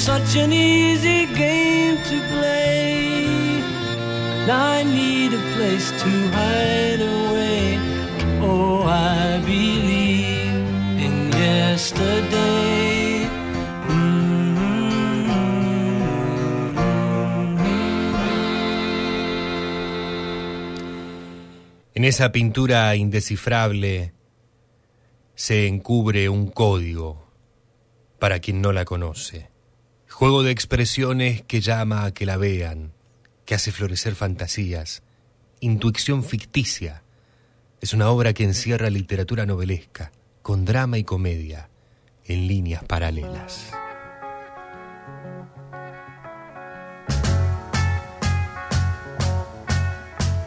such an easy game to play. Now I need a place to hide away. Oh, I believe in yesterday. En esa pintura indescifrable se encubre un código para quien no la conoce. Juego de expresiones que llama a que la vean, que hace florecer fantasías, intuición ficticia. Es una obra que encierra literatura novelesca, con drama y comedia, en líneas paralelas.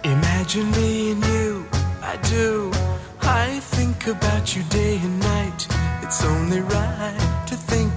Imagine me you, I do. I think about you day and night. It's only right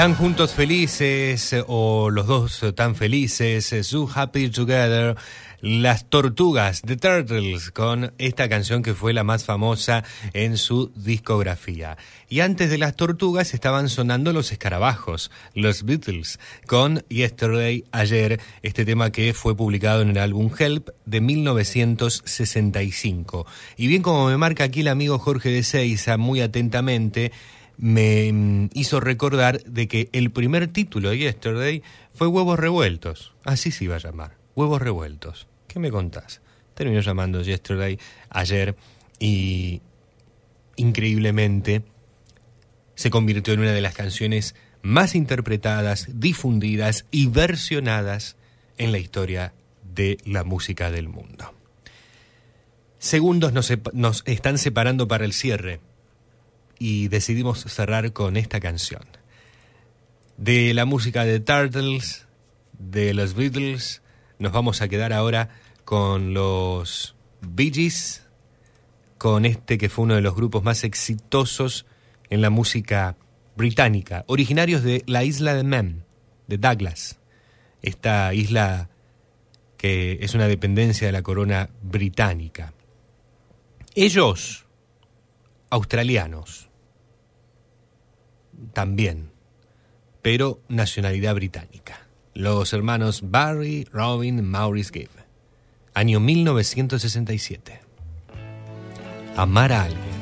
Tan juntos felices eh, o los dos tan felices, eh, So Happy Together, las tortugas, The Turtles, con esta canción que fue la más famosa en su discografía. Y antes de las tortugas estaban sonando los escarabajos, los Beatles, con Yesterday, ayer, este tema que fue publicado en el álbum Help de 1965. Y bien como me marca aquí el amigo Jorge de Seiza muy atentamente, me mm, hizo recordar de que el primer título de Yesterday fue Huevos Revueltos. Así se iba a llamar, Huevos Revueltos. ¿Qué me contás? Terminó llamando Yesterday ayer y increíblemente se convirtió en una de las canciones más interpretadas, difundidas y versionadas en la historia de la música del mundo. Segundos nos, nos están separando para el cierre y decidimos cerrar con esta canción. De la música de Turtles, de los Beatles, nos vamos a quedar ahora con los Bee Gees, con este que fue uno de los grupos más exitosos en la música británica, originarios de la isla de Man, de Douglas, esta isla que es una dependencia de la corona británica. Ellos, australianos, también, pero nacionalidad británica. Los hermanos Barry, Robin, Maurice Gibb. Año 1967. Amar a alguien.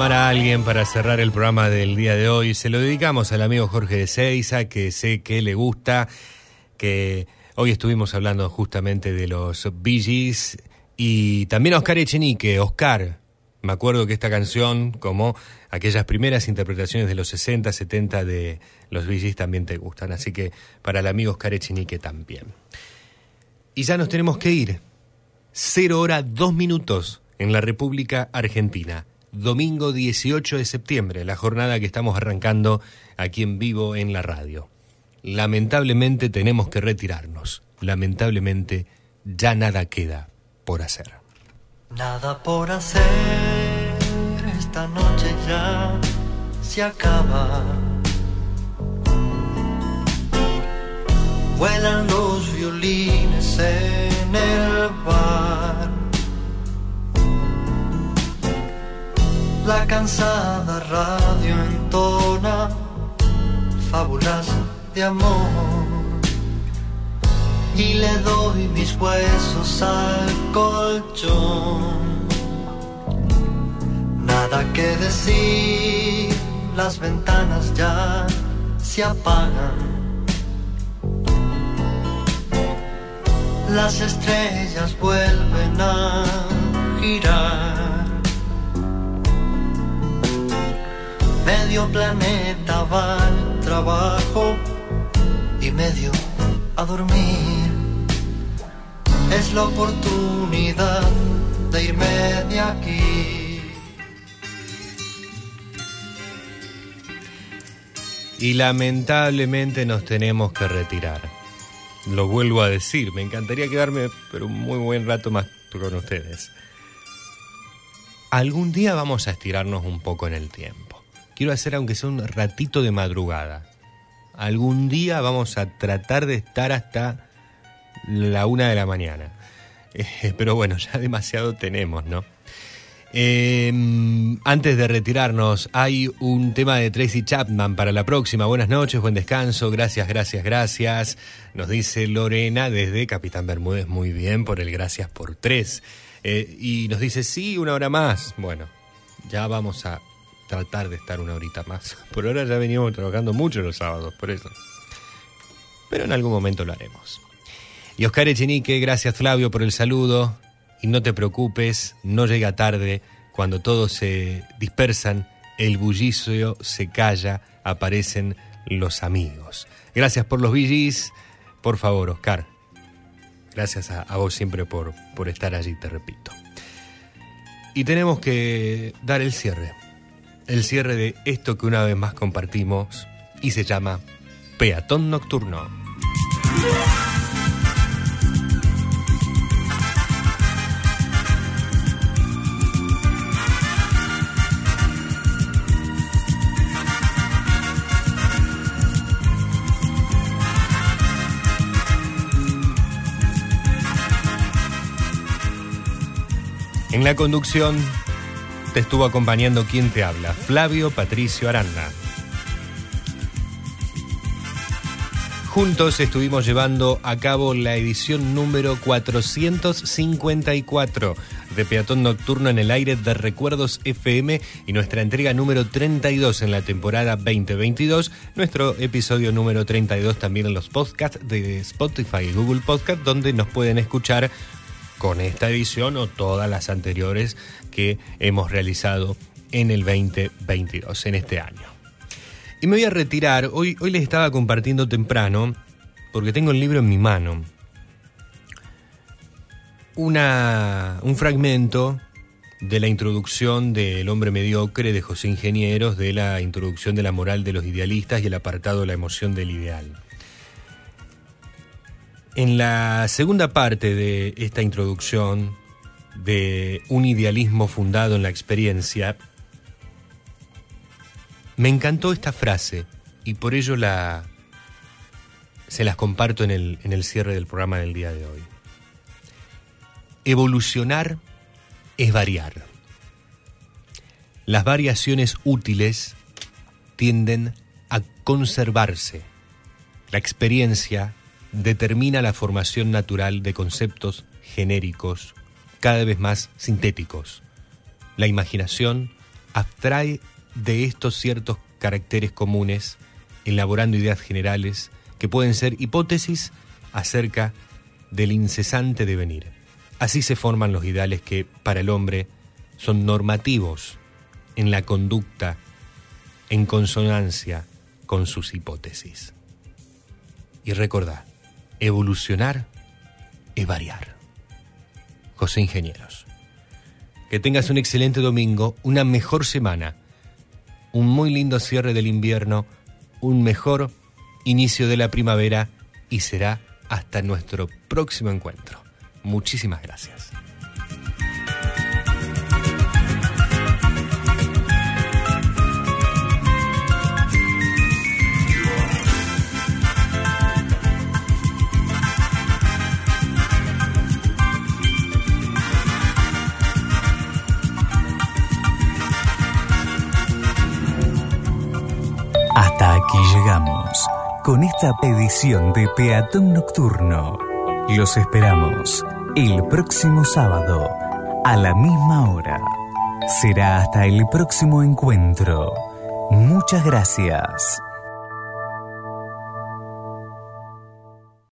Bee Gees, amar a alguien para cerrar el programa del día de hoy. Se lo dedicamos al amigo Jorge de Seiza, que sé que le gusta, que hoy estuvimos hablando justamente de los Bee y también a Oscar Echenique. Oscar, me acuerdo que esta canción, como aquellas primeras interpretaciones de los 60, 70 de los Bee también te gustan. Así que para el amigo Oscar Echenique también. Y ya nos tenemos que ir. Cero hora, dos minutos en la República Argentina. Domingo 18 de septiembre, la jornada que estamos arrancando aquí en vivo en la radio. Lamentablemente tenemos que retirarnos. Lamentablemente ya nada queda por hacer. Nada por hacer, esta noche ya se acaba. Vuelan los violines en el bar. La cansada radio entona fábulas de amor y le doy mis huesos al colchón. Nada que decir, las ventanas ya se apagan. Las estrellas vuelven a girar. Medio planeta va al trabajo y medio a dormir. Es la oportunidad de irme de aquí. Y lamentablemente nos tenemos que retirar. Lo vuelvo a decir, me encantaría quedarme pero un muy buen rato más con ustedes. Algún día vamos a estirarnos un poco en el tiempo. Quiero hacer aunque sea un ratito de madrugada. Algún día vamos a tratar de estar hasta la una de la mañana. Eh, pero bueno, ya demasiado tenemos, ¿no? Eh, antes de retirarnos, hay un tema de Tracy Chapman para la próxima. Buenas noches, buen descanso, gracias, gracias, gracias. Nos dice Lorena desde Capitán Bermúdez, muy bien por el gracias por tres. Eh, y nos dice, sí, una hora más. Bueno, ya vamos a tratar de estar una horita más. Por ahora ya venimos trabajando mucho los sábados, por eso. Pero en algún momento lo haremos. Y Oscar Echenique, gracias Flavio por el saludo. Y no te preocupes, no llega tarde. Cuando todos se dispersan, el bullicio se calla, aparecen los amigos. Gracias por los billis. Por favor, Oscar. Gracias a, a vos siempre por, por estar allí, te repito. Y tenemos que dar el cierre. El cierre de esto que una vez más compartimos y se llama Peatón Nocturno. En la conducción te estuvo acompañando quien te habla, Flavio Patricio Aranda. Juntos estuvimos llevando a cabo la edición número 454 de Peatón Nocturno en el aire de Recuerdos FM y nuestra entrega número 32 en la temporada 2022, nuestro episodio número 32 también en los podcasts de Spotify y Google Podcast donde nos pueden escuchar con esta edición o todas las anteriores que hemos realizado en el 2022, en este año. Y me voy a retirar, hoy, hoy les estaba compartiendo temprano, porque tengo el libro en mi mano, una, un fragmento de la introducción del hombre mediocre de José Ingenieros, de la introducción de la moral de los idealistas y el apartado de la emoción del ideal. En la segunda parte de esta introducción de un idealismo fundado en la experiencia, me encantó esta frase y por ello la se las comparto en el, en el cierre del programa del día de hoy. Evolucionar es variar. Las variaciones útiles tienden a conservarse. La experiencia determina la formación natural de conceptos genéricos cada vez más sintéticos. La imaginación abstrae de estos ciertos caracteres comunes, elaborando ideas generales que pueden ser hipótesis acerca del incesante devenir. Así se forman los ideales que, para el hombre, son normativos en la conducta en consonancia con sus hipótesis. Y recordad, evolucionar es variar. José Ingenieros. Que tengas un excelente domingo, una mejor semana, un muy lindo cierre del invierno, un mejor inicio de la primavera y será hasta nuestro próximo encuentro. Muchísimas gracias. Hasta aquí llegamos con esta edición de Peatón Nocturno. Los esperamos el próximo sábado a la misma hora. Será hasta el próximo encuentro. Muchas gracias.